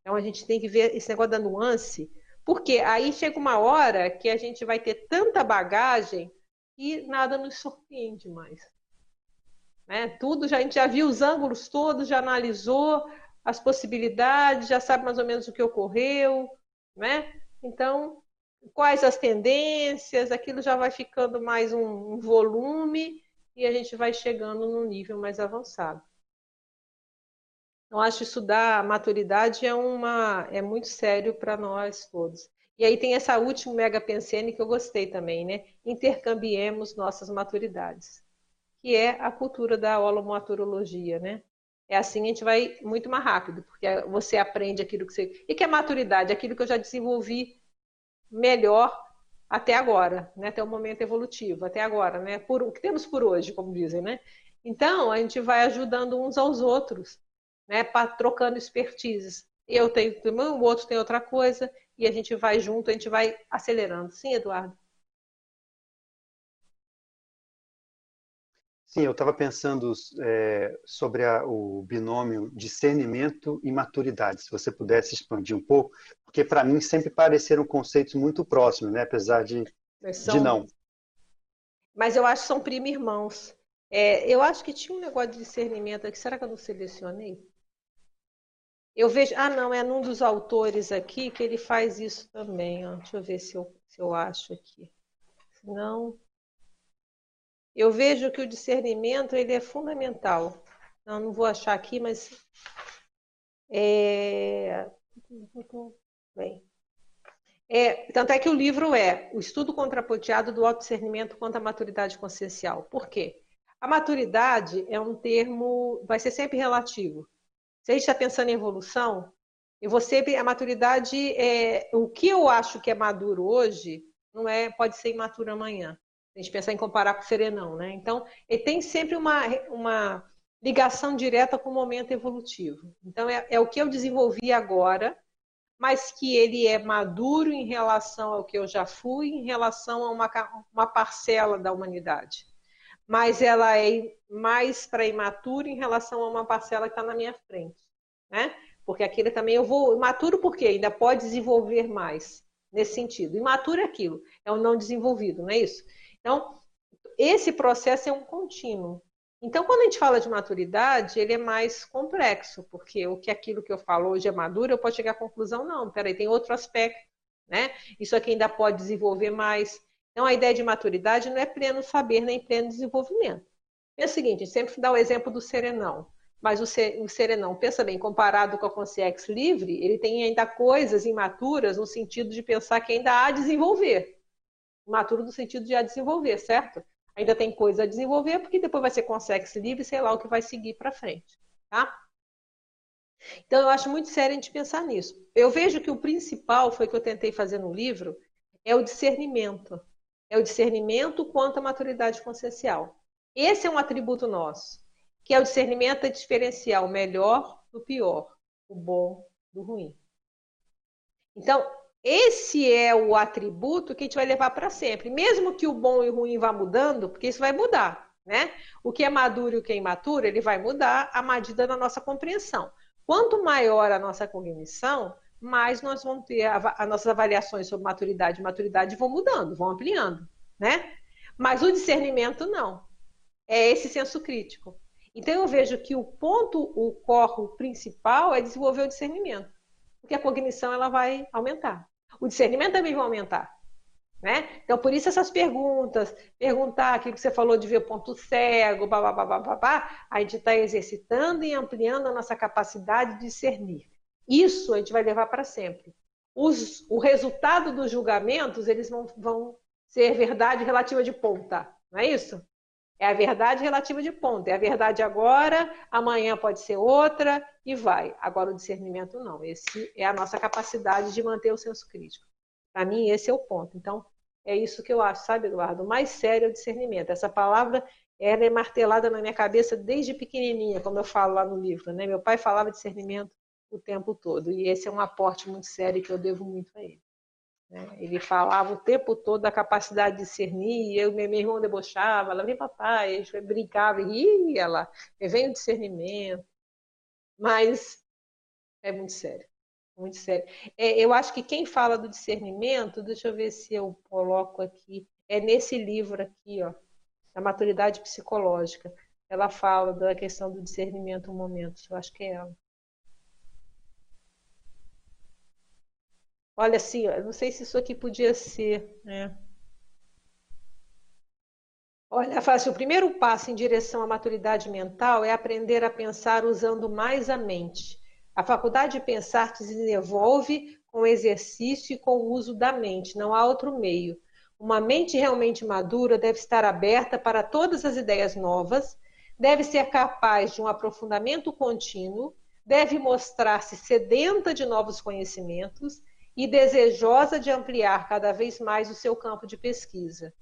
Então a gente tem que ver esse negócio da nuance, porque aí chega uma hora que a gente vai ter tanta bagagem que nada nos surpreende mais. Né? Tudo já, a gente já viu os ângulos todos, já analisou as possibilidades, já sabe mais ou menos o que ocorreu, né? Então, quais as tendências, aquilo já vai ficando mais um, um volume e a gente vai chegando num nível mais avançado. Eu acho isso da maturidade é uma é muito sério para nós todos. E aí tem essa última mega pensene que eu gostei também, né? Intercambiemos nossas maturidades, que é a cultura da holomaturologia, né? É assim a gente vai muito mais rápido, porque você aprende aquilo que você. E que é maturidade? Aquilo que eu já desenvolvi melhor até agora, né? até o momento evolutivo, até agora, né? por, o que temos por hoje, como dizem. Né? Então, a gente vai ajudando uns aos outros, né? trocando expertises. Eu tenho o outro tem outra coisa, e a gente vai junto, a gente vai acelerando. Sim, Eduardo? Sim, eu estava pensando é, sobre a, o binômio discernimento e maturidade, se você pudesse expandir um pouco, porque para mim sempre pareceram conceitos muito próximos, né? apesar de, são... de não. Mas eu acho que são primo irmãos. É, eu acho que tinha um negócio de discernimento aqui, será que eu não selecionei? Eu vejo, ah não, é num dos autores aqui que ele faz isso também. Ó. Deixa eu ver se eu, se eu acho aqui. Não, eu vejo que o discernimento ele é fundamental. Não, não vou achar aqui, mas é... Bem. É, tanto é que o livro é o estudo contraponteado do autodiscernimento quanto à maturidade consciencial. Por quê? A maturidade é um termo, vai ser sempre relativo. Se a gente está pensando em evolução, eu vou sempre, a maturidade é o que eu acho que é maduro hoje, não é, pode ser imaturo amanhã a gente pensar em comparar com o serenão, né? Então, ele tem sempre uma, uma ligação direta com o momento evolutivo. Então, é, é o que eu desenvolvi agora, mas que ele é maduro em relação ao que eu já fui, em relação a uma, uma parcela da humanidade. Mas ela é mais para imaturo em relação a uma parcela que está na minha frente, né? Porque aquilo também eu vou imaturo porque ainda pode desenvolver mais nesse sentido. Imaturo é aquilo, é o não desenvolvido, não é isso? Então, esse processo é um contínuo. Então, quando a gente fala de maturidade, ele é mais complexo, porque o que aquilo que eu falo hoje é maduro, eu posso chegar à conclusão, não, peraí, tem outro aspecto, né? Isso aqui ainda pode desenvolver mais. Então, a ideia de maturidade não é pleno saber nem pleno desenvolvimento. É o seguinte, sempre dá o exemplo do serenão, mas o, serenão, pensa bem, comparado com a consciência livre, ele tem ainda coisas imaturas no sentido de pensar que ainda há a desenvolver maturo no sentido de a desenvolver, certo? Ainda tem coisa a desenvolver, porque depois vai ser sexo livre, sei lá o que vai seguir para frente, tá? Então, eu acho muito sério a gente pensar nisso. Eu vejo que o principal, foi que eu tentei fazer no livro, é o discernimento. É o discernimento quanto à maturidade consciencial. Esse é um atributo nosso, que é o discernimento a diferenciar o melhor do pior, o bom do ruim. Então, esse é o atributo que a gente vai levar para sempre. Mesmo que o bom e o ruim vá mudando, porque isso vai mudar, né? O que é maduro e o que é imaturo, ele vai mudar à medida da nossa compreensão. Quanto maior a nossa cognição, mais nós vamos ter as nossas avaliações sobre maturidade e maturidade vão mudando, vão ampliando, né? Mas o discernimento não. É esse senso crítico. Então eu vejo que o ponto, o corpo principal é desenvolver o discernimento, porque a cognição ela vai aumentar o discernimento também vai aumentar. Né? Então, por isso essas perguntas, perguntar aquilo que você falou de ver ponto cego, babá, babá, a gente está exercitando e ampliando a nossa capacidade de discernir. Isso a gente vai levar para sempre. Os, o resultado dos julgamentos, eles vão, vão ser verdade relativa de ponta, não é isso? É a verdade relativa de ponta. É a verdade agora, amanhã pode ser outra e vai. Agora o discernimento não. Esse é a nossa capacidade de manter o senso crítico. Para mim, esse é o ponto. Então, é isso que eu acho, sabe, Eduardo? O mais sério é o discernimento. Essa palavra ela é martelada na minha cabeça desde pequenininha, como eu falo lá no livro. Né? Meu pai falava discernimento o tempo todo, e esse é um aporte muito sério que eu devo muito a ele. Né? Ele falava o tempo todo da capacidade de discernir, e eu, meu irmão debochava, ela vem papai, a gente brincava e ria lá, vem o discernimento, mas é muito sério, muito sério. É, eu acho que quem fala do discernimento, deixa eu ver se eu coloco aqui, é nesse livro aqui, ó, da maturidade psicológica. Ela fala da questão do discernimento um momento, eu acho que é ela. Olha, assim, eu não sei se isso aqui podia ser, né? Olha, fala assim, o primeiro passo em direção à maturidade mental é aprender a pensar usando mais a mente. A faculdade de pensar se desenvolve com exercício e com o uso da mente, não há outro meio. Uma mente realmente madura deve estar aberta para todas as ideias novas, deve ser capaz de um aprofundamento contínuo, deve mostrar-se sedenta de novos conhecimentos e desejosa de ampliar cada vez mais o seu campo de pesquisa.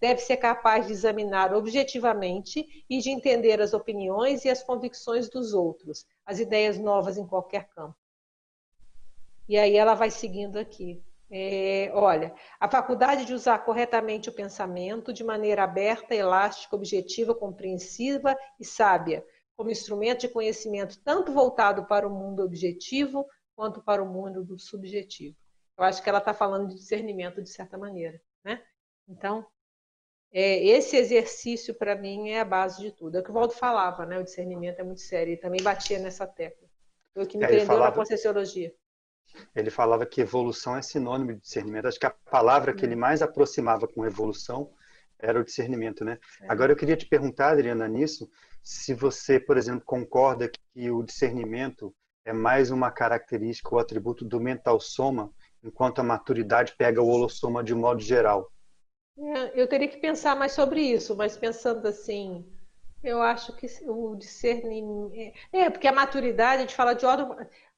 Deve ser capaz de examinar objetivamente e de entender as opiniões e as convicções dos outros, as ideias novas em qualquer campo. E aí ela vai seguindo aqui. É, olha, a faculdade de usar corretamente o pensamento de maneira aberta, elástica, objetiva, compreensiva e sábia, como instrumento de conhecimento tanto voltado para o mundo objetivo quanto para o mundo do subjetivo. Eu acho que ela está falando de discernimento de certa maneira, né? Então, é, esse exercício para mim é a base de tudo. É o que o Waldo falava, né? O discernimento é muito sério. Ele também batia nessa tecla. Foi o que me é, prendeu falava... na Conscienciologia. Ele falava que evolução é sinônimo de discernimento. Acho que a palavra que ele hum. mais aproximava com evolução era o discernimento, né? É. Agora eu queria te perguntar, Adriana, nisso, se você, por exemplo, concorda que o discernimento é mais uma característica ou atributo do mental soma, enquanto a maturidade pega o holossoma de modo geral. É, eu teria que pensar mais sobre isso, mas pensando assim, eu acho que o discernimento. É, porque a maturidade, a gente fala de ordem.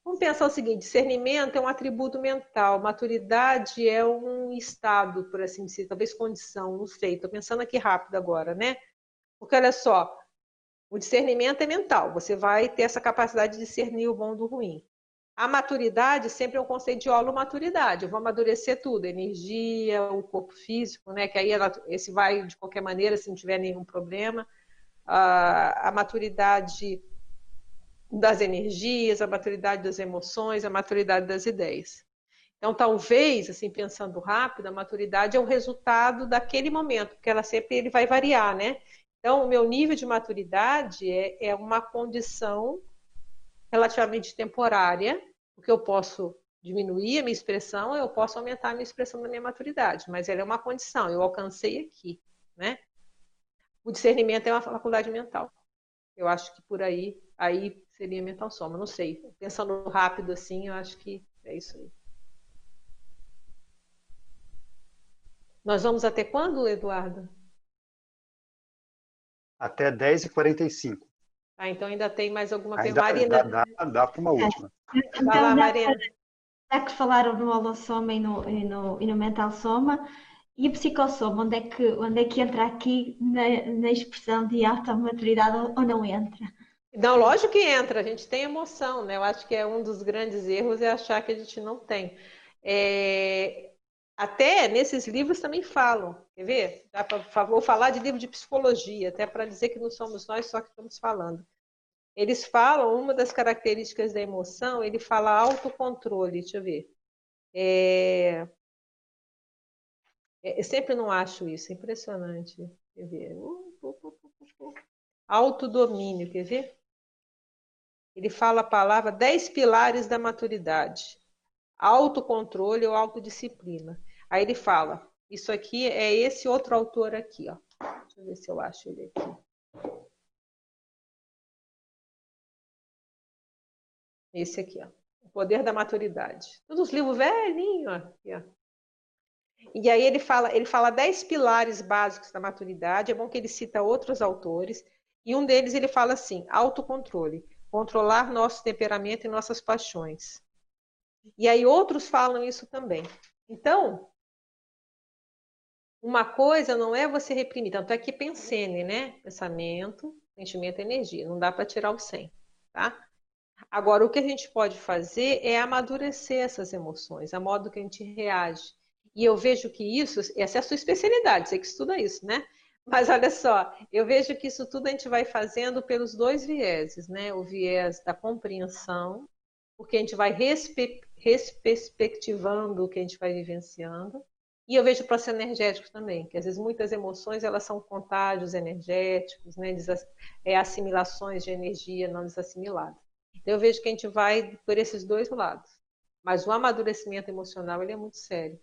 Vamos pensar o seguinte: discernimento é um atributo mental, maturidade é um estado, por assim dizer, talvez condição, não sei, estou pensando aqui rápido agora, né? Porque olha só, o discernimento é mental, você vai ter essa capacidade de discernir o bom do ruim. A maturidade sempre é um conceito de holomaturidade, eu vou amadurecer tudo, energia, o corpo físico, né? Que aí ela, esse vai de qualquer maneira, se não tiver nenhum problema. A, a maturidade das energias, a maturidade das emoções, a maturidade das ideias. Então, talvez, assim, pensando rápido, a maturidade é o resultado daquele momento, porque ela sempre ele vai variar, né? Então, o meu nível de maturidade é, é uma condição relativamente temporária, porque eu posso diminuir a minha expressão, eu posso aumentar a minha expressão da minha maturidade, mas ela é uma condição, eu alcancei aqui, né? O discernimento é uma faculdade mental. Eu acho que por aí, aí seria mental soma. Não sei. Pensando rápido assim, eu acho que é isso aí. Nós vamos até quando, Eduardo? Até 10h45. Ah, então ainda tem mais alguma pergunta. Marina... Dá, dá, dá para uma última. Então, Vai lá, Marina. Já que falaram no holossoma e no, e no, e no mental soma, e o psicossoma, onde é que, onde é que entra aqui na, na expressão de alta maturidade ou não entra? Não, lógico que entra, a gente tem emoção, né? Eu acho que é um dos grandes erros é achar que a gente não tem. É... Até nesses livros também falam, quer ver? Pra, vou falar de livro de psicologia, até para dizer que não somos nós só que estamos falando. Eles falam, uma das características da emoção, ele fala autocontrole, deixa eu ver. É... é eu sempre não acho isso, é impressionante. Quer ver? Uh, uh, uh, Autodomínio, quer ver? Ele fala a palavra dez pilares da maturidade: autocontrole ou autodisciplina. Aí ele fala: isso aqui é esse outro autor aqui, ó. Deixa eu ver se eu acho ele aqui. Esse aqui, ó. O poder da maturidade. Todos os livros velhinhos, aqui, ó. E aí ele fala, ele fala dez pilares básicos da maturidade. É bom que ele cita outros autores. E um deles ele fala assim: autocontrole controlar nosso temperamento e nossas paixões. E aí outros falam isso também. Então, uma coisa não é você reprimir, tanto é que pensene, né? Pensamento, sentimento, energia. Não dá para tirar o 100, tá? Agora, o que a gente pode fazer é amadurecer essas emoções, a modo que a gente reage. E eu vejo que isso, essa é a sua especialidade, você que estuda isso, né? Mas olha só, eu vejo que isso tudo a gente vai fazendo pelos dois vieses, né? O viés da compreensão, porque a gente vai resperspectivando o que a gente vai vivenciando. E eu vejo o processo energético também, que às vezes muitas emoções elas são contágios energéticos, né? é, assimilações de energia não desassimilada. Então eu vejo que a gente vai por esses dois lados. Mas o amadurecimento emocional ele é muito sério.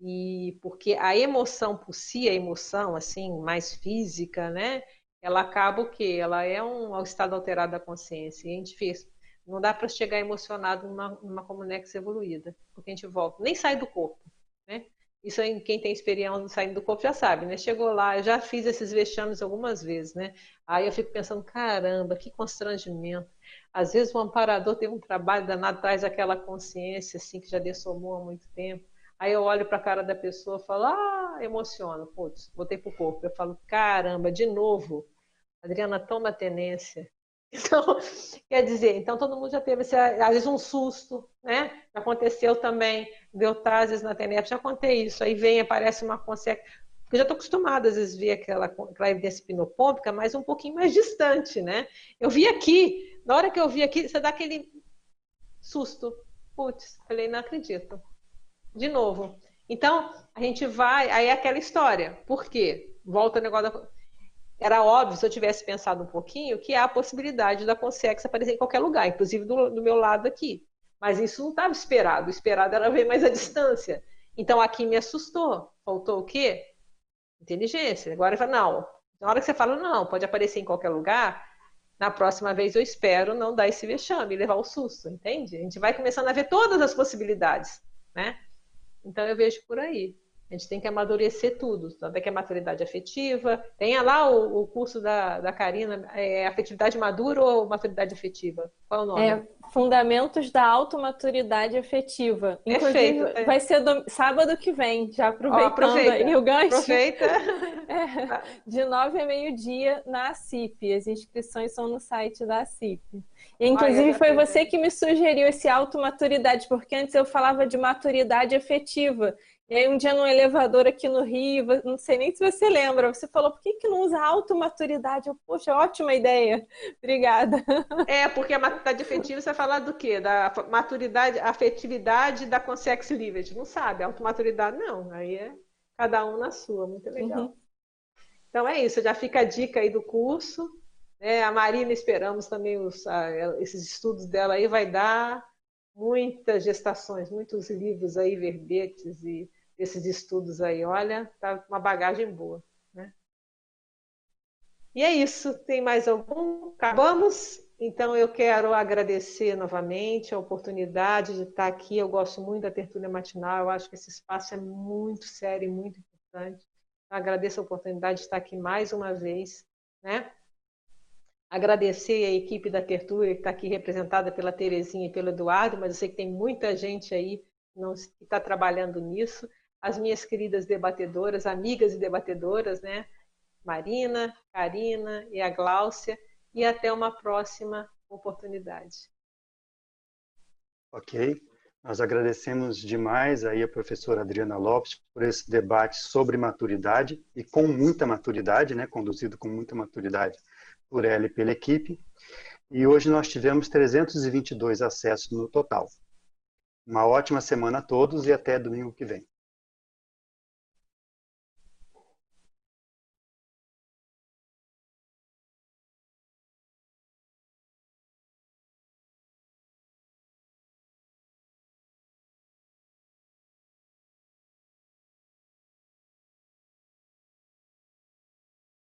E porque a emoção por si, a emoção assim mais física, né? Ela acaba o quê? Ela é um, estado alterado da consciência. E a gente fez, não dá para chegar emocionado numa, numa comunex evoluída, porque a gente volta, nem sai do corpo, né? Isso aí, quem tem experiência saindo do corpo já sabe, né? Chegou lá, eu já fiz esses vexames algumas vezes, né? Aí eu fico pensando, caramba, que constrangimento. Às vezes o amparador tem um trabalho danado, traz aquela consciência assim que já dessomou há muito tempo. Aí eu olho para a cara da pessoa e falo, ah, emociono, putz, voltei pro corpo. Eu falo, caramba, de novo. Adriana, toma tenência. Então, quer dizer, então todo mundo já teve, às vezes, um susto, né? Aconteceu também, deu às na TENEP, já contei isso. Aí vem, aparece uma consciência. Porque eu já estou acostumada, às vezes, ver aquela, aquela evidência pinopômpica, mas um pouquinho mais distante, né? Eu vi aqui, na hora que eu vi aqui, você dá aquele susto. Putz, falei, não acredito de novo. Então, a gente vai. Aí é aquela história. Por quê? Volta o negócio da. Era óbvio, se eu tivesse pensado um pouquinho, que há a possibilidade da Consex aparecer em qualquer lugar, inclusive do, do meu lado aqui. Mas isso não estava esperado. O esperado era ver mais a distância. Então, aqui me assustou. Faltou o quê? Inteligência. Agora, não. Na hora que você fala, não, pode aparecer em qualquer lugar, na próxima vez eu espero não dar esse vexame, levar o susto, entende? A gente vai começando a ver todas as possibilidades, né? Então eu vejo por aí. A gente tem que amadurecer tudo, tanto é que a maturidade afetiva. Tenha lá o, o curso da, da Karina, é afetividade madura ou maturidade afetiva? Qual é o nome? É Fundamentos da Automaturidade Afetiva. Inclusive, é. vai ser do, sábado que vem, já aproveitando aproveita, aí o gancho. Aproveita. É, de nove a meio-dia na CIP. As inscrições são no site da CIP. E, inclusive, foi você que me sugeriu esse automaturidade, porque antes eu falava de maturidade afetiva. E aí, um dia no elevador aqui no Rio, não sei nem se você lembra, você falou, por que, que não usa automaturidade? Eu, poxa, ótima ideia. Obrigada. É, porque a maturidade afetiva, você vai falar do quê? Da maturidade, afetividade da consex livre. Não sabe, automaturidade não. Aí é cada um na sua, muito legal. Uhum. Então é isso, já fica a dica aí do curso. É, a Marina, esperamos também os, esses estudos dela aí, vai dar muitas gestações, muitos livros aí, verbetes e esses estudos aí, olha, tá uma bagagem boa, né? E é isso. Tem mais algum? Acabamos? Então eu quero agradecer novamente a oportunidade de estar aqui. Eu gosto muito da tertúlia matinal. Eu acho que esse espaço é muito sério e muito importante. Eu agradeço a oportunidade de estar aqui mais uma vez, né? Agradecer a equipe da Tertúlia, que está aqui representada pela Terezinha e pelo Eduardo, mas eu sei que tem muita gente aí que está trabalhando nisso as minhas queridas debatedoras, amigas e debatedoras, né? Marina, Karina e a Gláucia, e até uma próxima oportunidade. Ok. Nós agradecemos demais aí a professora Adriana Lopes por esse debate sobre maturidade e com muita maturidade, né, conduzido com muita maturidade por ela e pela equipe. E hoje nós tivemos 322 acessos no total. Uma ótima semana a todos e até domingo que vem.